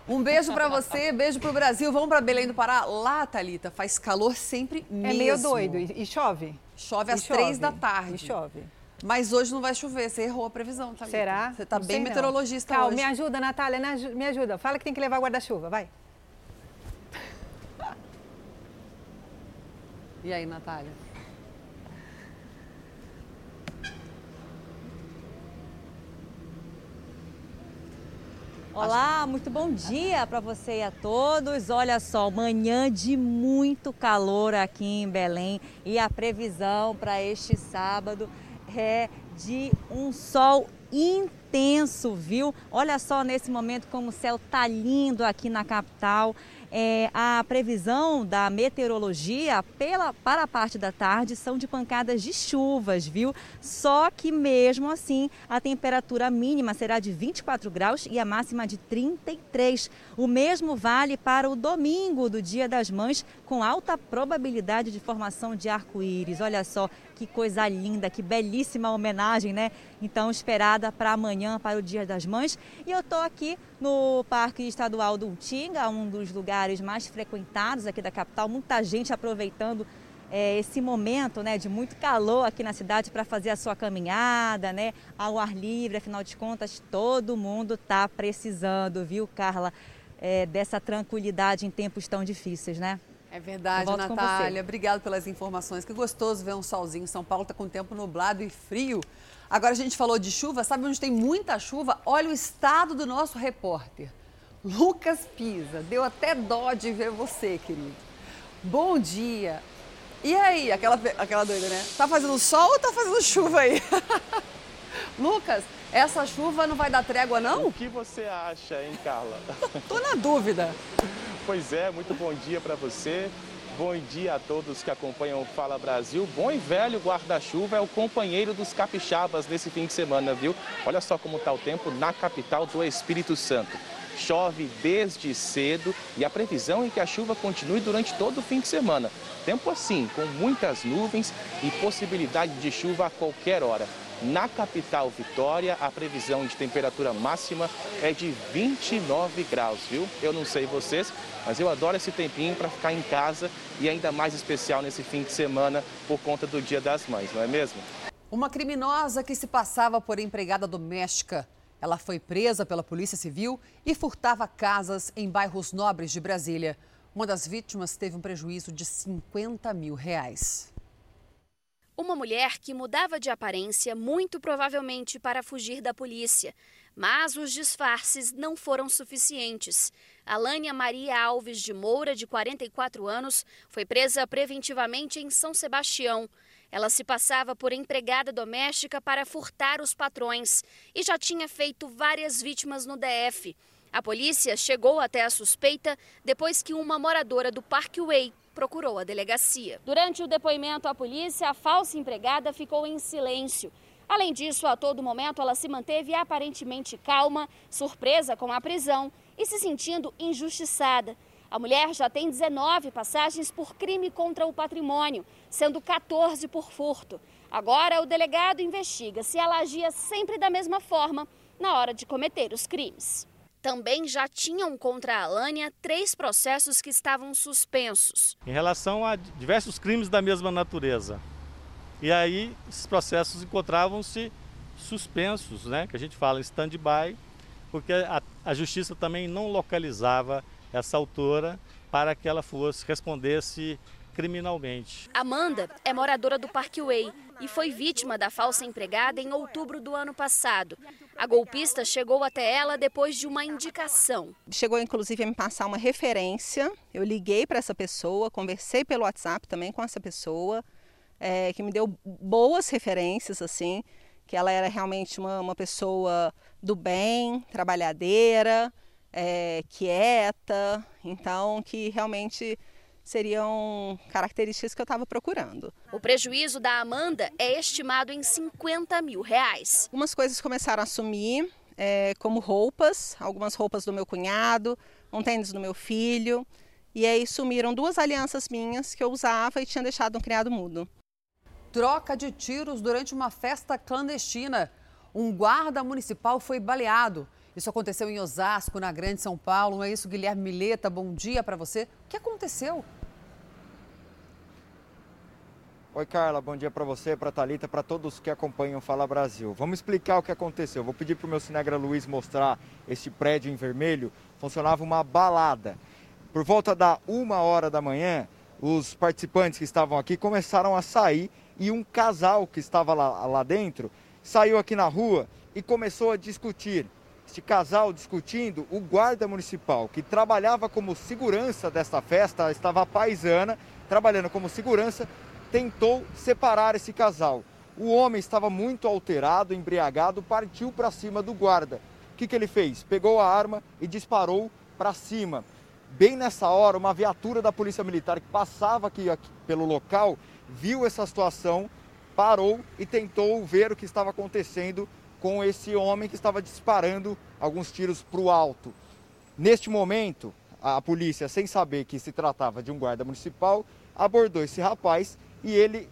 S2: Um beijo para você, beijo pro Brasil. Vamos para Belém do Pará. Lá, Thalita, faz calor sempre mesmo.
S1: É meio doido. E chove?
S2: Chove às três da tarde.
S1: E chove.
S2: Mas hoje não vai chover, você errou a previsão, tá?
S1: Será?
S2: Você tá bem meteorologista
S1: Calma,
S2: hoje.
S1: me ajuda, Natália, me ajuda. Fala que tem que levar guarda-chuva, vai.
S2: E aí, Natália?
S64: Olá, muito bom dia para você e a todos. Olha só, manhã de muito calor aqui em Belém e a previsão para este sábado é de um sol intenso, viu? Olha só nesse momento como o céu tá lindo aqui na capital é, a previsão da meteorologia pela, para a parte da tarde são de pancadas de chuvas, viu? Só que mesmo assim a temperatura mínima será de 24 graus e a máxima de 33. O mesmo vale para o domingo do Dia das Mães, com alta probabilidade de formação de arco-íris. Olha só que coisa linda, que belíssima homenagem, né? Então, esperada para amanhã, para o Dia das Mães. E eu estou aqui no Parque Estadual do Utinga, um dos lugares mais frequentados aqui da capital. Muita gente aproveitando é, esse momento né, de muito calor aqui na cidade para fazer a sua caminhada, né, ao ar livre. Afinal de contas, todo mundo está precisando, viu, Carla, é, dessa tranquilidade em tempos tão difíceis, né?
S2: É verdade, Natália. Obrigada pelas informações. Que gostoso ver um solzinho. São Paulo está com tempo nublado e frio. Agora a gente falou de chuva. Sabe onde tem muita chuva? Olha o estado do nosso repórter. Lucas Pisa. Deu até dó de ver você, querido. Bom dia. E aí, aquela, aquela doida, né? Tá fazendo sol ou tá fazendo chuva aí? Lucas, essa chuva não vai dar trégua, não?
S77: O que você acha, hein, Carla?
S2: Tô na dúvida.
S77: Pois é, muito bom dia para você. Bom dia a todos que acompanham o Fala Brasil. Bom e velho guarda-chuva é o companheiro dos capixabas nesse fim de semana, viu? Olha só como está o tempo na capital do Espírito Santo. Chove desde cedo e a previsão é que a chuva continue durante todo o fim de semana. Tempo assim, com muitas nuvens e possibilidade de chuva a qualquer hora. Na capital Vitória, a previsão de temperatura máxima é de 29 graus, viu? Eu não sei vocês, mas eu adoro esse tempinho para ficar em casa e ainda mais especial nesse fim de semana por conta do Dia das Mães, não é mesmo?
S2: Uma criminosa que se passava por empregada doméstica. Ela foi presa pela Polícia Civil e furtava casas em bairros nobres de Brasília. Uma das vítimas teve um prejuízo de 50 mil reais.
S37: Uma mulher que mudava de aparência, muito provavelmente para fugir da polícia. Mas os disfarces não foram suficientes. Alânia Maria Alves de Moura, de 44 anos, foi presa preventivamente em São Sebastião. Ela se passava por empregada doméstica para furtar os patrões e já tinha feito várias vítimas no DF. A polícia chegou até a suspeita depois que uma moradora do Parkway procurou a delegacia. Durante o depoimento à polícia, a falsa empregada ficou em silêncio. Além disso, a todo momento ela se manteve aparentemente calma, surpresa com a prisão e se sentindo injustiçada. A mulher já tem 19 passagens por crime contra o patrimônio, sendo 14 por furto. Agora, o delegado investiga se ela agia sempre da mesma forma na hora de cometer os crimes. Também já tinham contra a Alânia três processos que estavam suspensos.
S73: Em relação a diversos crimes da mesma natureza. E aí, esses processos encontravam-se suspensos, né? que a gente fala em stand-by, porque a, a justiça também não localizava essa autora para que ela fosse respondesse criminalmente.
S37: Amanda é moradora do Parkway e foi vítima da falsa empregada em outubro do ano passado. A golpista chegou até ela depois de uma indicação.
S78: Chegou inclusive a me passar uma referência. Eu liguei para essa pessoa, conversei pelo WhatsApp também com essa pessoa, é, que me deu boas referências assim, que ela era realmente uma, uma pessoa do bem, trabalhadeira é, quieta, então que realmente seriam características que eu estava procurando.
S37: O prejuízo da Amanda é estimado em 50 mil reais.
S78: Algumas coisas começaram a sumir, é, como roupas, algumas roupas do meu cunhado, um tênis do meu filho, e aí sumiram duas alianças minhas que eu usava e tinha deixado um criado mudo.
S2: Troca de tiros durante uma festa clandestina. Um guarda municipal foi baleado. Isso aconteceu em Osasco, na Grande São Paulo. Não é isso, Guilherme Mileta? Bom dia para você. O que aconteceu?
S57: Oi, Carla, bom dia para você, para Talita, para todos que acompanham Fala Brasil. Vamos explicar o que aconteceu. Vou pedir para o meu cinegra Luiz mostrar esse prédio em vermelho. Funcionava uma balada. Por volta da uma hora da manhã, os participantes que estavam aqui começaram a sair e um casal que estava lá, lá dentro saiu aqui na rua e começou a discutir este casal discutindo, o guarda municipal que trabalhava como segurança desta festa, estava paisana, trabalhando como segurança, tentou separar esse casal. O homem estava muito alterado, embriagado, partiu para cima do guarda. O que, que ele fez? Pegou a arma e disparou para cima. Bem nessa hora, uma viatura da Polícia Militar que passava aqui, aqui pelo local viu essa situação, parou e tentou ver o que estava acontecendo com esse homem que estava disparando alguns tiros para o alto. Neste momento, a polícia, sem saber que se tratava de um guarda municipal, abordou esse rapaz e ele,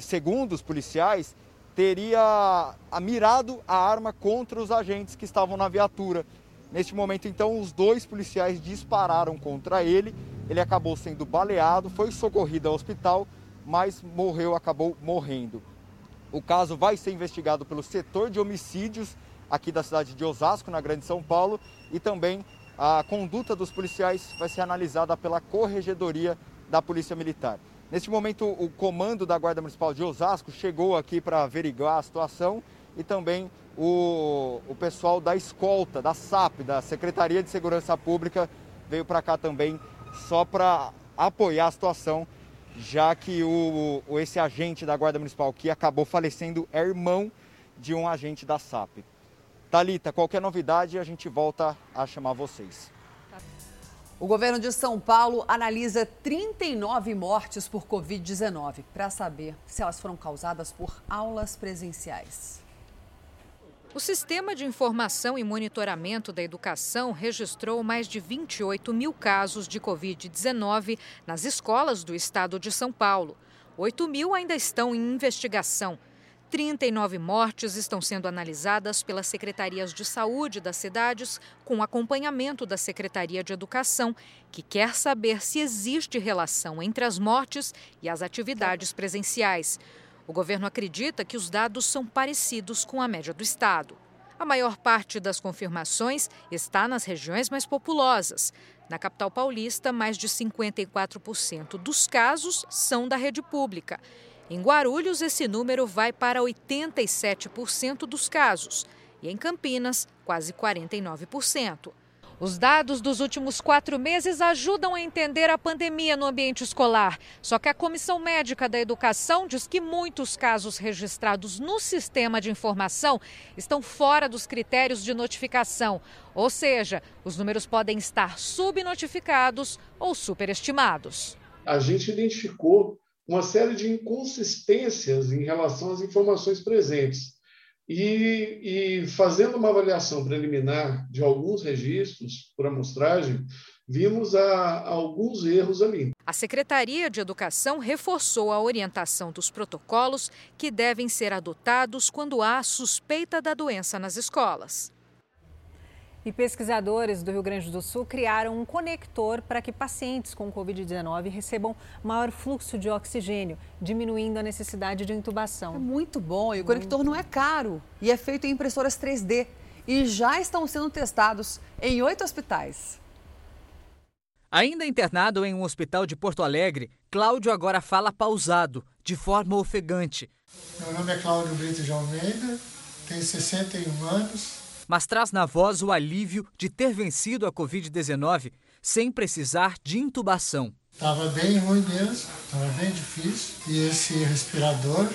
S57: segundo os policiais, teria mirado a arma contra os agentes que estavam na viatura. Neste momento, então, os dois policiais dispararam contra ele. Ele acabou sendo baleado, foi socorrido ao hospital, mas morreu, acabou morrendo. O caso vai ser investigado pelo setor de homicídios aqui da cidade de Osasco, na Grande São Paulo, e também a conduta dos policiais vai ser analisada pela Corregedoria da Polícia Militar. Neste momento, o comando da Guarda Municipal de Osasco chegou aqui para averiguar a situação e também o, o pessoal da escolta, da SAP, da Secretaria de Segurança Pública, veio para cá também só para apoiar a situação já que o, o, esse agente da Guarda Municipal que acabou falecendo é irmão de um agente da SAP. Talita, qualquer novidade a gente volta a chamar vocês.
S2: O governo de São Paulo analisa 39 mortes por Covid-19 para saber se elas foram causadas por aulas presenciais.
S79: O Sistema de Informação e Monitoramento da Educação registrou mais de 28 mil casos de Covid-19 nas escolas do estado de São Paulo. 8 mil ainda estão em investigação. 39 mortes estão sendo analisadas pelas secretarias de saúde das cidades, com acompanhamento da Secretaria de Educação, que quer saber se existe relação entre as mortes e as atividades presenciais. O governo acredita que os dados são parecidos com a média do estado. A maior parte das confirmações está nas regiões mais populosas. Na capital paulista, mais de 54% dos casos são da rede pública. Em Guarulhos, esse número vai para 87% dos casos. E em Campinas, quase 49%. Os dados dos últimos quatro meses ajudam a entender a pandemia no ambiente escolar. Só que a Comissão Médica da Educação diz que muitos casos registrados no sistema de informação estão fora dos critérios de notificação. Ou seja, os números podem estar subnotificados ou superestimados.
S80: A gente identificou uma série de inconsistências em relação às informações presentes. E, e, fazendo uma avaliação preliminar de alguns registros por amostragem, vimos a, a alguns erros ali.
S79: A Secretaria de Educação reforçou a orientação dos protocolos que devem ser adotados quando há suspeita da doença nas escolas.
S1: E pesquisadores do Rio Grande do Sul criaram um conector para que pacientes com Covid-19 recebam maior fluxo de oxigênio, diminuindo a necessidade de intubação.
S2: É muito bom e o conector não é caro e é feito em impressoras 3D e já estão sendo testados em oito hospitais.
S81: Ainda internado em um hospital de Porto Alegre, Cláudio agora fala pausado, de forma ofegante.
S82: Meu nome é Cláudio Brito de Almeida, tenho 61 anos,
S81: mas traz na voz o alívio de ter vencido a Covid-19 sem precisar de intubação.
S82: Estava bem ruim mesmo, estava bem difícil. E esse respirador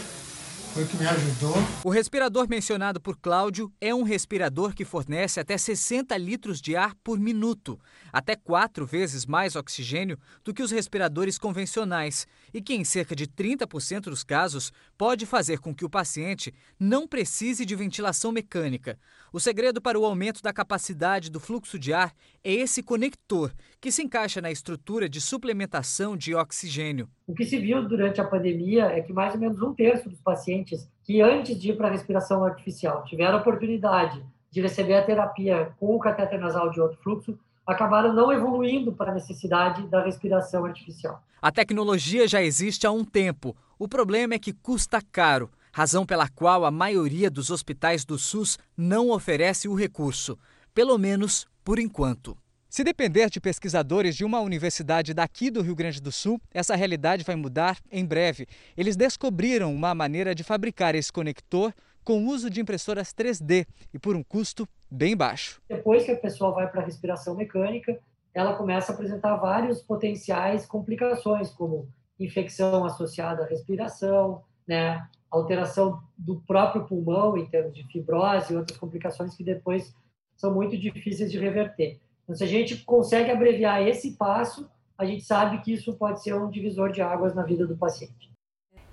S82: foi que me ajudou.
S81: O respirador mencionado por Cláudio é um respirador que fornece até 60 litros de ar por minuto, até quatro vezes mais oxigênio do que os respiradores convencionais, e que, em cerca de 30% dos casos, pode fazer com que o paciente não precise de ventilação mecânica. O segredo para o aumento da capacidade do fluxo de ar é esse conector, que se encaixa na estrutura de suplementação de oxigênio.
S83: O que se viu durante a pandemia é que mais ou menos um terço dos pacientes que, antes de ir para a respiração artificial, tiveram a oportunidade de receber a terapia com o cateter nasal de alto fluxo, acabaram não evoluindo para a necessidade da respiração artificial.
S81: A tecnologia já existe há um tempo. O problema é que custa caro razão pela qual a maioria dos hospitais do SUS não oferece o recurso, pelo menos por enquanto. Se depender de pesquisadores de uma universidade daqui do Rio Grande do Sul, essa realidade vai mudar em breve. Eles descobriram uma maneira de fabricar esse conector com o uso de impressoras 3D e por um custo bem baixo.
S83: Depois que a pessoa vai para a respiração mecânica, ela começa a apresentar vários potenciais complicações, como infecção associada à respiração, né, alteração do próprio pulmão em termos de fibrose e outras complicações que depois são muito difíceis de reverter. Então, se a gente consegue abreviar esse passo, a gente sabe que isso pode ser um divisor de águas na vida do paciente.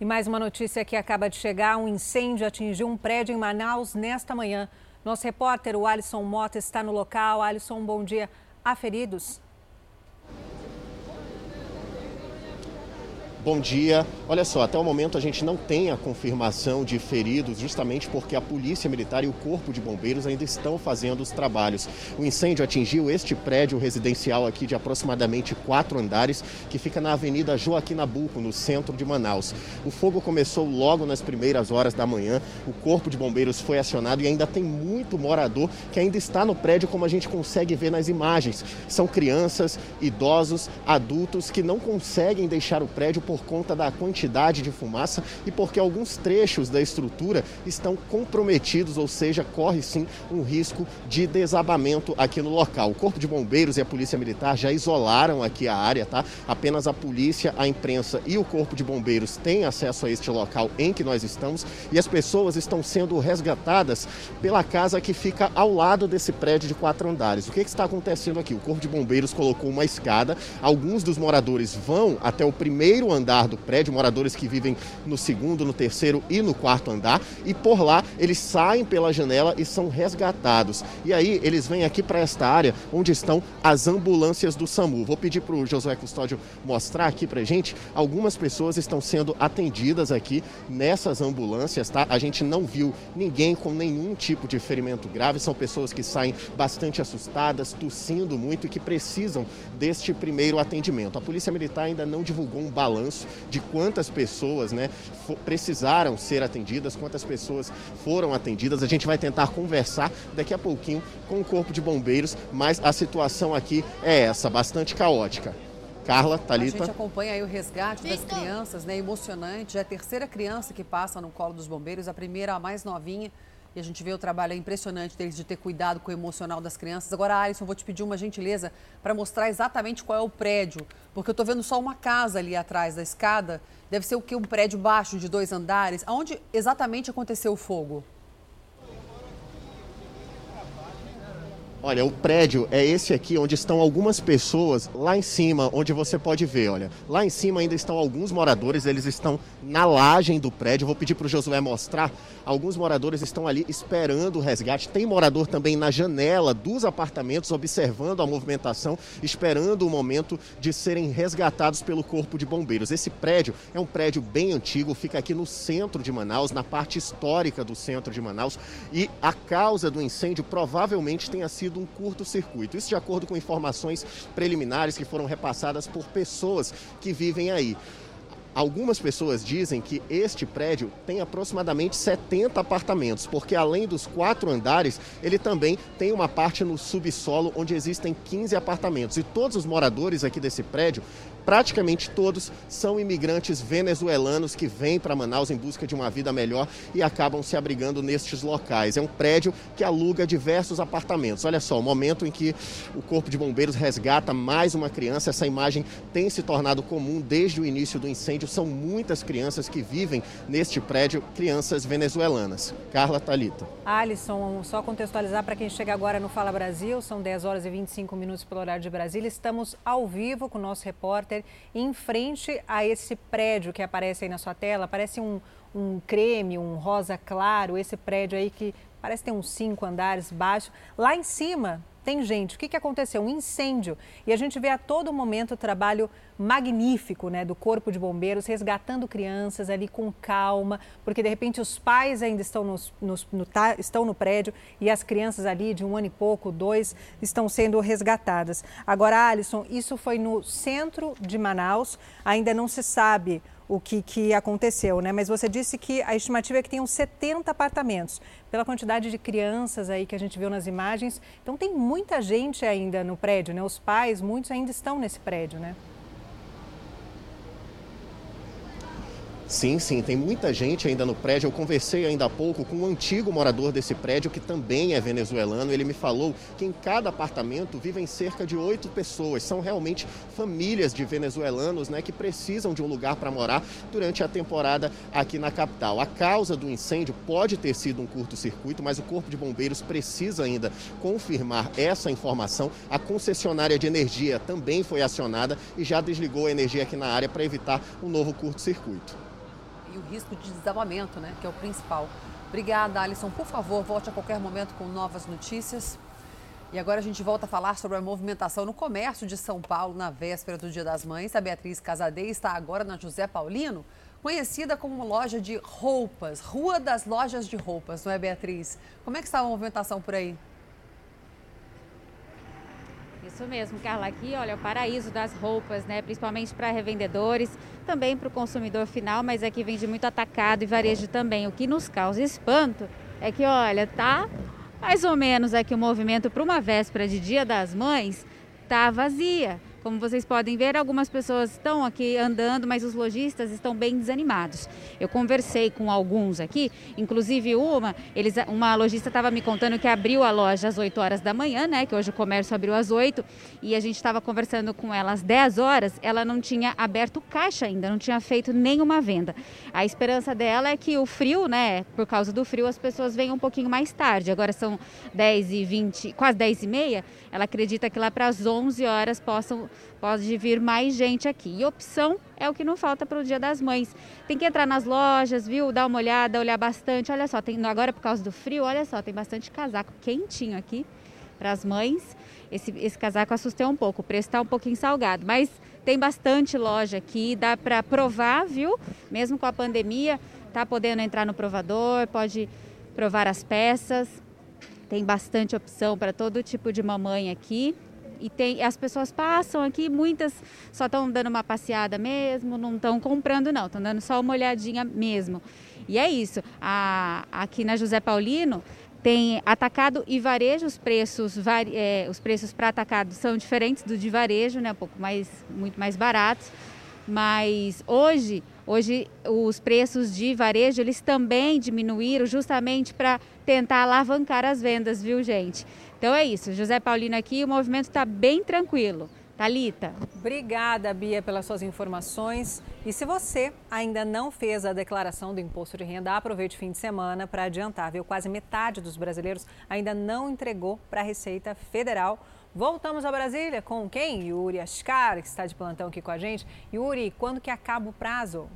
S1: E mais uma notícia que acaba de chegar: um incêndio atingiu um prédio em Manaus nesta manhã. Nosso repórter, o Alisson Mota, está no local. Alisson, bom dia. Há feridos?
S84: Bom dia. Olha só, até o momento a gente não tem a confirmação de feridos, justamente porque a Polícia Militar e o Corpo de Bombeiros ainda estão fazendo os trabalhos. O incêndio atingiu este prédio residencial aqui de aproximadamente quatro andares, que fica na Avenida Joaquim Nabuco, no centro de Manaus. O fogo começou logo nas primeiras horas da manhã. O Corpo de Bombeiros foi acionado e ainda tem muito morador que ainda está no prédio, como a gente consegue ver nas imagens. São crianças, idosos, adultos que não conseguem deixar o prédio por conta da quantidade de fumaça e porque alguns trechos da estrutura estão comprometidos, ou seja, corre sim um risco de desabamento aqui no local. O Corpo de Bombeiros e a Polícia Militar já isolaram aqui a área, tá? Apenas a polícia, a imprensa e o Corpo de Bombeiros têm acesso a este local em que nós estamos e as pessoas estão sendo resgatadas pela casa que fica ao lado desse prédio de quatro andares. O que, que está acontecendo aqui? O Corpo de Bombeiros colocou uma escada, alguns dos moradores vão até o primeiro andar andar do prédio, moradores que vivem no segundo, no terceiro e no quarto andar, e por lá eles saem pela janela e são resgatados. E aí eles vêm aqui para esta área onde estão as ambulâncias do SAMU. Vou pedir para o Josué Custódio mostrar aqui para gente. Algumas pessoas estão sendo atendidas aqui nessas ambulâncias, tá? A gente não viu ninguém com nenhum tipo de ferimento grave. São pessoas que saem bastante assustadas, tossindo muito e que precisam deste primeiro atendimento. A Polícia Militar ainda não divulgou um balanço balanço de quantas pessoas né, precisaram ser atendidas, quantas pessoas foram atendidas. A gente vai tentar conversar daqui a pouquinho com o Corpo de Bombeiros, mas a situação aqui é essa, bastante caótica. Carla, Thalita.
S2: A gente acompanha aí o resgate das crianças, né? Emocionante. É a terceira criança que passa no colo dos bombeiros, a primeira, a mais novinha. E a gente vê o trabalho impressionante deles de ter cuidado com o emocional das crianças. Agora, Alisson, vou te pedir uma gentileza para mostrar exatamente qual é o prédio, porque eu estou vendo só uma casa ali atrás da escada. Deve ser o que? Um prédio baixo de dois andares. Aonde exatamente aconteceu o fogo?
S84: Olha, o prédio é esse aqui onde estão algumas pessoas lá em cima, onde você pode ver, olha. Lá em cima ainda estão alguns moradores, eles estão na lajem do prédio. Vou pedir para o Josué mostrar. Alguns moradores estão ali esperando o resgate. Tem morador também na janela dos apartamentos, observando a movimentação, esperando o momento de serem resgatados pelo Corpo de Bombeiros. Esse prédio é um prédio bem antigo, fica aqui no centro de Manaus, na parte histórica do centro de Manaus. E a causa do incêndio provavelmente tenha sido um curto-circuito. Isso de acordo com informações preliminares que foram repassadas por pessoas que vivem aí. Algumas pessoas dizem que este prédio tem aproximadamente 70 apartamentos, porque além dos quatro andares, ele também tem uma parte no subsolo onde existem 15 apartamentos. E todos os moradores aqui desse prédio praticamente todos são imigrantes venezuelanos que vêm para Manaus em busca de uma vida melhor e acabam se abrigando nestes locais. É um prédio que aluga diversos apartamentos. Olha só, o momento em que o Corpo de Bombeiros resgata mais uma criança, essa imagem tem se tornado comum desde o início do incêndio. São muitas crianças que vivem neste prédio, crianças venezuelanas. Carla Talita.
S1: Alisson, só contextualizar para quem chega agora no Fala Brasil, são 10 horas e 25 minutos pelo horário de Brasília. Estamos ao vivo com o nosso repórter em frente a esse prédio que aparece aí na sua tela. Parece um, um creme, um rosa claro, esse prédio aí que parece ter uns cinco andares baixo. Lá em cima tem gente. O que, que aconteceu? Um incêndio. E a gente vê a todo momento o trabalho magnífico né, do Corpo de Bombeiros resgatando crianças ali com calma, porque de repente os pais ainda estão, nos, nos, no, tá, estão no prédio e as crianças ali de um ano e pouco, dois, estão sendo resgatadas. Agora, Alisson, isso foi no centro de Manaus, ainda não se sabe o que, que aconteceu, né? Mas você disse que a estimativa é que tenham 70 apartamentos, pela quantidade de crianças aí que a gente viu nas imagens. Então tem muita gente ainda no prédio, né? Os pais, muitos ainda estão nesse prédio, né?
S84: Sim, sim, tem muita gente ainda no prédio. Eu conversei ainda há pouco com um antigo morador desse prédio, que também é venezuelano. Ele me falou que em cada apartamento vivem cerca de oito pessoas. São realmente famílias de venezuelanos né, que precisam de um lugar para morar durante a temporada aqui na capital. A causa do incêndio pode ter sido um curto-circuito, mas o Corpo de Bombeiros precisa ainda confirmar essa informação. A concessionária de energia também foi acionada e já desligou a energia aqui na área para evitar um novo curto-circuito
S2: o risco de desabamento, né, que é o principal. Obrigada, Alisson. Por favor, volte a qualquer momento com novas notícias. E agora a gente volta a falar sobre a movimentação no comércio de São Paulo na véspera do Dia das Mães. A Beatriz Casadei está agora na José Paulino, conhecida como loja de roupas, Rua das Lojas de Roupas, não é, Beatriz? Como é que está a movimentação por aí?
S19: Isso mesmo, Carla. Aqui, olha, o paraíso das roupas, né? Principalmente para revendedores, também para o consumidor final, mas aqui vende muito atacado e varejo também. O que nos causa espanto é que, olha, tá mais ou menos aqui o movimento para uma véspera de Dia das Mães tá vazia. Como vocês podem ver, algumas pessoas estão aqui andando, mas os lojistas estão bem desanimados. Eu conversei com alguns aqui, inclusive uma, eles, uma lojista estava me contando que abriu a loja às 8 horas da manhã, né? Que hoje o comércio abriu às 8 e a gente estava conversando com ela às 10 horas, ela não tinha aberto caixa ainda, não tinha feito nenhuma venda. A esperança dela é que o frio, né? Por causa do frio, as pessoas venham um pouquinho mais tarde. Agora são 10 e 20, quase 10 e meia. Ela acredita que lá para as 11 horas possam pode vir mais gente aqui. E opção é o que não falta para o Dia das Mães. Tem que entrar nas lojas, viu? Dar uma olhada, olhar bastante. Olha só, tem, agora por causa do frio, olha só, tem bastante casaco quentinho aqui para as mães. Esse, esse casaco assustei um pouco, o preço está um pouquinho salgado, mas tem bastante loja aqui, dá para provar, viu? Mesmo com a pandemia, tá podendo entrar no provador, pode provar as peças. Tem bastante opção para todo tipo de mamãe aqui e tem, as pessoas passam aqui, muitas só estão dando uma passeada mesmo, não estão comprando não, estão dando só uma olhadinha mesmo. E é isso. A, aqui na José Paulino tem atacado e varejo, os preços, é, os preços para atacado são diferentes do de varejo, né? Um pouco mais, muito mais baratos. Mas hoje, hoje os preços de varejo eles também diminuíram justamente para tentar alavancar as vendas, viu, gente? Então é isso. José Paulino aqui, o movimento está bem tranquilo. Talita.
S1: Obrigada, Bia, pelas suas informações. E se você ainda não fez a declaração do imposto de renda, aproveite o fim de semana para adiantar, viu? Quase metade dos brasileiros ainda não entregou para a Receita Federal. Voltamos a Brasília com quem? Yuri Ascar, que está de plantão aqui com a gente. Yuri, quando que acaba o prazo?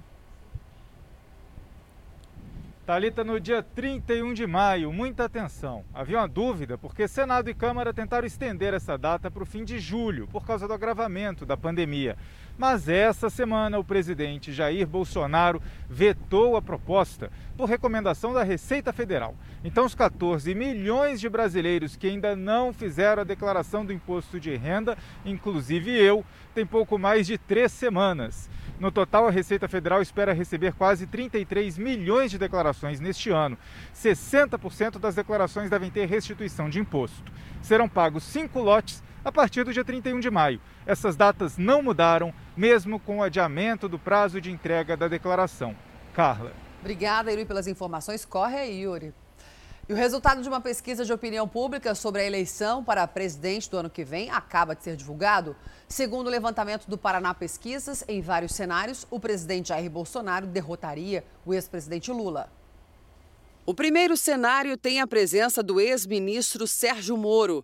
S48: Talita no dia 31 de maio, muita atenção. Havia uma dúvida porque Senado e Câmara tentaram estender essa data para o fim de julho, por causa do agravamento da pandemia. Mas essa semana o presidente Jair Bolsonaro vetou a proposta por recomendação da Receita Federal. Então, os 14 milhões de brasileiros que ainda não fizeram a declaração do imposto de renda, inclusive eu, tem pouco mais de três semanas. No total, a Receita Federal espera receber quase 33 milhões de declarações neste ano. 60% das declarações devem ter restituição de imposto. Serão pagos cinco lotes a partir do dia 31 de maio. Essas datas não mudaram, mesmo com o adiamento do prazo de entrega da declaração. Carla.
S2: Obrigada, Yuri, pelas informações. Corre aí, Yuri. E o resultado de uma pesquisa de opinião pública sobre a eleição para presidente do ano que vem acaba de ser divulgado. Segundo o levantamento do Paraná Pesquisas, em vários cenários, o presidente Jair Bolsonaro derrotaria o ex-presidente Lula. O primeiro cenário tem a presença do ex-ministro Sérgio Moro.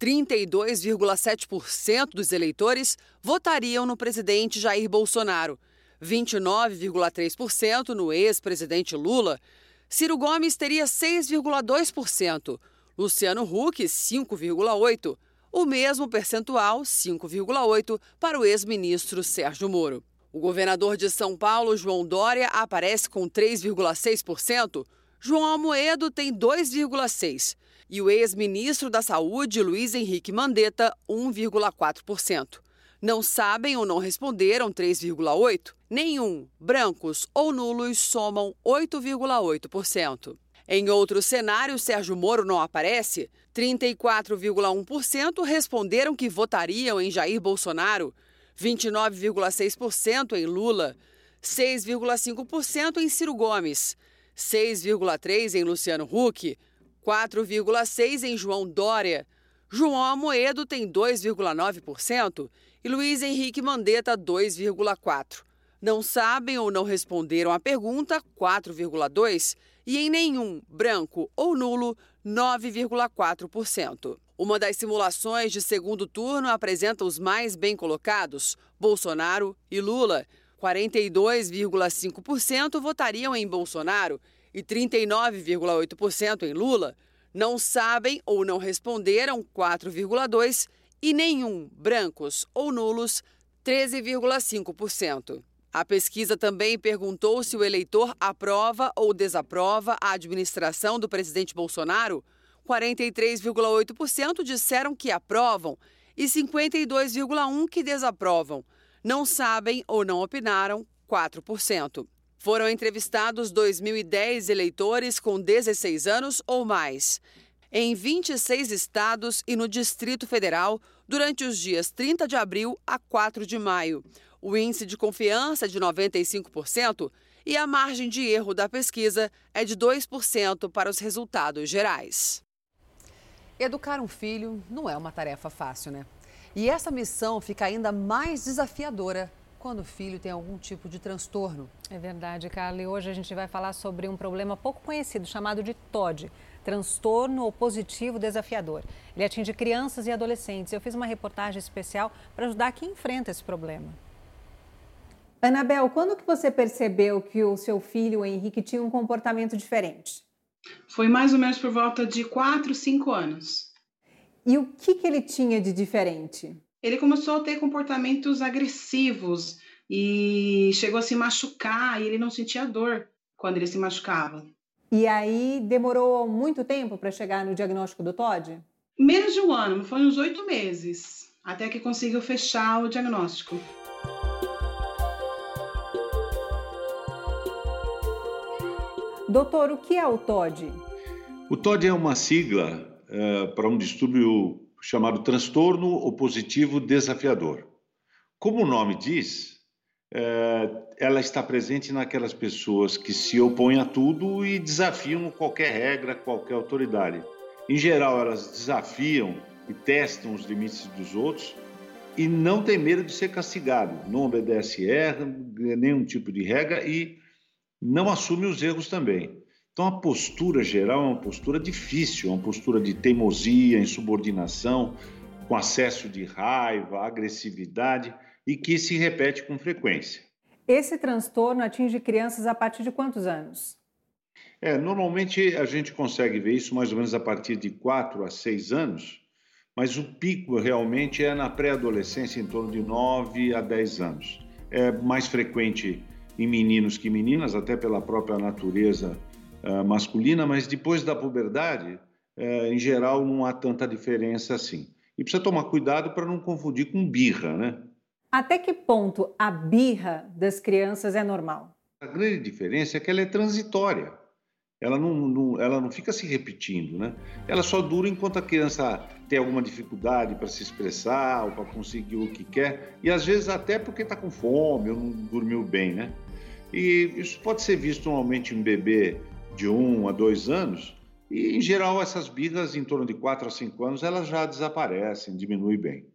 S2: 32,7% dos eleitores votariam no presidente Jair Bolsonaro, 29,3% no ex-presidente Lula Ciro Gomes teria 6,2%, Luciano Huck 5,8%, o mesmo percentual, 5,8%, para o ex-ministro Sérgio Moro. O governador de São Paulo, João Dória, aparece com 3,6%, João Almoedo tem 2,6% e o ex-ministro da Saúde, Luiz Henrique Mandetta, 1,4%. Não sabem ou não responderam 3,8%. Nenhum, brancos ou nulos somam 8,8%. Em outro cenário, Sérgio Moro não aparece. 34,1% responderam que votariam em Jair Bolsonaro, 29,6% em Lula, 6,5% em Ciro Gomes, 6,3% em Luciano Huck, 4,6% em João Dória. João Amoedo tem 2,9% e Luiz Henrique Mandetta 2,4. Não sabem ou não responderam à pergunta 4,2 e em nenhum, branco ou nulo, 9,4%. Uma das simulações de segundo turno apresenta os mais bem colocados, Bolsonaro e Lula. 42,5% votariam em Bolsonaro e 39,8% em Lula. Não sabem ou não responderam 4,2% e nenhum, brancos ou nulos, 13,5%. A pesquisa também perguntou se o eleitor aprova ou desaprova a administração do presidente Bolsonaro. 43,8% disseram que aprovam e 52,1% que desaprovam. Não sabem ou não opinaram, 4%. Foram entrevistados 2.010 eleitores com 16 anos ou mais em 26 estados e no Distrito Federal durante os dias 30 de abril a 4 de maio. O índice de confiança é de 95% e a margem de erro da pesquisa é de 2% para os resultados gerais. Educar um filho não é uma tarefa fácil, né? E essa missão fica ainda mais desafiadora quando o filho tem algum tipo de transtorno.
S1: É verdade, Carla. E hoje a gente vai falar sobre um problema pouco conhecido chamado de TOD transtorno opositivo desafiador. Ele atinge crianças e adolescentes. Eu fiz uma reportagem especial para ajudar quem enfrenta esse problema.
S85: Anabel, quando que você percebeu que o seu filho, o Henrique, tinha um comportamento diferente?
S56: Foi mais ou menos por volta de 4, 5 anos.
S85: E o que, que ele tinha de diferente?
S56: Ele começou a ter comportamentos agressivos e chegou a se machucar e ele não sentia dor quando ele se machucava.
S85: E aí demorou muito tempo para chegar no diagnóstico do TOD?
S56: Menos de um ano, foi uns oito meses.
S86: até que consiga fechar o diagnóstico.
S87: Doutor, o que é o TOD?
S88: O TOD é uma sigla uh, para um distúrbio chamado transtorno opositivo desafiador. Como o nome diz, uh, ela está presente naquelas pessoas que se opõem a tudo e desafiam qualquer regra, qualquer autoridade. Em geral, elas desafiam e testam os limites dos outros e não tem medo de ser castigado, não obedece erra, nenhum tipo de regra e não assume os erros também. Então, a postura geral é uma postura difícil, é uma postura de teimosia, insubordinação, com acesso de raiva, agressividade e que se repete com frequência.
S87: Esse transtorno atinge crianças a partir de quantos anos?
S88: É, normalmente a gente consegue ver isso mais ou menos a partir de 4 a 6 anos, mas o pico realmente é na pré-adolescência, em torno de 9 a 10 anos. É mais frequente em meninos que meninas, até pela própria natureza uh, masculina, mas depois da puberdade, uh, em geral, não há tanta diferença assim. E precisa tomar cuidado para não confundir com birra, né?
S87: Até que ponto a birra das crianças é normal?
S88: A grande diferença é que ela é transitória. Ela não, não, ela não fica se repetindo, né? Ela só dura enquanto a criança tem alguma dificuldade para se expressar ou para conseguir o que quer, e às vezes até porque está com fome ou não dormiu bem, né? E isso pode ser visto normalmente em bebê de um a dois anos, e em geral essas birras em torno de quatro a cinco anos elas já desaparecem, diminuem bem.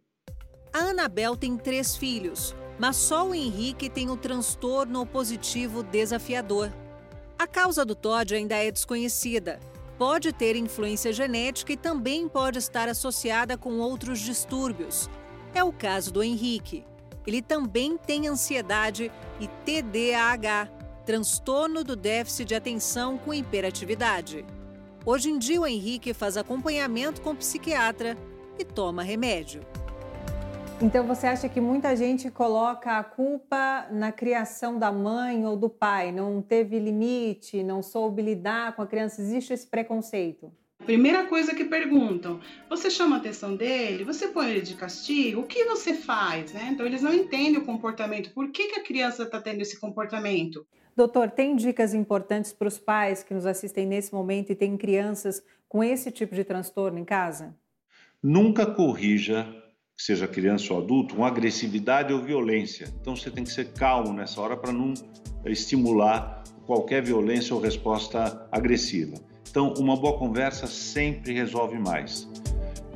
S1: A Anabel tem três filhos, mas só o Henrique tem o transtorno opositivo desafiador. A causa do TOD ainda é desconhecida. Pode ter influência genética e também pode estar associada com outros distúrbios. É o caso do Henrique. Ele também tem ansiedade e TDAH, transtorno do déficit de atenção com hiperatividade. Hoje em dia, o Henrique faz acompanhamento com psiquiatra e toma remédio.
S87: Então, você acha que muita gente coloca a culpa na criação da mãe ou do pai? Não teve limite, não soube lidar com a criança? Existe esse preconceito?
S86: Primeira coisa que perguntam: você chama a atenção dele? Você põe ele de castigo? O que você faz? Né? Então eles não entendem o comportamento. Por que, que a criança está tendo esse comportamento?
S87: Doutor, tem dicas importantes para os pais que nos assistem nesse momento e têm crianças com esse tipo de transtorno em casa?
S88: Nunca corrija, seja criança ou adulto, com agressividade ou violência. Então você tem que ser calmo nessa hora para não estimular qualquer violência ou resposta agressiva. Então, uma boa conversa sempre resolve mais.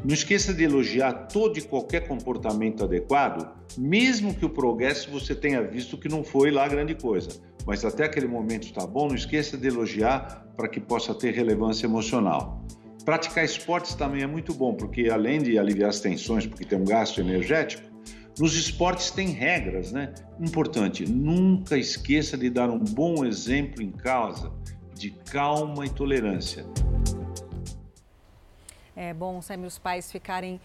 S88: Não esqueça de elogiar todo e qualquer comportamento adequado, mesmo que o progresso você tenha visto que não foi lá grande coisa. Mas até aquele momento está bom, não esqueça de elogiar para que possa ter relevância emocional. Praticar esportes também é muito bom, porque além de aliviar as tensões, porque tem um gasto energético, nos esportes tem regras, né? Importante, nunca esqueça de dar um bom exemplo em casa de calma e tolerância.
S1: É bom sempre os pais ficarem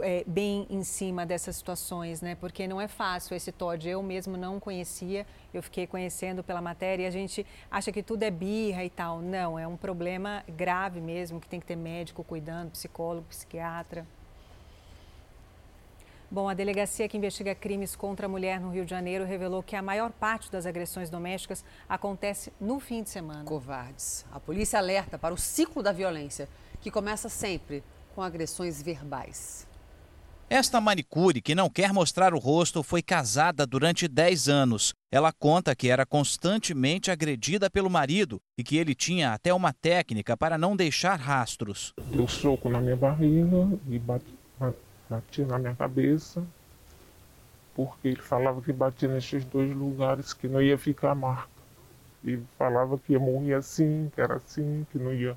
S1: é, bem em cima dessas situações, né? Porque não é fácil esse TOD. Eu mesmo não conhecia, eu fiquei conhecendo pela matéria e a gente acha que tudo é birra e tal. Não, é um problema grave mesmo, que tem que ter médico cuidando, psicólogo, psiquiatra. Bom, a delegacia que investiga crimes contra a mulher no Rio de Janeiro revelou que a maior parte das agressões domésticas acontece no fim de semana.
S2: Covardes. A polícia alerta para o ciclo da violência, que começa sempre com agressões verbais.
S89: Esta manicure, que não quer mostrar o rosto, foi casada durante 10 anos. Ela conta que era constantemente agredida pelo marido e que ele tinha até uma técnica para não deixar rastros.
S90: Deu soco na minha barriga e bate batia na minha cabeça, porque ele falava que batia nesses dois lugares que não ia ficar marca. Ele falava que ia morrer assim, que era assim, que não ia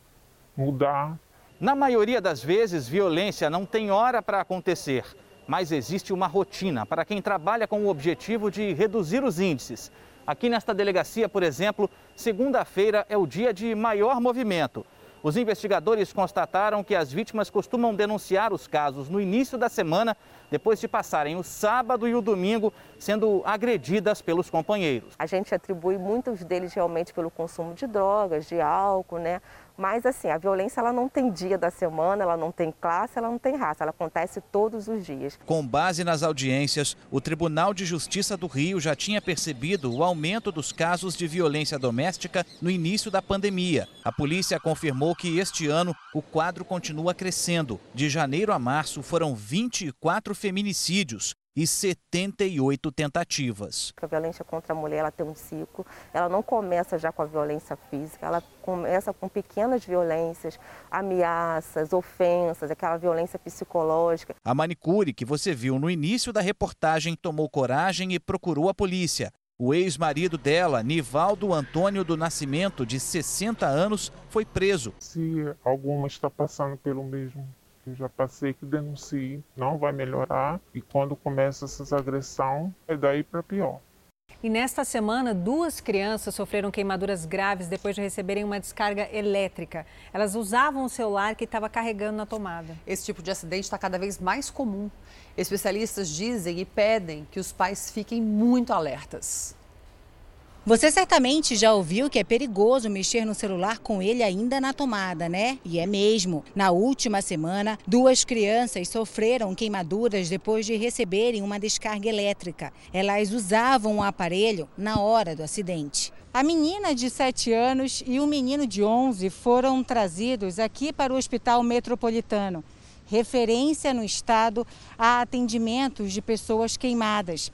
S90: mudar.
S89: Na maioria das vezes, violência não tem hora para acontecer, mas existe uma rotina para quem trabalha com o objetivo de reduzir os índices. Aqui nesta delegacia, por exemplo, segunda-feira é o dia de maior movimento. Os investigadores constataram que as vítimas costumam denunciar os casos no início da semana, depois de passarem o sábado e o domingo sendo agredidas pelos companheiros.
S91: A gente atribui muitos deles realmente pelo consumo de drogas, de álcool, né?
S92: Mas assim, a violência ela não tem dia da semana, ela não tem classe, ela não tem raça, ela acontece todos os dias.
S89: Com base nas audiências, o Tribunal de Justiça do Rio já tinha percebido o aumento dos casos de violência doméstica no início da pandemia. A polícia confirmou que este ano o quadro continua crescendo. De janeiro a março foram 24 feminicídios, e 78 tentativas.
S92: A violência contra a mulher ela tem um ciclo, ela não começa já com a violência física, ela começa com pequenas violências, ameaças, ofensas, aquela violência psicológica.
S89: A manicure que você viu no início da reportagem tomou coragem e procurou a polícia. O ex-marido dela, Nivaldo Antônio do Nascimento, de 60 anos, foi preso.
S93: Se alguma está passando pelo mesmo eu já passei que denuncie, não vai melhorar e quando começa essas agressões é daí para pior.
S1: E nesta semana, duas crianças sofreram queimaduras graves depois de receberem uma descarga elétrica. Elas usavam o celular que estava carregando na tomada.
S2: Esse tipo de acidente está cada vez mais comum. Especialistas dizem e pedem que os pais fiquem muito alertas.
S94: Você certamente já ouviu que é perigoso mexer no celular com ele ainda na tomada, né? E é mesmo. Na última semana, duas crianças sofreram queimaduras depois de receberem uma descarga elétrica. Elas usavam o aparelho na hora do acidente. A menina de 7 anos e o menino de 11 foram trazidos aqui para o Hospital Metropolitano, referência no estado a atendimentos de pessoas queimadas.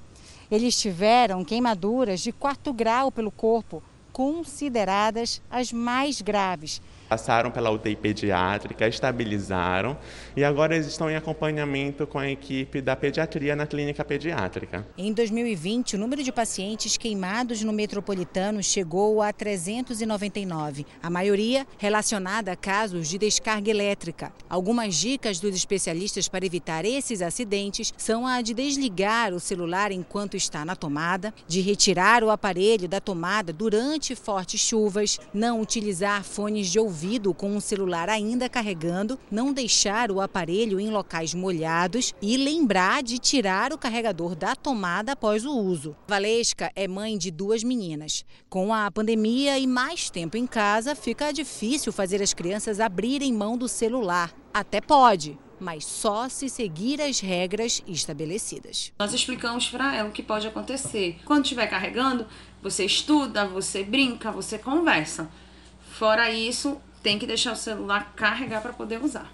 S94: Eles tiveram queimaduras de quarto grau pelo corpo, consideradas as mais graves,
S95: passaram pela UTI pediátrica, estabilizaram e agora eles estão em acompanhamento com a equipe da pediatria na clínica pediátrica.
S94: Em 2020, o número de pacientes queimados no metropolitano chegou a 399, a maioria relacionada a casos de descarga elétrica. Algumas dicas dos especialistas para evitar esses acidentes são a de desligar o celular enquanto está na tomada, de retirar o aparelho da tomada durante fortes chuvas, não utilizar fones de ouvido com o celular ainda carregando, não deixar o aparelho em locais molhados e lembrar de tirar o carregador da tomada após o uso. Valesca é mãe de duas meninas. Com a pandemia e mais tempo em casa, fica difícil fazer as crianças abrirem mão do celular. Até pode, mas só se seguir as regras estabelecidas.
S96: Nós explicamos para ela o que pode acontecer. Quando estiver carregando, você estuda, você brinca, você conversa. Fora isso, tem que deixar o celular carregar para poder usar.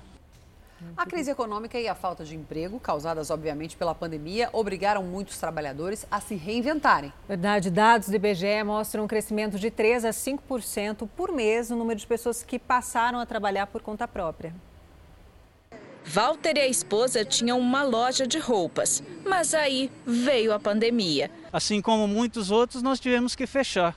S2: A crise econômica e a falta de emprego, causadas obviamente pela pandemia, obrigaram muitos trabalhadores a se reinventarem.
S1: Verdade, dados do IBGE mostram um crescimento de 3 a 5% por mês no número de pessoas que passaram a trabalhar por conta própria.
S19: Walter e a esposa tinham uma loja de roupas, mas aí veio a pandemia.
S97: Assim como muitos outros, nós tivemos que fechar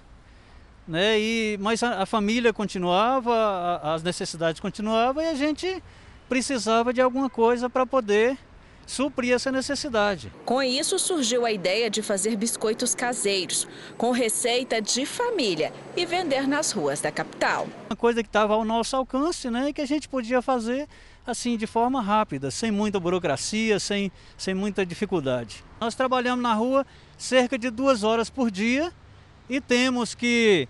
S97: né? E, mas a, a família continuava, a, as necessidades continuavam e a gente precisava de alguma coisa para poder suprir essa necessidade.
S19: Com isso surgiu a ideia de fazer biscoitos caseiros, com receita de família e vender nas ruas da capital.
S97: Uma coisa que estava ao nosso alcance, né, e que a gente podia fazer assim de forma rápida, sem muita burocracia, sem, sem muita dificuldade. Nós trabalhamos na rua cerca de duas horas por dia e temos que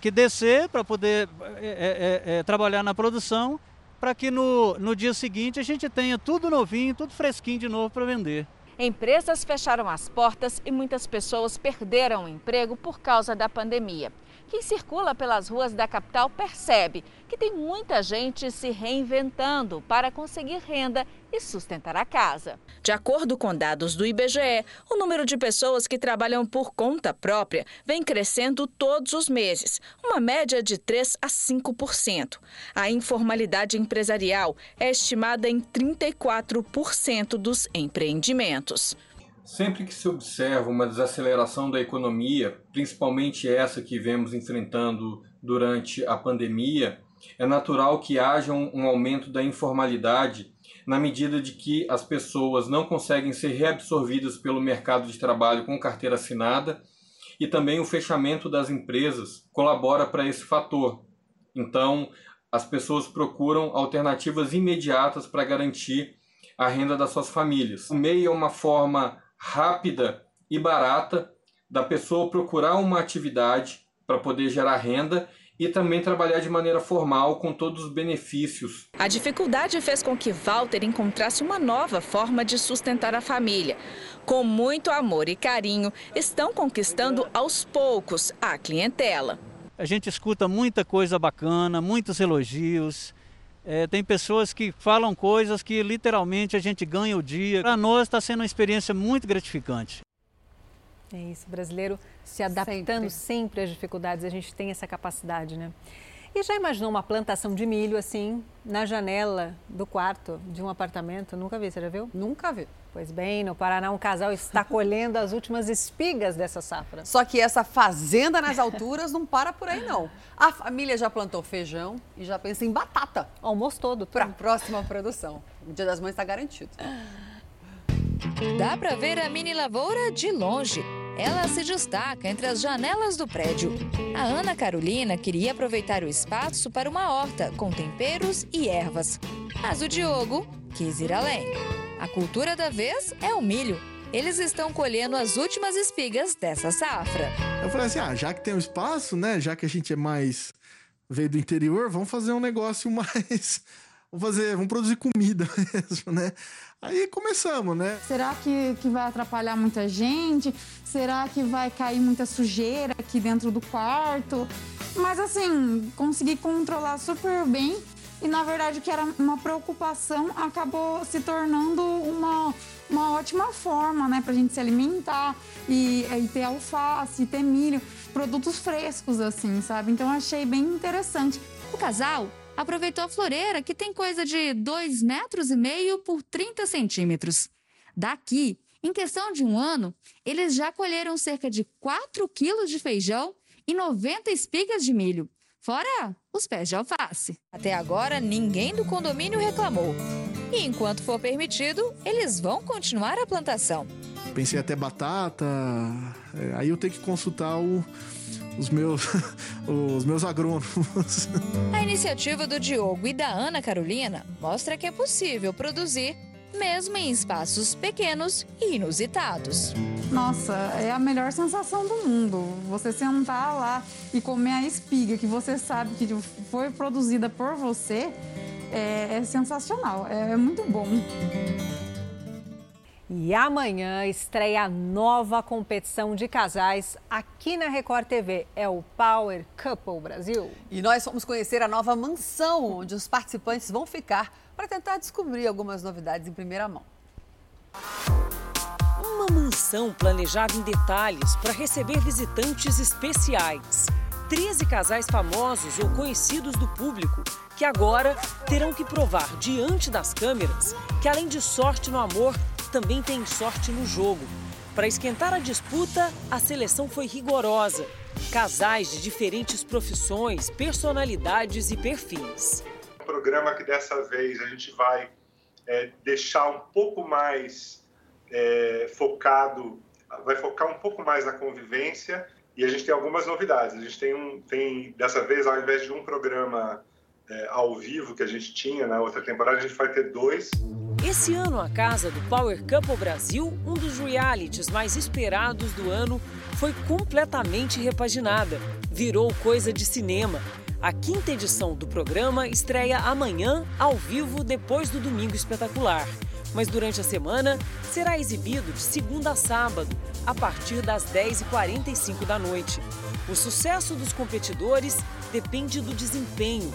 S97: que descer para poder é, é, é, trabalhar na produção, para que no, no dia seguinte a gente tenha tudo novinho, tudo fresquinho de novo para vender.
S19: Empresas fecharam as portas e muitas pessoas perderam o emprego por causa da pandemia. Quem circula pelas ruas da capital percebe que tem muita gente se reinventando para conseguir renda e sustentar a casa. De acordo com dados do IBGE, o número de pessoas que trabalham por conta própria vem crescendo todos os meses, uma média de 3 a 5%. A informalidade empresarial é estimada em 34% dos empreendimentos.
S51: Sempre que se observa uma desaceleração da economia, principalmente essa que vemos enfrentando durante a pandemia, é natural que haja um, aumento da informalidade na medida de que as pessoas não conseguem ser reabsorvidas pelo mercado de trabalho com carteira assinada e também o fechamento das empresas colabora para esse fator. Então, as pessoas procuram alternativas imediatas para garantir a renda das suas famílias. O MEI é uma forma rápida e barata da pessoa procurar uma atividade para poder gerar renda
S98: e também trabalhar de maneira formal com todos os benefícios.
S99: A dificuldade fez com que Walter encontrasse uma nova forma de sustentar a família. Com muito amor e carinho, estão conquistando aos poucos a clientela.
S100: A gente escuta muita coisa bacana, muitos elogios. É, tem pessoas que falam coisas que literalmente a gente ganha o dia. Para nós está sendo uma experiência muito gratificante.
S1: É isso, brasileiro se adaptando sempre. sempre às dificuldades, a gente tem essa capacidade, né? E já imaginou uma plantação de milho assim, na janela do quarto de um apartamento? Nunca vi, você já viu?
S2: Nunca vi.
S1: Pois bem, no Paraná, um casal está colhendo as últimas espigas dessa safra.
S2: Só que essa fazenda nas alturas não para por aí, não. A família já plantou feijão e já pensa em batata.
S1: Almoço todo.
S2: Para a próxima produção. O Dia das Mães está garantido.
S99: Dá para ver a mini lavoura de longe. Ela se destaca entre as janelas do prédio. A Ana Carolina queria aproveitar o espaço para uma horta com temperos e ervas. Mas o Diogo quis ir além. A cultura da vez é o milho. Eles estão colhendo as últimas espigas dessa safra.
S95: Eu falei assim: ah, já que tem um espaço, né? Já que a gente é mais. veio do interior, vamos fazer um negócio mais. Vamos fazer, vamos produzir comida mesmo, né? Aí começamos, né?
S101: Será que, que vai atrapalhar muita gente? Será que vai cair muita sujeira aqui dentro do quarto? Mas assim, consegui controlar super bem e na verdade que era uma preocupação acabou se tornando uma, uma ótima forma, né, pra gente se alimentar e, e ter alface, ter milho, produtos frescos assim, sabe? Então achei bem interessante.
S99: O casal aproveitou a floreira, que tem coisa de 2 metros e meio por 30 centímetros. Daqui, em questão de um ano, eles já colheram cerca de 4 quilos de feijão e 90 espigas de milho, fora os pés de alface. Até agora, ninguém do condomínio reclamou. E enquanto for permitido, eles vão continuar a plantação.
S95: Pensei até batata, é, aí eu tenho que consultar o os meus, os meus agrônomos.
S99: A iniciativa do Diogo e da Ana Carolina mostra que é possível produzir mesmo em espaços pequenos e inusitados.
S101: Nossa, é a melhor sensação do mundo. Você sentar lá e comer a espiga que você sabe que foi produzida por você é, é sensacional, é, é muito bom.
S1: E amanhã estreia a nova competição de casais aqui na Record TV. É o Power Couple Brasil.
S2: E nós vamos conhecer a nova mansão onde os participantes vão ficar para tentar descobrir algumas novidades em primeira mão.
S94: Uma mansão planejada em detalhes para receber visitantes especiais. 13 casais famosos ou conhecidos do público que agora terão que provar diante das câmeras que, além de sorte no amor, também tem sorte no jogo. Para esquentar a disputa, a seleção foi rigorosa. Casais de diferentes profissões, personalidades e perfis.
S102: Um programa que dessa vez a gente vai é, deixar um pouco mais é, focado, vai focar um pouco mais na convivência e a gente tem algumas novidades. A gente tem um, tem dessa vez ao invés de um programa é, ao vivo que a gente tinha na outra temporada, a gente vai ter dois.
S94: Esse ano, a casa do Power Couple Brasil, um dos realities mais esperados do ano, foi completamente repaginada. Virou coisa de cinema. A quinta edição do programa estreia amanhã, ao vivo, depois do Domingo Espetacular. Mas durante a semana, será exibido de segunda a sábado, a partir das 10h45 da noite. O sucesso dos competidores depende do desempenho,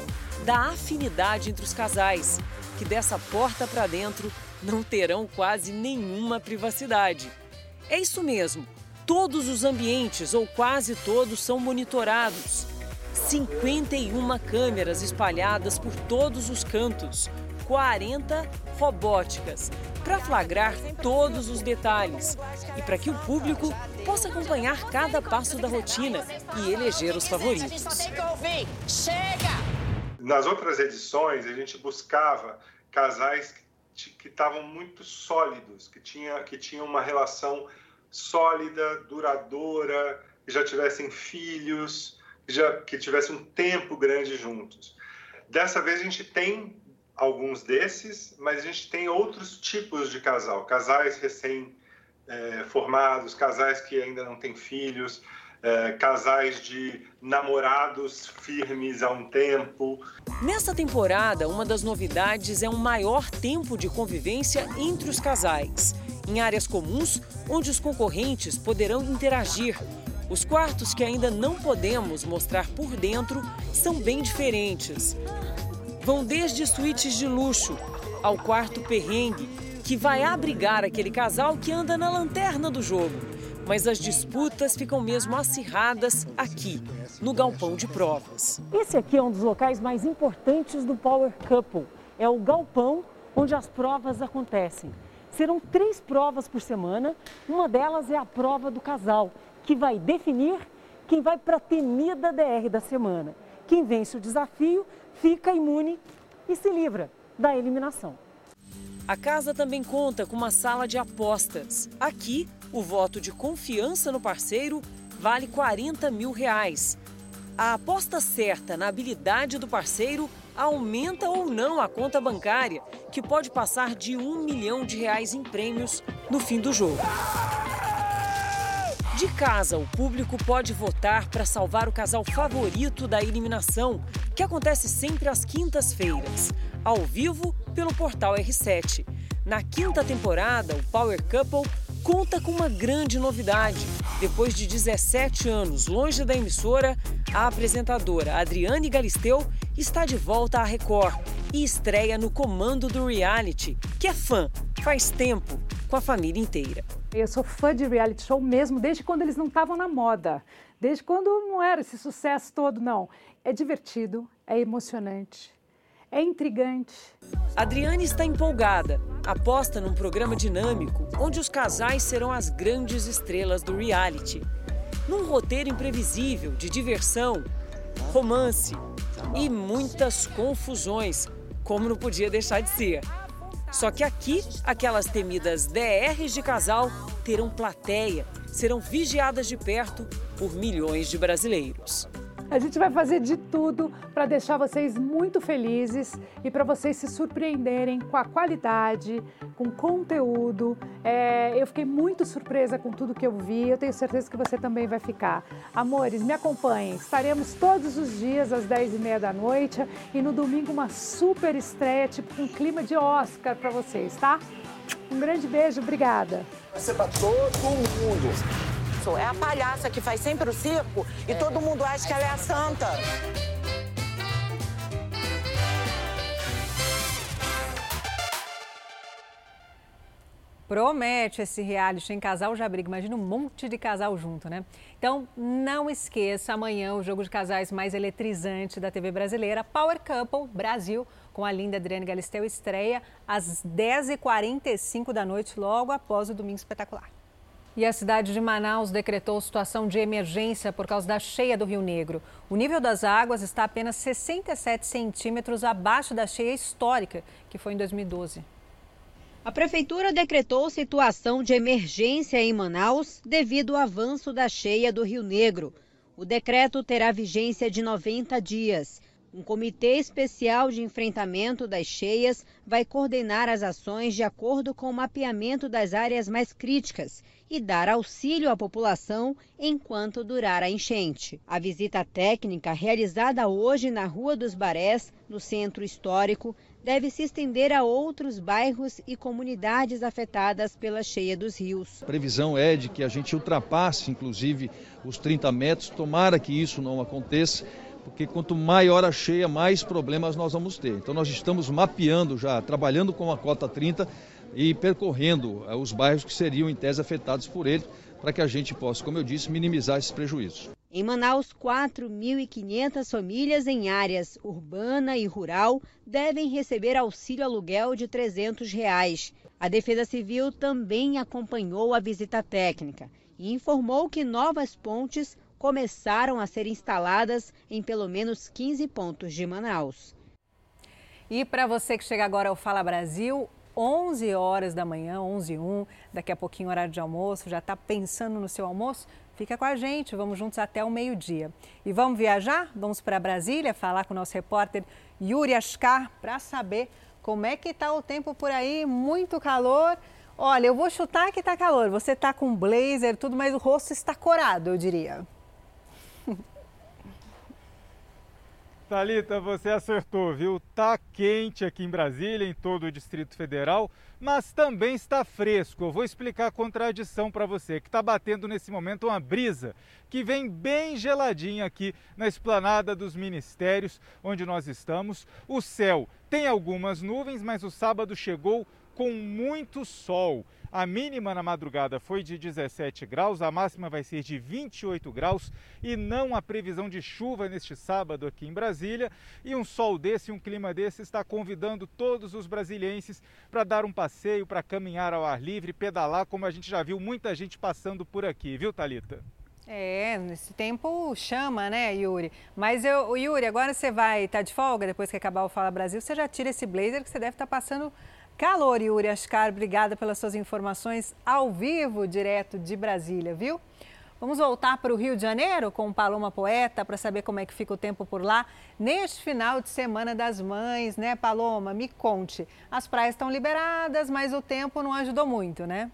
S94: da afinidade entre os casais que dessa porta para dentro não terão quase nenhuma privacidade. É isso mesmo, todos os ambientes, ou quase todos, são monitorados. 51 câmeras espalhadas por todos os cantos, 40 robóticas, para flagrar todos os detalhes e para que o público possa acompanhar cada passo da rotina e eleger os favoritos.
S102: Chega! Nas outras edições, a gente buscava casais que estavam muito sólidos, que, tinha, que tinham uma relação sólida, duradoura, que já tivessem filhos, que, já, que tivessem um tempo grande juntos. Dessa vez a gente tem alguns desses, mas a gente tem outros tipos de casal, casais recém-formados, é, casais que ainda não têm filhos, é, casais de namorados firmes há um tempo.
S94: Nessa temporada, uma das novidades é um maior tempo de convivência entre os casais, em áreas comuns onde os concorrentes poderão interagir. Os quartos que ainda não podemos mostrar por dentro são bem diferentes. Vão desde suítes de luxo ao quarto perrengue, que vai abrigar aquele casal que anda na lanterna do jogo mas as disputas ficam mesmo acirradas aqui, no galpão de provas.
S103: Esse aqui é um dos locais mais importantes do Power Couple. É o galpão onde as provas acontecem. Serão três provas por semana. Uma delas é a prova do casal, que vai definir quem vai para a temida DR da semana. Quem vence o desafio fica imune e se livra da eliminação.
S94: A casa também conta com uma sala de apostas. Aqui, o voto de confiança no parceiro vale 40 mil reais. A aposta certa na habilidade do parceiro aumenta ou não a conta bancária, que pode passar de um milhão de reais em prêmios no fim do jogo. De casa, o público pode votar para salvar o casal favorito da eliminação, que acontece sempre às quintas-feiras, ao vivo pelo portal R7. Na quinta temporada, o Power Couple conta com uma grande novidade. Depois de 17 anos longe da emissora, a apresentadora Adriane Galisteu está de volta à Record e estreia no comando do reality, que é fã faz tempo com a família inteira.
S103: Eu sou fã de reality show mesmo desde quando eles não estavam na moda, desde quando não era esse sucesso todo, não. É divertido, é emocionante, é intrigante.
S94: Adriane está empolgada. Aposta num programa dinâmico onde os casais serão as grandes estrelas do reality. Num roteiro imprevisível de diversão, romance e muitas confusões, como não podia deixar de ser. Só que aqui, aquelas temidas DRs de casal terão plateia, serão vigiadas de perto por milhões de brasileiros.
S103: A gente vai fazer de tudo para deixar vocês muito felizes e para vocês se surpreenderem com a qualidade, com o conteúdo. É, eu fiquei muito surpresa com tudo que eu vi, eu tenho certeza que você também vai ficar. Amores, me acompanhem, estaremos todos os dias às 10h30 da noite e no domingo uma super estreia, tipo um clima de Oscar para vocês, tá? Um grande beijo, obrigada.
S104: Vai ser para todo mundo
S105: é a palhaça que faz sempre o circo e todo mundo acha que ela é a santa.
S1: Promete esse reality em casal já briga. Imagina um monte de casal junto, né? Então, não esqueça, amanhã o jogo de casais mais eletrizante da TV brasileira, Power Couple Brasil, com a linda Adriane Galisteu, estreia às 10h45 da noite, logo após o Domingo Espetacular. E a cidade de Manaus decretou situação de emergência por causa da cheia do Rio Negro. O nível das águas está apenas 67 centímetros abaixo da cheia histórica, que foi em 2012.
S106: A prefeitura decretou situação de emergência em Manaus devido ao avanço da cheia do Rio Negro. O decreto terá vigência de 90 dias. Um comitê especial de enfrentamento das cheias vai coordenar as ações de acordo com o mapeamento das áreas mais críticas e dar auxílio à população enquanto durar a enchente. A visita técnica, realizada hoje na Rua dos Barés, no centro histórico, deve se estender a outros bairros e comunidades afetadas pela cheia dos rios.
S107: A previsão é de que a gente ultrapasse, inclusive, os 30 metros. Tomara que isso não aconteça porque quanto maior a cheia, mais problemas nós vamos ter. Então nós estamos mapeando já, trabalhando com a cota 30 e percorrendo eh, os bairros que seriam em tese afetados por ele, para que a gente possa, como eu disse, minimizar esses prejuízos.
S106: Em Manaus, 4.500 famílias em áreas urbana e rural devem receber auxílio aluguel de 300 reais. A Defesa Civil também acompanhou a visita técnica e informou que novas pontes começaram a ser instaladas em pelo menos 15 pontos de Manaus.
S1: E para você que chega agora ao Fala Brasil, 11 horas da manhã, 11 h 1, daqui a pouquinho horário de almoço, já está pensando no seu almoço? Fica com a gente, vamos juntos até o meio-dia. E vamos viajar? Vamos para Brasília falar com o nosso repórter Yuri Ascar para saber como é que está o tempo por aí, muito calor. Olha, eu vou chutar que está calor. Você está com blazer, tudo, mas o rosto está corado, eu diria.
S108: Talita, você acertou, viu? Tá quente aqui em Brasília, em todo o Distrito Federal, mas também está fresco. Eu vou explicar a contradição para você, que está batendo nesse momento uma brisa que vem bem geladinha aqui na esplanada dos ministérios, onde nós estamos. O céu tem algumas nuvens, mas o sábado chegou com muito sol. A mínima na madrugada foi de 17 graus, a máxima vai ser de 28 graus e não há previsão de chuva neste sábado aqui em Brasília. E um sol desse, um clima desse está convidando todos os brasilienses para dar um passeio, para caminhar ao ar livre, pedalar, como a gente já viu muita gente passando por aqui, viu, Talita?
S1: É, nesse tempo chama, né, Yuri? Mas eu, Yuri, agora você vai estar tá de folga depois que acabar o Fala Brasil, você já tira esse blazer que você deve estar tá passando calor, Yuri Ascar. Obrigada pelas suas informações ao vivo, direto de Brasília, viu? Vamos voltar para o Rio de Janeiro com Paloma Poeta para saber como é que fica o tempo por lá neste final de Semana das Mães, né, Paloma? Me conte. As praias estão liberadas, mas o tempo não ajudou muito, né?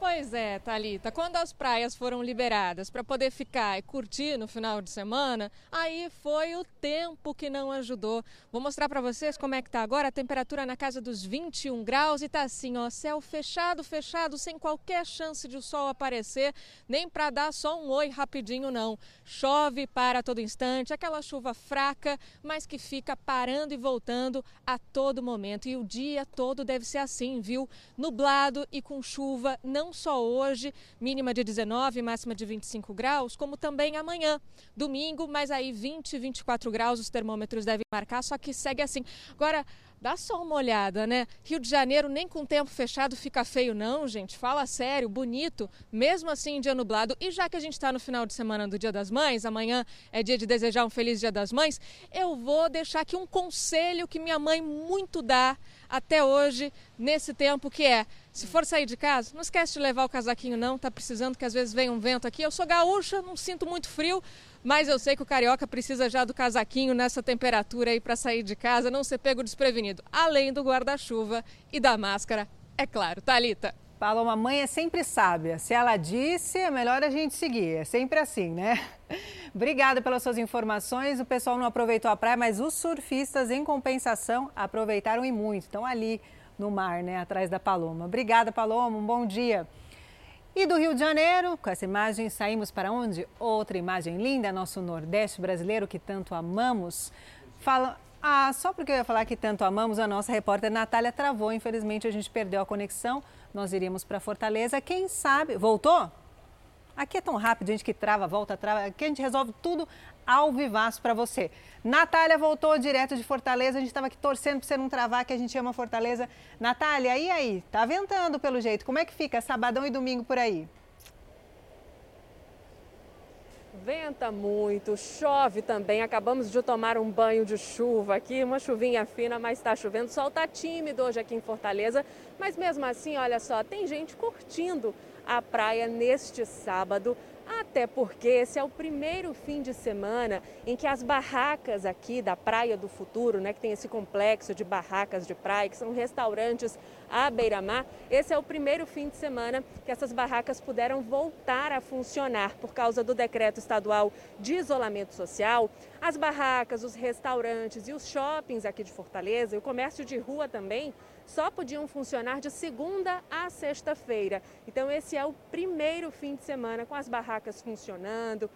S56: Pois é, Talita. Quando as praias foram liberadas para poder ficar e curtir no final de semana, aí foi o tempo que não ajudou. Vou mostrar para vocês como é que tá agora a temperatura na casa dos 21 graus e tá assim, ó, céu fechado, fechado, sem qualquer chance de o sol aparecer, nem para dar só um oi rapidinho não. Chove para todo instante, aquela chuva fraca, mas que fica parando e voltando a todo momento. E o dia todo deve ser assim, viu? Nublado e com chuva, não não só hoje, mínima de 19, máxima de 25 graus, como também amanhã, domingo, mas aí 20, 24 graus os termômetros devem marcar, só que segue assim. Agora, Dá só uma olhada, né? Rio de Janeiro nem com tempo fechado fica feio, não, gente. Fala sério, bonito, mesmo assim dia nublado. E já que a gente está no final de semana do Dia das Mães, amanhã é dia de desejar um feliz Dia das Mães, eu vou deixar aqui um conselho que minha mãe muito dá até hoje, nesse tempo, que é se for sair de casa, não esquece de levar o casaquinho não, tá precisando que às vezes vem um vento aqui. Eu sou gaúcha, não sinto muito frio, mas eu sei que o carioca precisa já do casaquinho nessa temperatura aí para sair de casa, não ser pego desprevenido. Além do guarda-chuva e da máscara, é claro. Talita.
S1: Paloma, mãe é sempre sábia. Se ela disse, é melhor a gente seguir. É sempre assim, né? Obrigada pelas suas informações. O pessoal não aproveitou a praia, mas os surfistas, em compensação, aproveitaram e muito. Estão ali no mar, né, atrás da Paloma. Obrigada, Paloma, um bom dia. E do Rio de Janeiro, com essa imagem, saímos para onde? Outra imagem linda, nosso Nordeste brasileiro que tanto amamos. Fala, ah, só porque eu ia falar que tanto amamos, a nossa repórter Natália travou. Infelizmente, a gente perdeu a conexão. Nós iríamos para Fortaleza. Quem sabe. Voltou? Aqui é tão rápido, gente que trava, volta, trava. Aqui a gente resolve tudo ao vivaço para você. Natália voltou direto de Fortaleza, a gente estava aqui torcendo para você não travar, que a gente ama Fortaleza. Natália, e aí? Tá ventando pelo jeito, como é que fica sabadão e domingo por aí?
S56: Venta muito, chove também. Acabamos de tomar um banho de chuva aqui, uma chuvinha fina, mas está chovendo. O sol está tímido hoje aqui em Fortaleza, mas mesmo assim, olha só, tem gente curtindo a praia neste sábado. Até porque esse é o primeiro fim de semana em que as barracas aqui da Praia do Futuro, né, que tem esse complexo de barracas de praia, que são restaurantes à beira-mar, esse é o primeiro fim de semana que essas barracas puderam voltar a funcionar por causa do decreto estadual de isolamento social. As barracas, os restaurantes e os shoppings aqui de Fortaleza, e o comércio de rua também, só podiam funcionar de segunda a sexta-feira. Então, esse é o primeiro fim de semana com as barracas funcionando,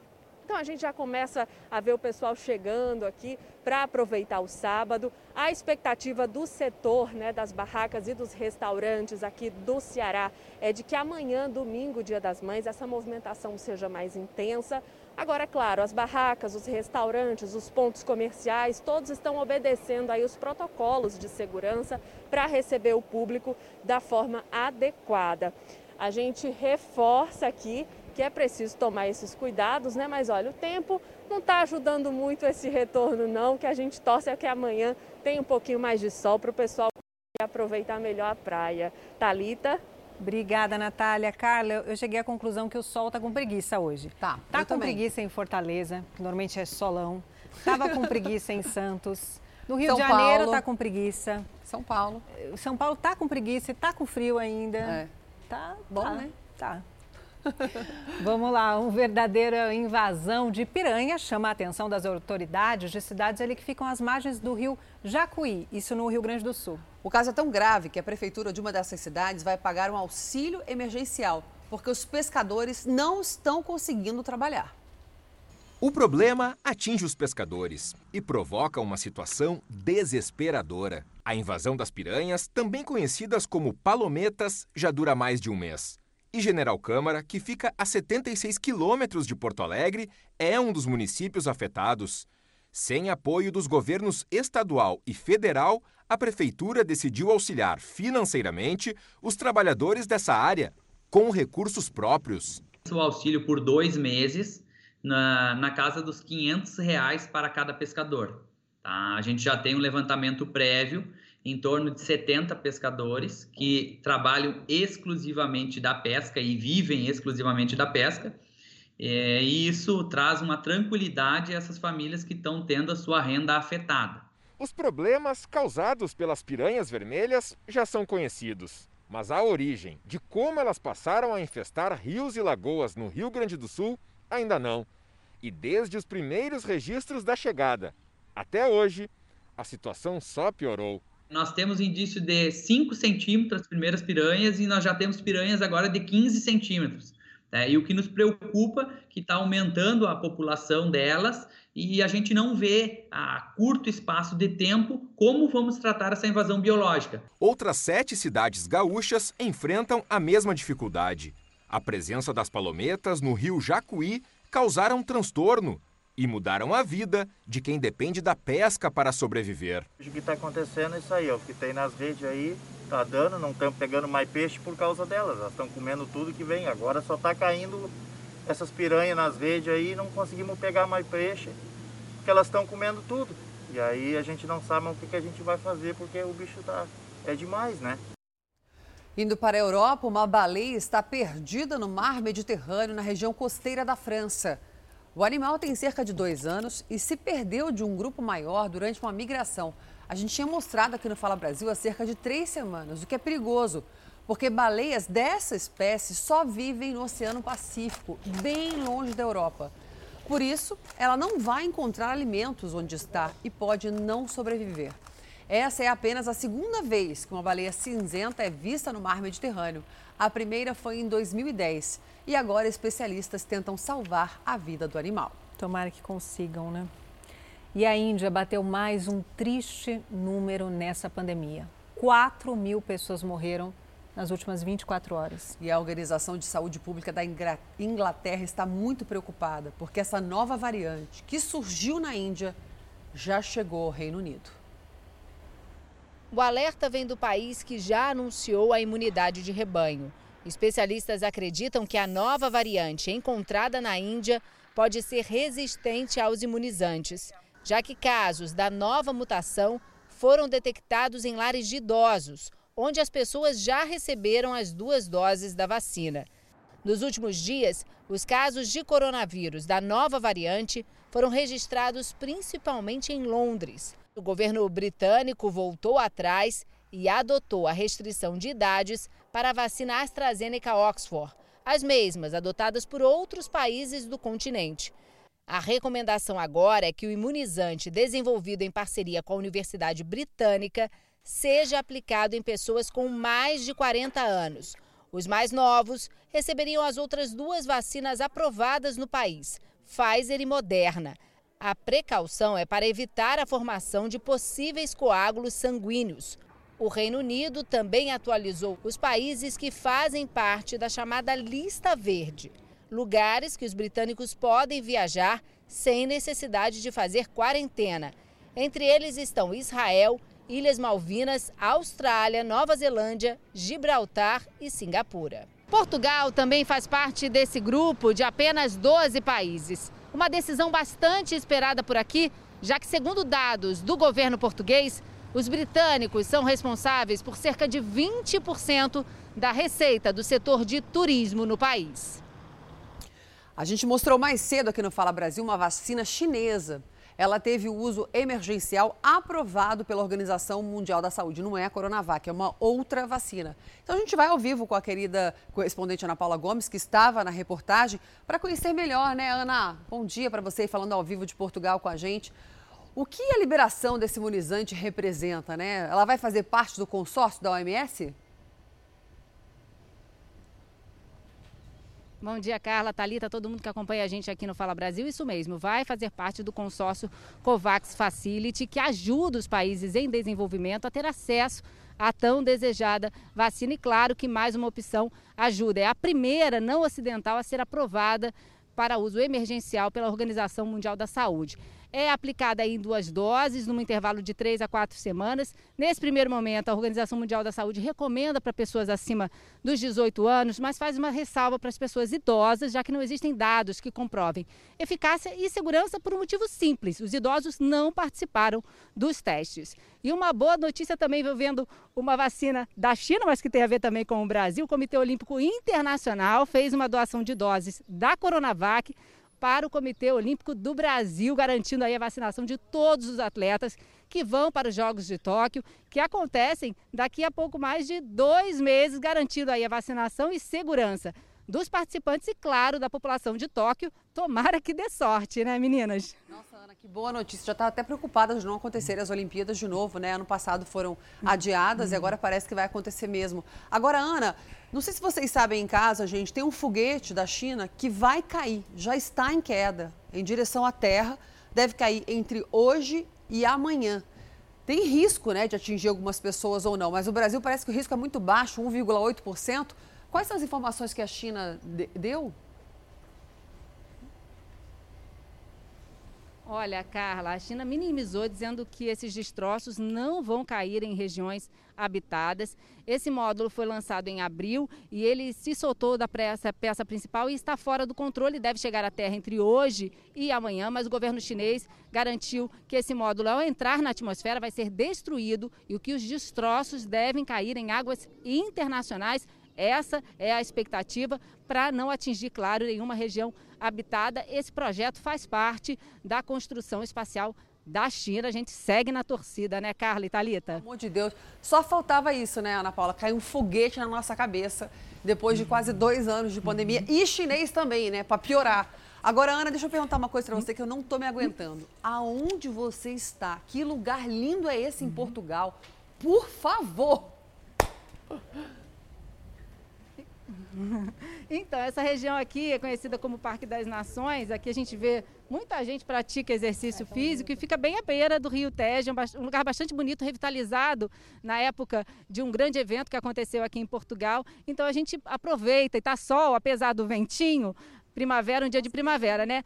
S56: então a gente já começa a ver o pessoal chegando aqui para aproveitar o sábado. A expectativa do setor, né, das barracas e dos restaurantes aqui do Ceará é de que amanhã, domingo, Dia das Mães, essa movimentação seja mais intensa. Agora, claro, as barracas, os restaurantes, os pontos comerciais, todos estão obedecendo aí os protocolos de segurança para receber o público da forma adequada. A gente reforça aqui que é preciso tomar esses cuidados, né? Mas olha, o tempo não está ajudando muito esse retorno, não. Que a gente torce é que amanhã tenha um pouquinho mais de sol para o pessoal aproveitar melhor a praia. Talita.
S1: Obrigada, Natália. Carla, eu cheguei à conclusão que o sol está com preguiça hoje.
S2: Tá.
S1: Tá com
S2: também.
S1: preguiça em Fortaleza, que normalmente é solão. Tava com preguiça em Santos. No Rio
S2: São
S1: de Janeiro
S2: Paulo.
S1: tá com preguiça.
S2: São Paulo.
S1: São Paulo tá com preguiça e tá com frio ainda.
S2: É.
S1: Tá
S2: Bom,
S1: tá,
S2: né?
S1: Tá. Vamos lá, uma verdadeira invasão de piranha chama a atenção das autoridades de cidades ali que ficam às margens do rio Jacuí, isso no Rio Grande do Sul.
S2: O caso é tão grave que a prefeitura de uma dessas cidades vai pagar um auxílio emergencial, porque os pescadores não estão conseguindo trabalhar.
S109: O problema atinge os pescadores e provoca uma situação desesperadora. A invasão das piranhas, também conhecidas como palometas, já dura mais de um mês. E General Câmara, que fica a 76 quilômetros de Porto Alegre, é um dos municípios afetados. Sem apoio dos governos estadual e federal, a prefeitura decidiu auxiliar financeiramente os trabalhadores dessa área, com recursos próprios.
S110: O auxílio por dois meses na, na casa dos 500 reais para cada pescador. Tá? A gente já tem um levantamento prévio em torno de 70 pescadores que trabalham exclusivamente da pesca e vivem exclusivamente da pesca. É, e isso traz uma tranquilidade a essas famílias que estão tendo a sua renda afetada.
S109: Os problemas causados pelas piranhas vermelhas já são conhecidos, mas a origem de como elas passaram a infestar rios e lagoas no Rio Grande do Sul ainda não. E desde os primeiros registros da chegada até hoje, a situação só piorou.
S110: Nós temos indício de 5 centímetros as primeiras piranhas e nós já temos piranhas agora de 15 centímetros. Né? E o que nos preocupa é que está aumentando a população delas e a gente não vê a curto espaço de tempo como vamos tratar essa invasão biológica.
S109: Outras sete cidades gaúchas enfrentam a mesma dificuldade. A presença das palometas no rio Jacuí causaram transtorno e mudaram a vida de quem depende da pesca para sobreviver.
S111: O que está acontecendo é isso aí, ó, o que tem nas redes aí tá dando, não estamos pegando mais peixe por causa delas, elas estão comendo tudo que vem, agora só está caindo essas piranhas nas redes aí, não conseguimos pegar mais peixe, porque elas estão comendo tudo. E aí a gente não sabe o que, que a gente vai fazer, porque o bicho tá, é demais, né?
S2: Indo para a Europa, uma baleia está perdida no mar Mediterrâneo, na região costeira da França. O animal tem cerca de dois anos e se perdeu de um grupo maior durante uma migração. A gente tinha mostrado aqui no Fala Brasil há cerca de três semanas, o que é perigoso, porque baleias dessa espécie só vivem no Oceano Pacífico, bem longe da Europa. Por isso, ela não vai encontrar alimentos onde está e pode não sobreviver. Essa é apenas a segunda vez que uma baleia cinzenta é vista no mar Mediterrâneo. A primeira foi em 2010 e agora especialistas tentam salvar a vida do animal.
S1: Tomara que consigam, né? E a Índia bateu mais um triste número nessa pandemia. 4 mil pessoas morreram nas últimas 24 horas.
S2: E a Organização de Saúde Pública da Inglaterra está muito preocupada porque essa nova variante que surgiu na Índia já chegou ao Reino Unido.
S19: O alerta vem do país que já anunciou a imunidade de rebanho. Especialistas acreditam que a nova variante encontrada na Índia pode ser resistente aos imunizantes, já que casos da nova mutação foram detectados em lares de idosos, onde as pessoas já receberam as duas doses da vacina. Nos últimos dias, os casos de coronavírus da nova variante foram registrados principalmente em Londres. O governo britânico voltou atrás e adotou a restrição de idades para a vacina AstraZeneca Oxford, as mesmas adotadas por outros países do continente. A recomendação agora é que o imunizante desenvolvido em parceria com a Universidade Britânica seja aplicado em pessoas com mais de 40 anos. Os mais novos receberiam as outras duas vacinas aprovadas no país, Pfizer e Moderna. A precaução é para evitar a formação de possíveis coágulos sanguíneos. O Reino Unido também atualizou os países que fazem parte da chamada Lista Verde lugares que os britânicos podem viajar sem necessidade de fazer quarentena. Entre eles estão Israel, Ilhas Malvinas, Austrália, Nova Zelândia, Gibraltar e Singapura. Portugal também faz parte desse grupo de apenas 12 países. Uma decisão bastante esperada por aqui, já que, segundo dados do governo português, os britânicos são responsáveis por cerca de 20% da receita do setor de turismo no país.
S2: A gente mostrou mais cedo aqui no Fala Brasil uma vacina chinesa. Ela teve o uso emergencial aprovado pela Organização Mundial da Saúde. Não é a Coronavac, é uma outra vacina. Então a gente vai ao vivo com a querida correspondente Ana Paula Gomes, que estava na reportagem, para conhecer melhor, né, Ana? Bom dia para você falando ao vivo de Portugal com a gente. O que a liberação desse imunizante representa, né? Ela vai fazer parte do consórcio da OMS?
S19: Bom dia, Carla, Talita, todo mundo que acompanha a gente aqui no Fala Brasil. Isso mesmo, vai fazer parte do consórcio COVAX Facility, que ajuda os países em desenvolvimento a ter acesso à tão desejada vacina. E claro que mais uma opção ajuda. É a primeira não ocidental a ser aprovada para uso emergencial pela Organização Mundial da Saúde é aplicada em duas doses, num intervalo de três a quatro semanas. Nesse primeiro momento, a Organização Mundial da Saúde recomenda para pessoas acima dos 18 anos, mas faz uma ressalva para as pessoas idosas, já que não existem dados que comprovem eficácia e segurança por um motivo simples: os idosos não participaram dos testes. E uma boa notícia também envolvendo uma vacina da China, mas que tem a ver também com o Brasil. O Comitê Olímpico Internacional fez uma doação de doses da Coronavac para o Comitê Olímpico do Brasil, garantindo aí a vacinação de todos os atletas que vão para os Jogos de Tóquio, que acontecem daqui a pouco mais de dois meses, garantindo aí a vacinação e segurança dos participantes e, claro, da população de Tóquio. Tomara que dê sorte, né, meninas?
S2: Nossa, Ana, que boa notícia. Já estava até preocupada de não acontecerem as Olimpíadas de novo, né? Ano passado foram adiadas e agora parece que vai acontecer mesmo. Agora, Ana, não sei se vocês sabem em casa, gente, tem um foguete da China que vai cair, já está em queda, em direção à Terra. Deve cair entre hoje e amanhã. Tem risco, né, de atingir algumas pessoas ou não, mas o Brasil parece que o risco é muito baixo, 1,8%. Quais são as informações que a China deu?
S19: Olha, Carla, a China minimizou dizendo que esses destroços não vão cair em regiões habitadas. Esse módulo foi lançado em abril e ele se soltou da peça, peça principal e está fora do controle. Deve chegar à Terra entre hoje e amanhã, mas o governo chinês garantiu que esse módulo, ao entrar na atmosfera, vai ser destruído e que os destroços devem cair em águas internacionais essa é a expectativa para não atingir, claro, nenhuma região habitada. Esse projeto faz parte da construção espacial da China. A gente segue na torcida, né, Carla e Thalita?
S2: Pelo amor de Deus. Só faltava isso, né, Ana Paula? Cair um foguete na nossa cabeça depois de quase dois anos de pandemia. E chinês também, né, para piorar. Agora, Ana, deixa eu perguntar uma coisa para você que eu não estou me aguentando. Aonde você está? Que lugar lindo é esse em Portugal? Por favor!
S19: Então, essa região aqui é conhecida como Parque das Nações. Aqui a gente vê muita gente pratica exercício físico e fica bem à beira do Rio Tejo, um lugar bastante bonito, revitalizado na época de um grande evento que aconteceu aqui em Portugal. Então a gente aproveita e está sol, apesar do ventinho, primavera, um dia de primavera, né?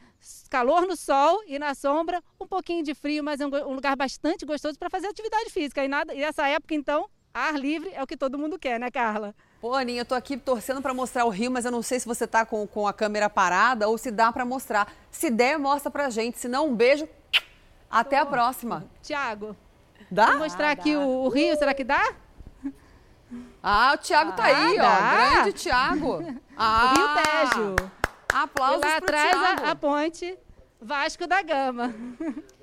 S19: Calor no sol e na sombra, um pouquinho de frio, mas é um lugar bastante gostoso para fazer atividade física. E, nada, e nessa época, então, ar livre é o que todo mundo quer, né, Carla?
S2: Pô, Aninha, eu tô aqui torcendo para mostrar o rio, mas eu não sei se você tá com, com a câmera parada ou se dá para mostrar. Se der, mostra pra gente. Se não, um beijo. Até a próxima.
S19: Tiago.
S2: Dá?
S19: Vou mostrar ah, aqui o, o, rio, será que dá?
S2: Ah, o Tiago tá ah, aí, dá. ó. Grande Tiago.
S19: Ah, o Rio Tejo.
S2: Aplausos
S19: e lá atrás a, a ponte Vasco da Gama.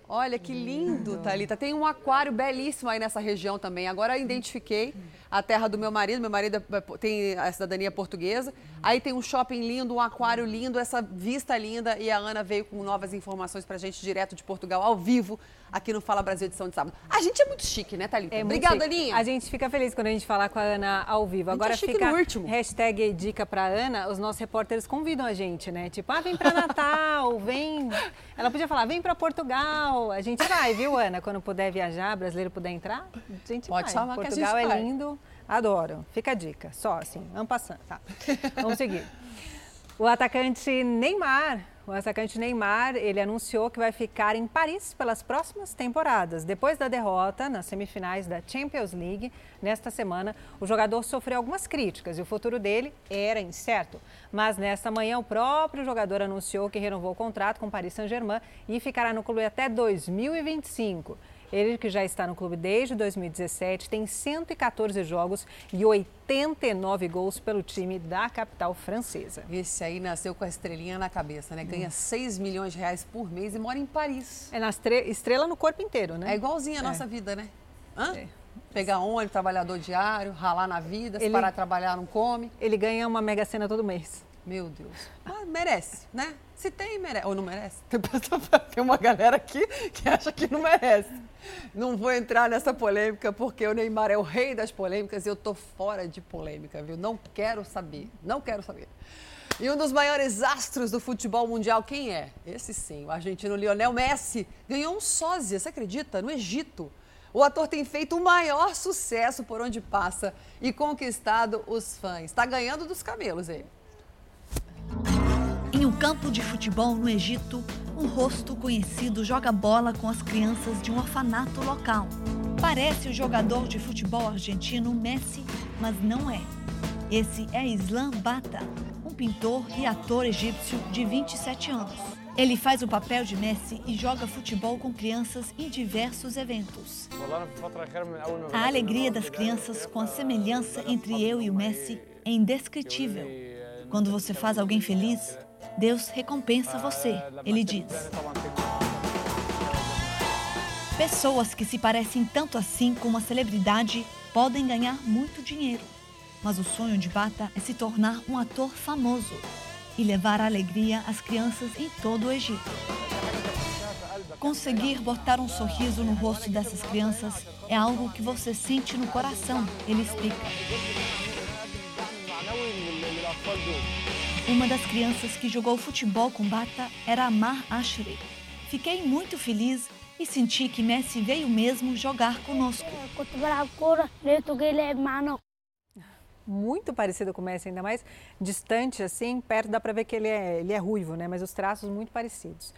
S2: Olha que lindo, Thalita. Tem um aquário belíssimo aí nessa região também. Agora eu identifiquei a terra do meu marido. Meu marido é, tem a cidadania portuguesa. Aí tem um shopping lindo, um aquário lindo, essa vista linda. E a Ana veio com novas informações pra gente direto de Portugal, ao vivo, aqui no Fala Brasil edição de sábado. A gente é muito chique, né, Thalita?
S1: É
S2: Obrigada, Aninha.
S1: A gente fica feliz quando a gente falar com a Ana ao vivo. Agora é fica no último. hashtag dica pra Ana. Os nossos repórteres convidam a gente, né? Tipo, ah, vem pra Natal, vem... Ela podia falar, vem pra Portugal. A gente vai, viu, Ana? Quando puder viajar, brasileiro puder entrar, a gente
S2: Pode
S1: vai.
S2: Pode
S1: Portugal
S2: é
S1: lindo. Adoro. Fica a dica. Só assim, vamos passando. Tá. Vamos seguir. O atacante Neymar, o atacante Neymar, ele anunciou que vai ficar em Paris pelas próximas temporadas. Depois da derrota nas semifinais da Champions League, nesta semana, o jogador sofreu algumas críticas e o futuro dele era incerto. Mas nesta manhã, o próprio jogador anunciou que renovou o contrato com o Paris Saint-Germain e ficará no clube até 2025. Ele que já está no clube desde 2017, tem 114 jogos e 89 gols pelo time da capital francesa.
S2: Esse aí nasceu com a estrelinha na cabeça, né? Ganha hum. 6 milhões de reais por mês e mora em Paris.
S1: É na estrela no corpo inteiro, né?
S2: É igualzinha a é. nossa vida, né? Hã? É. Pegar ônibus, trabalhador diário, ralar na vida, se Ele... parar de trabalhar não come.
S1: Ele ganha uma mega cena todo mês.
S2: Meu Deus. Ah, merece, né? Se tem, merece. Ou não merece. Tem uma galera aqui que acha que não merece. Não vou entrar nessa polêmica porque o Neymar é o rei das polêmicas e eu tô fora de polêmica, viu? Não quero saber. Não quero saber. E um dos maiores astros do futebol mundial, quem é? Esse sim, o argentino Lionel Messi. Ganhou um sósia, você acredita? No Egito. O ator tem feito o maior sucesso por onde passa e conquistado os fãs. Está ganhando dos camelos ele.
S112: Em um campo de futebol no Egito, um rosto conhecido joga bola com as crianças de um orfanato local. Parece o jogador de futebol argentino Messi, mas não é. Esse é Islam Bata, um pintor e ator egípcio de 27 anos. Ele faz o papel de Messi e joga futebol com crianças em diversos eventos. A alegria das crianças com a semelhança entre eu e o Messi é indescritível. Quando você faz alguém feliz, Deus recompensa você, ele diz. Pessoas que se parecem tanto assim com uma celebridade podem ganhar muito dinheiro. Mas o sonho de Bata é se tornar um ator famoso e levar alegria às crianças em todo o Egito. Conseguir botar um sorriso no rosto dessas crianças é algo que você sente no coração, ele explica. Uma das crianças que jogou futebol com Bata era Amar Ashri. Fiquei muito feliz e senti que Messi veio mesmo jogar conosco.
S1: Muito parecido com o Messi, ainda mais distante assim, perto dá para ver que ele é, ele é ruivo, né? Mas os traços muito parecidos.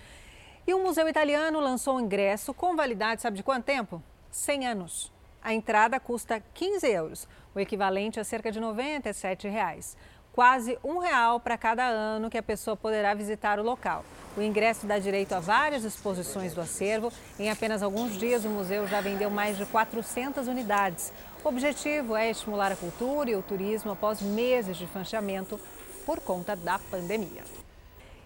S1: E o Museu Italiano lançou um ingresso com validade, sabe de quanto tempo? 100 anos. A entrada custa 15 euros, o equivalente a cerca de 97 reais quase um real para cada ano que a pessoa poderá visitar o local. O ingresso dá direito a várias exposições do acervo. Em apenas alguns dias, o museu já vendeu mais de 400 unidades. O objetivo é estimular a cultura e o turismo após meses de fechamento por conta da pandemia.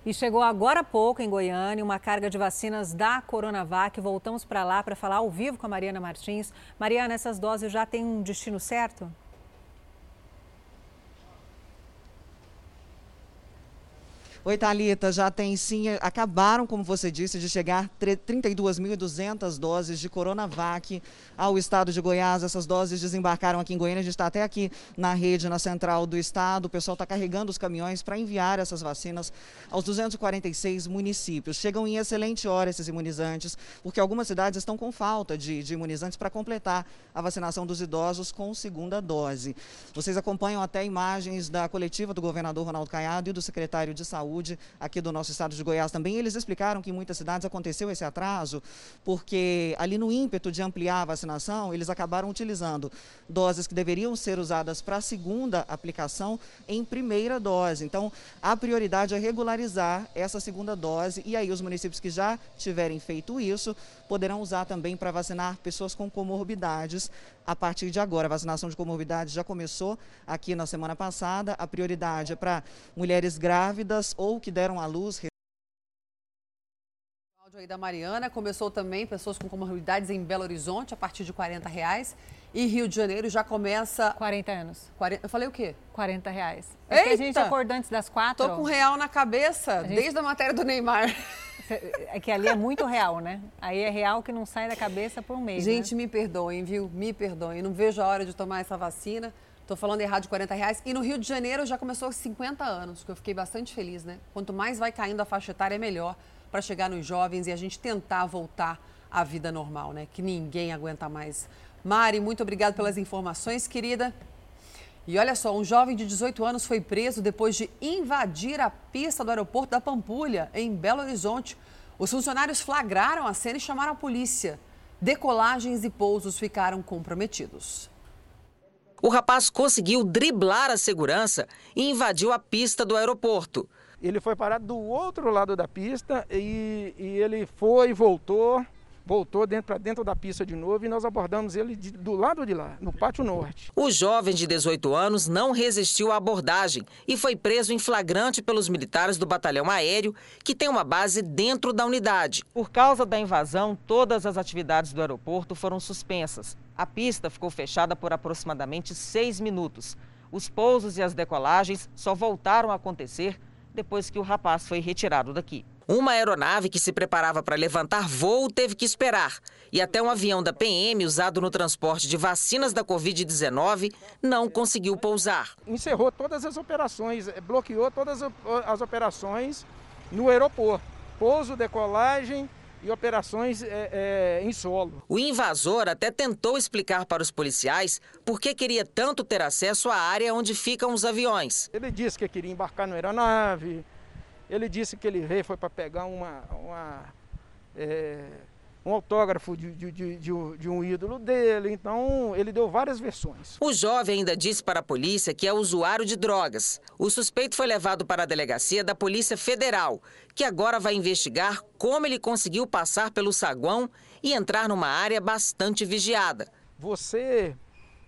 S1: E chegou agora há pouco em Goiânia uma carga de vacinas da Coronavac. Voltamos para lá para falar ao vivo com a Mariana Martins. Mariana, essas doses já têm um destino certo?
S75: Oi, Thalita, já tem sim, acabaram, como você disse, de chegar 32.200 doses de Coronavac ao estado de Goiás. Essas doses desembarcaram aqui em Goiânia, a gente está até aqui na rede, na central do estado. O pessoal está carregando os caminhões para enviar essas vacinas aos 246 municípios. Chegam em excelente hora esses imunizantes, porque algumas cidades estão com falta de, de imunizantes para completar a vacinação dos idosos com segunda dose. Vocês acompanham até imagens da coletiva do governador Ronaldo Caiado e do secretário de Saúde Saúde aqui do nosso estado de Goiás também. Eles explicaram que em muitas cidades aconteceu esse atraso, porque ali no ímpeto de ampliar a vacinação, eles acabaram utilizando doses que deveriam ser usadas para a segunda aplicação em primeira dose. Então, a prioridade é regularizar essa segunda dose e aí os municípios que já tiverem feito isso poderão usar também para vacinar pessoas com comorbidades a partir de agora. A vacinação de comorbidades já começou aqui na semana passada. A prioridade é para mulheres grávidas ou que deram à luz
S2: áudio aí da Mariana. Começou também pessoas com comorbidades em Belo Horizonte a partir de 40 reais. E Rio de Janeiro já começa.
S1: 40 anos.
S2: 40... Eu falei o quê?
S1: 40 reais. É que a gente acordou antes das quatro.
S2: Tô com real na cabeça, gente... desde a matéria do Neymar.
S1: É que ali é muito real, né? Aí é real que não sai da cabeça por um mês.
S2: Gente,
S1: né?
S2: me perdoem, viu? Me perdoem. Não vejo a hora de tomar essa vacina. Estou falando errado de 40 reais. E no Rio de Janeiro já começou 50 anos, que eu fiquei bastante feliz, né? Quanto mais vai caindo a faixa etária, é melhor para chegar nos jovens e a gente tentar voltar à vida normal, né? Que ninguém aguenta mais. Mari, muito obrigada pelas informações, querida. E olha só, um jovem de 18 anos foi preso depois de invadir a pista do aeroporto da Pampulha, em Belo Horizonte. Os funcionários flagraram a cena e chamaram a polícia. Decolagens e pousos ficaram comprometidos.
S113: O rapaz conseguiu driblar a segurança e invadiu a pista do aeroporto.
S114: Ele foi parar do outro lado da pista e, e ele foi, voltou,
S115: voltou dentro para dentro da pista de novo e nós abordamos ele de, do lado de lá, no pátio norte.
S113: O jovem de 18 anos não resistiu à abordagem e foi preso em flagrante pelos militares do batalhão aéreo, que tem uma base dentro da unidade. Por causa da invasão, todas as atividades do aeroporto foram suspensas. A pista ficou fechada por aproximadamente seis minutos. Os pousos e as decolagens só voltaram a acontecer depois que o rapaz foi retirado daqui. Uma aeronave que se preparava para levantar voo teve que esperar. E até um avião da PM usado no transporte de vacinas da Covid-19 não conseguiu pousar.
S115: Encerrou todas as operações, eh, bloqueou todas as operações no aeroporto. Pouso, decolagem, e operações é, é, em solo.
S113: O invasor até tentou explicar para os policiais por que queria tanto ter acesso à área onde ficam os aviões.
S115: Ele disse que queria embarcar na aeronave, ele disse que ele veio foi para pegar uma, uma é, um autógrafo de, de, de, de, um ídolo dele, então ele deu várias versões.
S113: O jovem ainda disse para a polícia que é usuário de drogas. O suspeito foi levado para a delegacia da Polícia Federal, que agora vai investigar como ele conseguiu passar pelo saguão e entrar numa área bastante vigiada.
S115: Você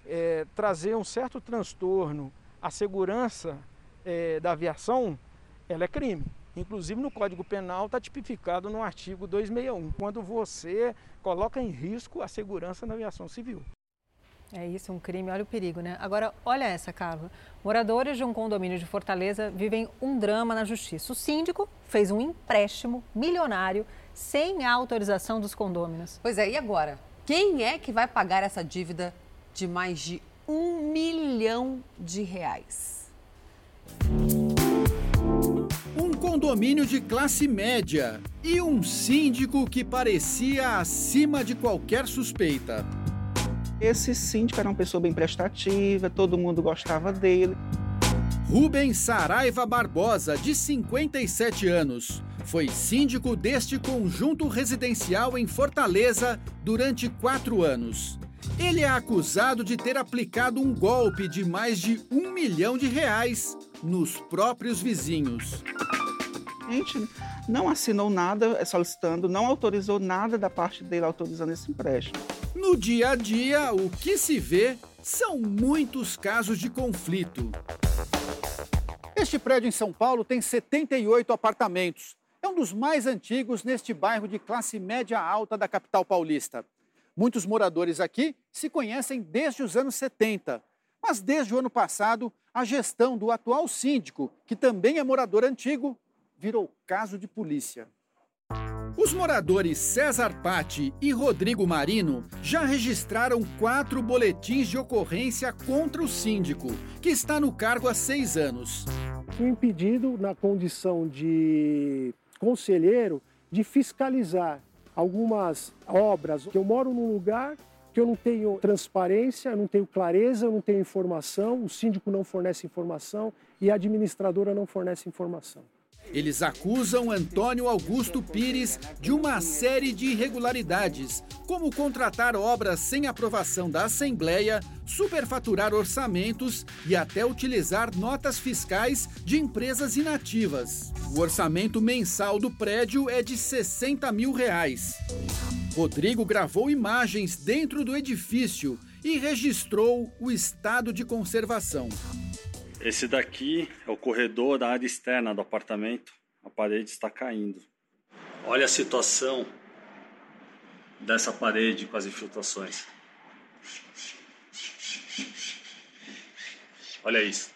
S115: é, trazer um certo transtorno à segurança é, da aviação ela é crime. Inclusive no Código Penal está tipificado no artigo 261, quando você coloca em risco a segurança na aviação civil.
S1: É isso, um crime, olha o perigo, né? Agora, olha essa, Carla. Moradores de um condomínio de Fortaleza vivem um drama na justiça. O síndico fez um empréstimo milionário sem a autorização dos condôminos.
S2: Pois é, e agora? Quem é que vai pagar essa dívida de mais de um milhão de reais?
S110: Condomínio de classe média e um síndico que parecia acima de qualquer suspeita.
S116: Esse síndico era uma pessoa bem prestativa, todo mundo gostava dele.
S110: Rubens Saraiva Barbosa, de 57 anos, foi síndico deste conjunto residencial em Fortaleza durante quatro anos. Ele é acusado de ter aplicado um golpe de mais de um milhão de reais nos próprios vizinhos
S116: gente não assinou nada solicitando, não autorizou nada da parte dele autorizando esse empréstimo.
S110: No dia a dia, o que se vê são muitos casos de conflito. Este prédio em São Paulo tem 78 apartamentos. É um dos mais antigos neste bairro de classe média alta da capital paulista. Muitos moradores aqui se conhecem desde os anos 70. Mas desde o ano passado, a gestão do atual síndico, que também é morador antigo, virou caso de polícia. Os moradores César Patti e Rodrigo Marino já registraram quatro boletins de ocorrência contra o síndico, que está no cargo há seis anos.
S117: Fui impedido, na condição de conselheiro, de fiscalizar algumas obras. Eu moro num lugar que eu não tenho transparência, não tenho clareza, não tenho informação, o síndico não fornece informação e a administradora não fornece informação.
S110: Eles acusam Antônio Augusto Pires de uma série de irregularidades, como contratar obras sem aprovação da Assembleia, superfaturar orçamentos e até utilizar notas fiscais de empresas inativas. O orçamento mensal do prédio é de 60 mil reais. Rodrigo gravou imagens dentro do edifício e registrou o estado de conservação.
S118: Esse daqui é o corredor da área externa do apartamento. A parede está caindo. Olha a situação dessa parede com as infiltrações. Olha isso.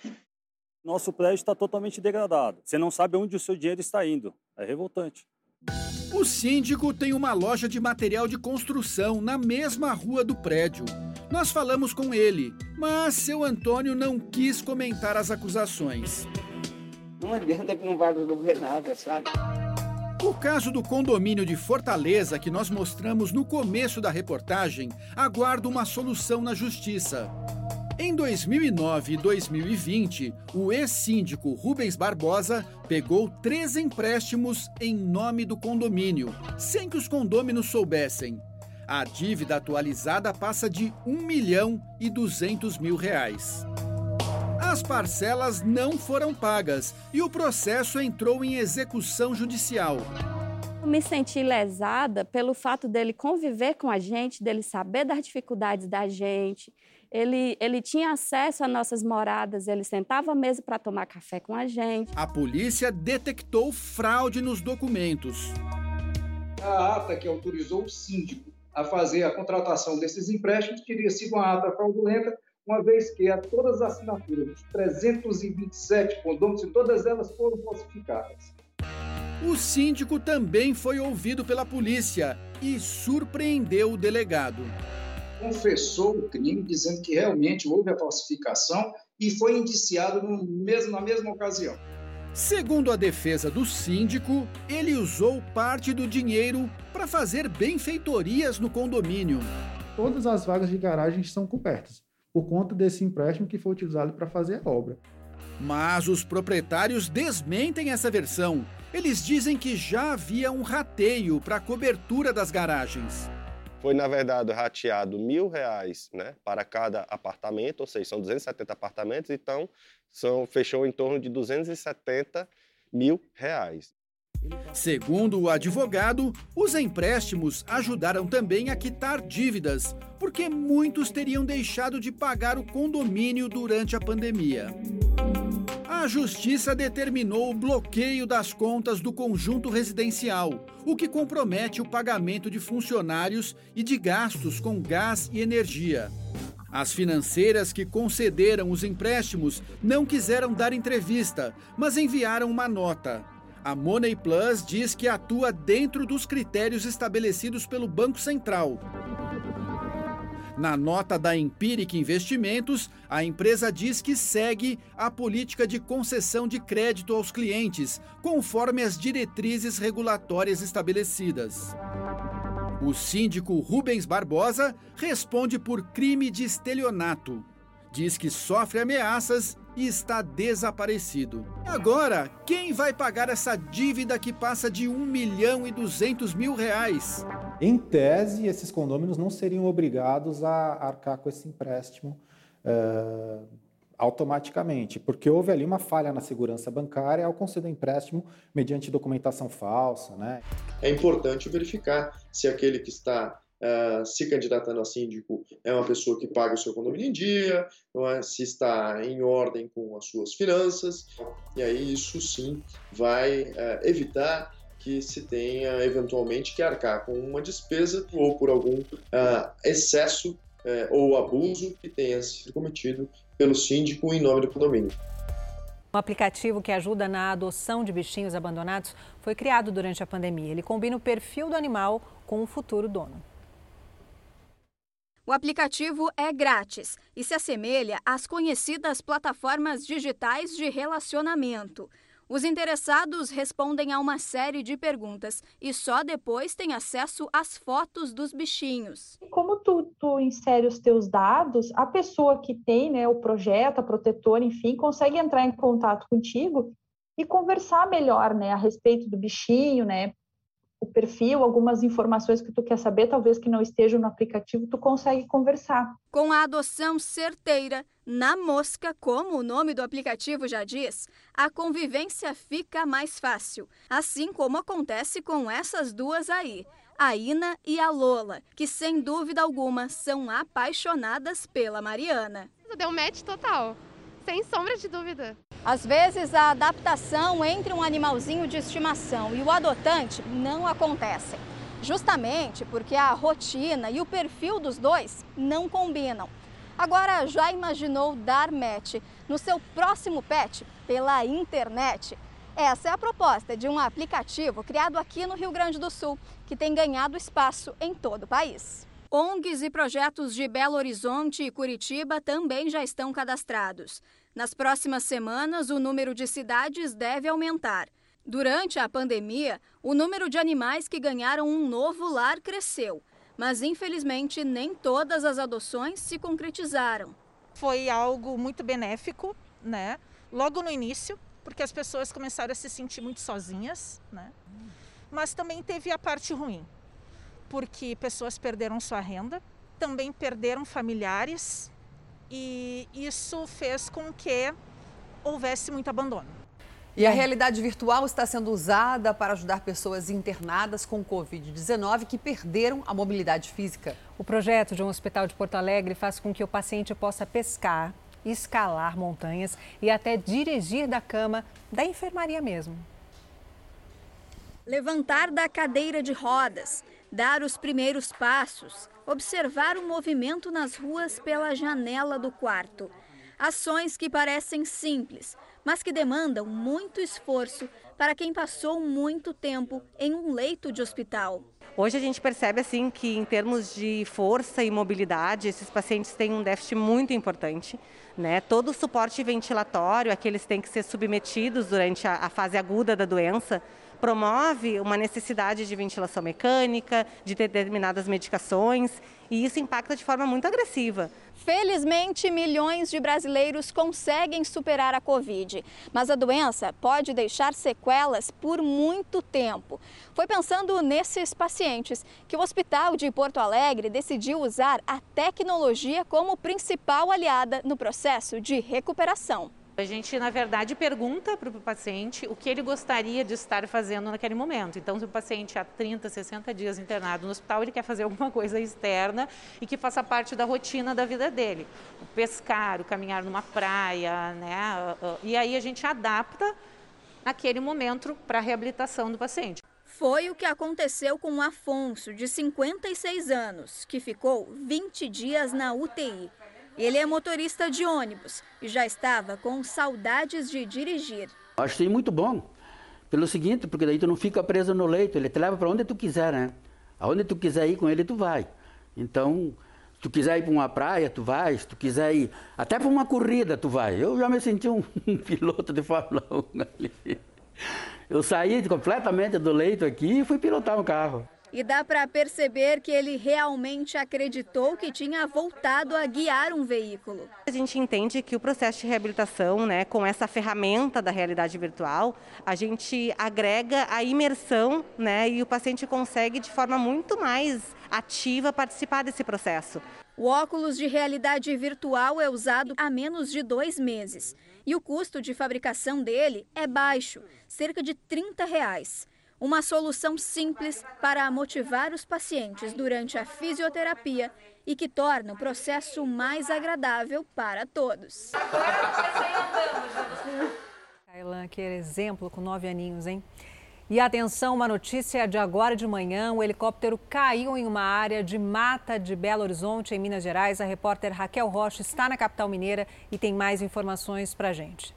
S119: Nosso prédio está totalmente degradado. Você não sabe onde o seu dinheiro está indo. É revoltante.
S110: O síndico tem uma loja de material de construção na mesma rua do prédio. Nós falamos com ele, mas seu Antônio não quis comentar as acusações.
S116: Não adianta que não vai resolver nada, sabe?
S110: O caso do condomínio de Fortaleza, que nós mostramos no começo da reportagem, aguarda uma solução na justiça. Em 2009 e 2020, o ex-síndico Rubens Barbosa pegou três empréstimos em nome do condomínio, sem que os condôminos soubessem. A dívida atualizada passa de 1 milhão e 200 mil reais. As parcelas não foram pagas e o processo entrou em execução judicial.
S37: me senti lesada pelo fato dele conviver com a gente, dele saber das dificuldades da gente. Ele, ele tinha acesso às nossas moradas, ele sentava à mesa para tomar café com a gente.
S110: A polícia detectou fraude nos documentos.
S4: A ata que autorizou o síndico a fazer a contratação desses empréstimos teria sido uma ata fraudulenta, uma vez que a todas as assinaturas dos 327 condôminos, todas elas foram falsificadas.
S110: O síndico também foi ouvido pela polícia e surpreendeu o delegado.
S4: Confessou o crime, dizendo que realmente houve a falsificação e foi indiciado no mesmo, na mesma ocasião.
S110: Segundo a defesa do síndico, ele usou parte do dinheiro para fazer benfeitorias no condomínio.
S120: Todas as vagas de garagem são cobertas por conta desse empréstimo que foi utilizado para fazer a obra.
S110: Mas os proprietários desmentem essa versão. Eles dizem que já havia um rateio para a cobertura das garagens.
S116: Foi, na verdade, rateado mil reais né, para cada apartamento, ou seja, são 270 apartamentos, então são, fechou em torno de 270 mil reais.
S110: Segundo o advogado, os empréstimos ajudaram também a quitar dívidas, porque muitos teriam deixado de pagar o condomínio durante a pandemia. A justiça determinou o bloqueio das contas do conjunto residencial, o que compromete o pagamento de funcionários e de gastos com gás e energia. As financeiras que concederam os empréstimos não quiseram dar entrevista, mas enviaram uma nota. A Money Plus diz que atua dentro dos critérios estabelecidos pelo Banco Central. Na nota da Empiric Investimentos, a empresa diz que segue a política de concessão de crédito aos clientes, conforme as diretrizes regulatórias estabelecidas. O síndico Rubens Barbosa responde por crime de estelionato. Diz que sofre ameaças e está desaparecido. Agora, quem vai pagar essa dívida que passa de 1 milhão e 200 mil reais?
S120: Em tese, esses condôminos não seriam obrigados a arcar com esse empréstimo uh, automaticamente, porque houve ali uma falha na segurança bancária ao conceder empréstimo mediante documentação falsa. Né?
S121: É importante verificar se aquele que está Uh, se candidatando a síndico é uma pessoa que paga o seu condomínio em dia, é? se está em ordem com as suas finanças, e aí isso sim vai uh, evitar que se tenha eventualmente que arcar com uma despesa ou por algum uh, excesso ou abuso que tenha sido cometido pelo síndico em nome do condomínio.
S1: Um aplicativo que ajuda na adoção de bichinhos abandonados foi criado durante a pandemia. Ele combina o perfil do animal com o futuro dono.
S122: O aplicativo é grátis e se assemelha às conhecidas plataformas digitais de relacionamento. Os interessados respondem a uma série de perguntas e só depois têm acesso às fotos dos bichinhos.
S123: Como tu, tu insere os teus dados, a pessoa que tem né, o projeto, a protetora, enfim, consegue entrar em contato contigo e conversar melhor né, a respeito do bichinho, né, o perfil, algumas informações que tu quer saber, talvez que não estejam no aplicativo, tu consegue conversar.
S122: Com a adoção certeira, na mosca, como o nome do aplicativo já diz, a convivência fica mais fácil, assim como acontece com essas duas aí. A Ina e a Lola, que sem dúvida alguma são apaixonadas pela Mariana.
S124: Deu um match total, sem sombra de dúvida.
S122: Às vezes, a adaptação entre um animalzinho de estimação e o adotante não acontecem, justamente porque a rotina e o perfil dos dois não combinam. Agora, já imaginou dar match no seu próximo pet pela internet? Essa é a proposta de um aplicativo criado aqui no Rio Grande do Sul, que tem ganhado espaço em todo o país. ONGs e projetos de Belo Horizonte e Curitiba também já estão cadastrados. Nas próximas semanas, o número de cidades deve aumentar. Durante a pandemia, o número de animais que ganharam um novo lar cresceu, mas infelizmente nem todas as adoções se concretizaram.
S125: Foi algo muito benéfico, né? Logo no início, porque as pessoas começaram a se sentir muito sozinhas, né? Mas também teve a parte ruim, porque pessoas perderam sua renda, também perderam familiares, e isso fez com que houvesse muito abandono.
S2: E a realidade virtual está sendo usada para ajudar pessoas internadas com Covid-19 que perderam a mobilidade física.
S1: O projeto de um hospital de Porto Alegre faz com que o paciente possa pescar, escalar montanhas e até dirigir da cama da enfermaria mesmo.
S122: Levantar da cadeira de rodas, dar os primeiros passos, observar o movimento nas ruas pela janela do quarto. Ações que parecem simples, mas que demandam muito esforço para quem passou muito tempo em um leito de hospital.
S125: Hoje a gente percebe assim que em termos de força e mobilidade, esses pacientes têm um déficit muito importante. Né? Todo o suporte ventilatório a que eles têm que ser submetidos durante a, a fase aguda da doença promove uma necessidade de ventilação mecânica, de determinadas medicações, e isso impacta de forma muito agressiva.
S122: Felizmente, milhões de brasileiros conseguem superar a Covid, mas a doença pode deixar sequelas por muito tempo. Foi pensando nesses pacientes que o Hospital de Porto Alegre decidiu usar a tecnologia como principal aliada no processo de recuperação.
S126: A gente, na verdade, pergunta para o paciente o que ele gostaria de estar fazendo naquele momento. Então, se o paciente há 30, 60 dias internado no hospital, ele quer fazer alguma coisa externa e que faça parte da rotina da vida dele. O pescar, o caminhar numa praia, né? E aí a gente adapta naquele momento para a reabilitação do paciente.
S122: Foi o que aconteceu com o Afonso, de 56 anos, que ficou 20 dias na UTI. Ele é motorista de ônibus e já estava com saudades de dirigir.
S127: Acho isso muito bom. Pelo seguinte, porque daí tu não fica preso no leito, ele te leva para onde tu quiser, né? Aonde tu quiser ir com ele, tu vai. Então, se tu quiser ir para uma praia, tu vai. Se tu quiser ir até para uma corrida, tu vai. Eu já me senti um, um piloto de Fórmula 1 ali. Eu saí completamente do leito aqui e fui pilotar um carro.
S122: E dá para perceber que ele realmente acreditou que tinha voltado a guiar um veículo.
S125: A gente entende que o processo de reabilitação, né, com essa ferramenta da realidade virtual, a gente agrega a imersão, né, e o paciente consegue de forma muito mais ativa participar desse processo.
S122: O óculos de realidade virtual é usado há menos de dois meses e o custo de fabricação dele é baixo, cerca de 30 reais. Uma solução simples para motivar os pacientes durante a fisioterapia e que torna o processo mais agradável para todos.
S1: Kailan, que exemplo com nove aninhos, hein? E atenção, uma notícia de agora de manhã: o helicóptero caiu em uma área de mata de Belo Horizonte, em Minas Gerais. A repórter Raquel Rocha está na capital mineira e tem mais informações para a gente.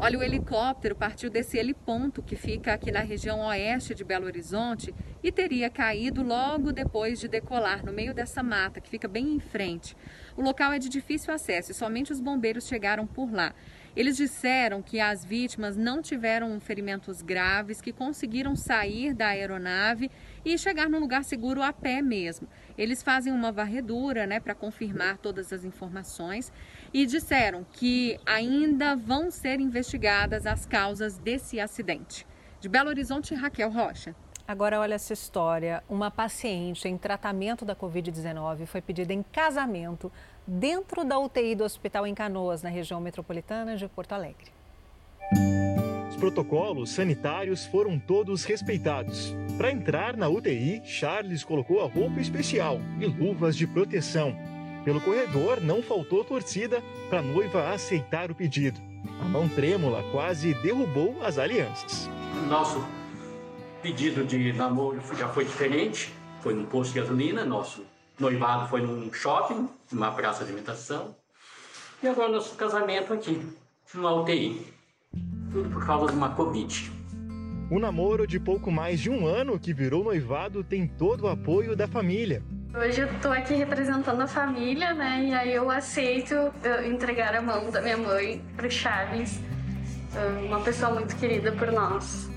S35: Olha, o helicóptero partiu desse heliponto que fica aqui na região oeste de Belo Horizonte e teria caído logo depois de decolar no meio dessa mata que fica bem em frente. O local é de difícil acesso e somente os bombeiros chegaram por lá. Eles disseram que as vítimas não tiveram ferimentos graves, que conseguiram sair da aeronave e chegar num lugar seguro a pé mesmo. Eles fazem uma varredura, né, para confirmar todas as informações e disseram que ainda vão ser investigadas as causas desse acidente. De Belo Horizonte, Raquel Rocha.
S1: Agora olha essa história. Uma paciente em tratamento da Covid-19 foi pedida em casamento dentro da UTI do hospital em Canoas, na região metropolitana de Porto Alegre.
S128: Os protocolos sanitários foram todos respeitados. Para entrar na UTI, Charles colocou a roupa especial e luvas de proteção. Pelo corredor, não faltou torcida para a noiva aceitar o pedido. A mão trêmula quase derrubou as alianças.
S120: Nosso pedido de namoro já foi diferente. Foi num posto de gasolina, nosso noivado foi num shopping, numa praça de alimentação. E agora nosso casamento aqui, numa UTI. Tudo por causa de uma Covid.
S128: O namoro de pouco mais de um ano que virou noivado tem todo o apoio da família.
S129: Hoje eu tô aqui representando a família, né? E aí eu aceito entregar a mão da minha mãe pro Charles, uma pessoa muito querida por nós.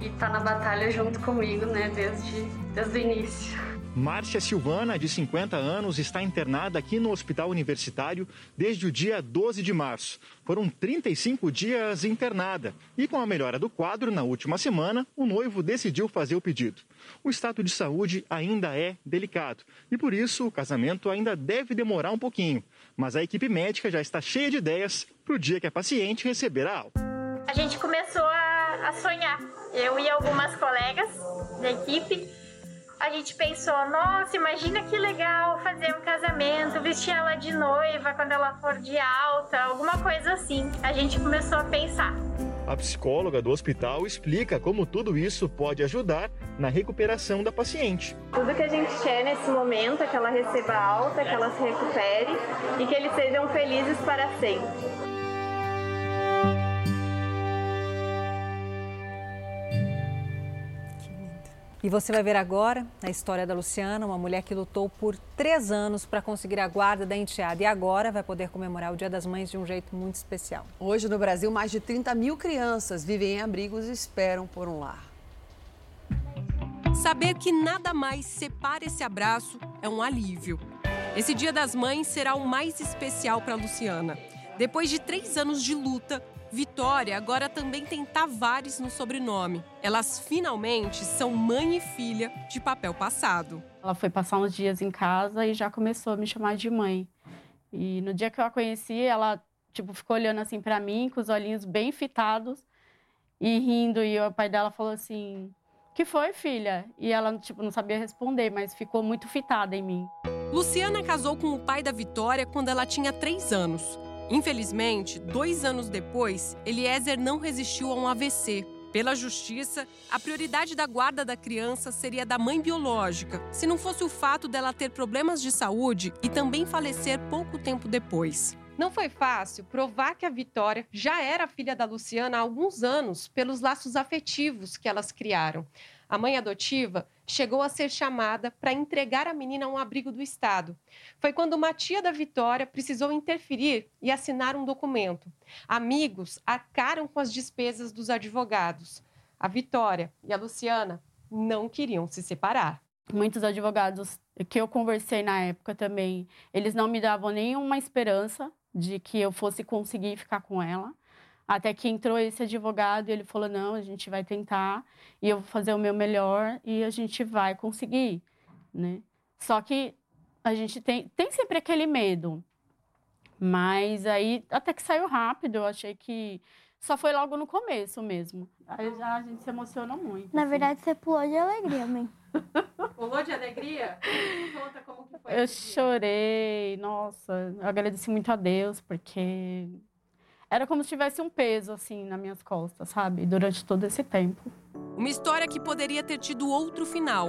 S129: E tá na batalha junto comigo, né? Desde, desde o início.
S128: Márcia Silvana, de 50 anos, está internada aqui no Hospital Universitário desde o dia 12 de março. Foram 35 dias internada e, com a melhora do quadro, na última semana, o noivo decidiu fazer o pedido. O estado de saúde ainda é delicado e, por isso, o casamento ainda deve demorar um pouquinho. Mas a equipe médica já está cheia de ideias para o dia que a paciente receber a alta.
S129: A
S130: gente começou a, a sonhar. Eu e algumas colegas da equipe, a gente pensou, nossa, imagina que legal fazer um casamento, vestir ela de noiva quando ela for de alta, alguma coisa assim. A gente começou a pensar.
S128: A psicóloga do hospital explica como tudo isso pode ajudar na recuperação da paciente.
S130: Tudo que a gente quer nesse momento é que ela receba alta, que ela se recupere e que eles sejam felizes para sempre.
S1: E você vai ver agora a história da Luciana, uma mulher que lutou por três anos para conseguir a guarda da enteada e agora vai poder comemorar o Dia das Mães de um jeito muito especial.
S2: Hoje no Brasil, mais de 30 mil crianças vivem em abrigos e esperam por um lar.
S131: Saber que nada mais separa esse abraço é um alívio. Esse Dia das Mães será o mais especial para Luciana. Depois de três anos de luta, Vitória agora também tem Tavares no sobrenome. Elas finalmente são mãe e filha de papel passado.
S127: Ela foi passar uns dias em casa e já começou a me chamar de mãe. E no dia que eu a conheci, ela tipo ficou olhando assim para mim com os olhinhos bem fitados e rindo e o pai dela falou assim: "Que foi, filha?" E ela tipo não sabia responder, mas ficou muito fitada em mim.
S131: Luciana casou com o pai da Vitória quando ela tinha três anos. Infelizmente, dois anos depois, Eliezer não resistiu a um AVC. Pela justiça, a prioridade da guarda da criança seria da mãe biológica, se não fosse o fato dela ter problemas de saúde e também falecer pouco tempo depois. Não foi fácil provar que a Vitória já era filha da Luciana há alguns anos pelos laços afetivos que elas criaram. A mãe adotiva chegou a ser chamada para entregar a menina a um abrigo do Estado. Foi quando uma tia da Vitória precisou interferir e assinar um documento. Amigos arcaram com as despesas dos advogados. A Vitória e a Luciana não queriam se separar.
S127: Muitos advogados que eu conversei na época também, eles não me davam nenhuma esperança de que eu fosse conseguir ficar com ela. Até que entrou esse advogado e ele falou: não, a gente vai tentar e eu vou fazer o meu melhor e a gente vai conseguir, né? Só que a gente tem, tem sempre aquele medo. Mas aí, até que saiu rápido, eu achei que só foi logo no começo mesmo. Aí já a gente se emocionou muito.
S132: Na assim. verdade, você pulou de alegria, mãe.
S131: Pulou de alegria? Conta como que foi.
S127: Eu chorei, nossa, eu agradeci muito a Deus, porque era como se tivesse um peso assim nas minhas costas, sabe? Durante todo esse tempo.
S131: Uma história que poderia ter tido outro final.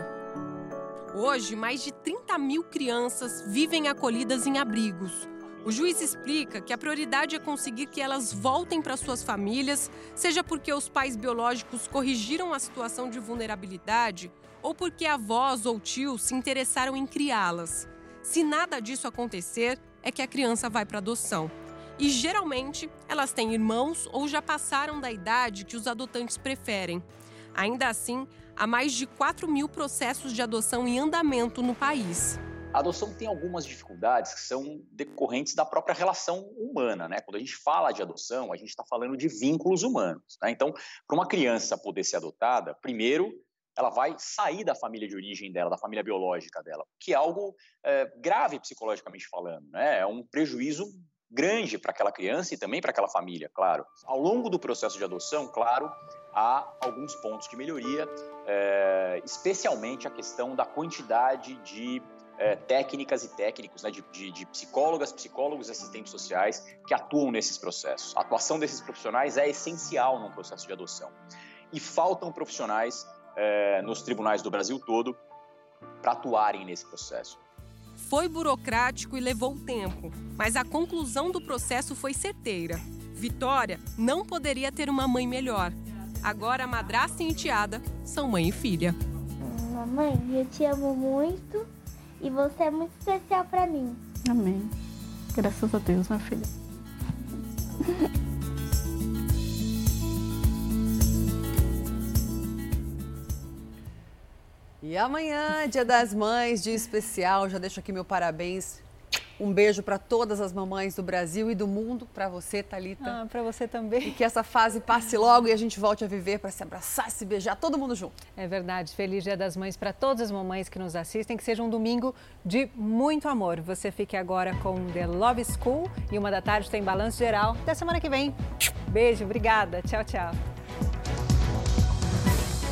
S131: Hoje, mais de 30 mil crianças vivem acolhidas em abrigos. O juiz explica que a prioridade é conseguir que elas voltem para suas famílias, seja porque os pais biológicos corrigiram a situação de vulnerabilidade ou porque avós ou tios se interessaram em criá-las. Se nada disso acontecer, é que a criança vai para adoção. E geralmente elas têm irmãos ou já passaram da idade que os adotantes preferem. Ainda assim, há mais de 4 mil processos de adoção em andamento no país.
S125: A adoção tem algumas dificuldades que são decorrentes da própria relação humana, né? Quando a gente fala de adoção, a gente está falando de vínculos humanos. Né? Então, para uma criança poder ser adotada, primeiro ela vai sair da família de origem dela, da família biológica dela, que é algo é, grave psicologicamente falando, né? É um prejuízo grande para aquela criança e também para aquela família, claro. Ao longo do processo de adoção, claro, há alguns pontos de melhoria, é, especialmente a questão da quantidade de é, técnicas e técnicos, né, de, de, de, psicólogas, psicólogos assistentes sociais que atuam nesses processos. A atuação desses profissionais é essencial num processo de adoção. E faltam profissionais é, nos tribunais do Brasil todo para atuarem nesse processo.
S131: Foi burocrático e levou tempo, mas a conclusão do processo foi certeira. Vitória não poderia ter uma mãe melhor. Agora a madrasta e enteada são mãe e filha.
S132: Mamãe, eu te amo muito e você é muito especial para mim.
S127: Amém. Graças a Deus, minha filha.
S2: E amanhã, Dia das Mães, dia especial. Já deixo aqui meu parabéns Um beijo para todas as mamães do Brasil e do mundo, para você, Talita.
S1: Ah, para você também.
S2: E que essa fase passe logo e a gente volte a viver para se abraçar, se beijar, todo mundo junto.
S1: É verdade. Feliz Dia das Mães para todas as mamães que nos assistem. Que seja um domingo de muito amor. Você fique agora com The Love School e uma da tarde tem balanço geral. Até semana que vem. Beijo, obrigada. Tchau, tchau.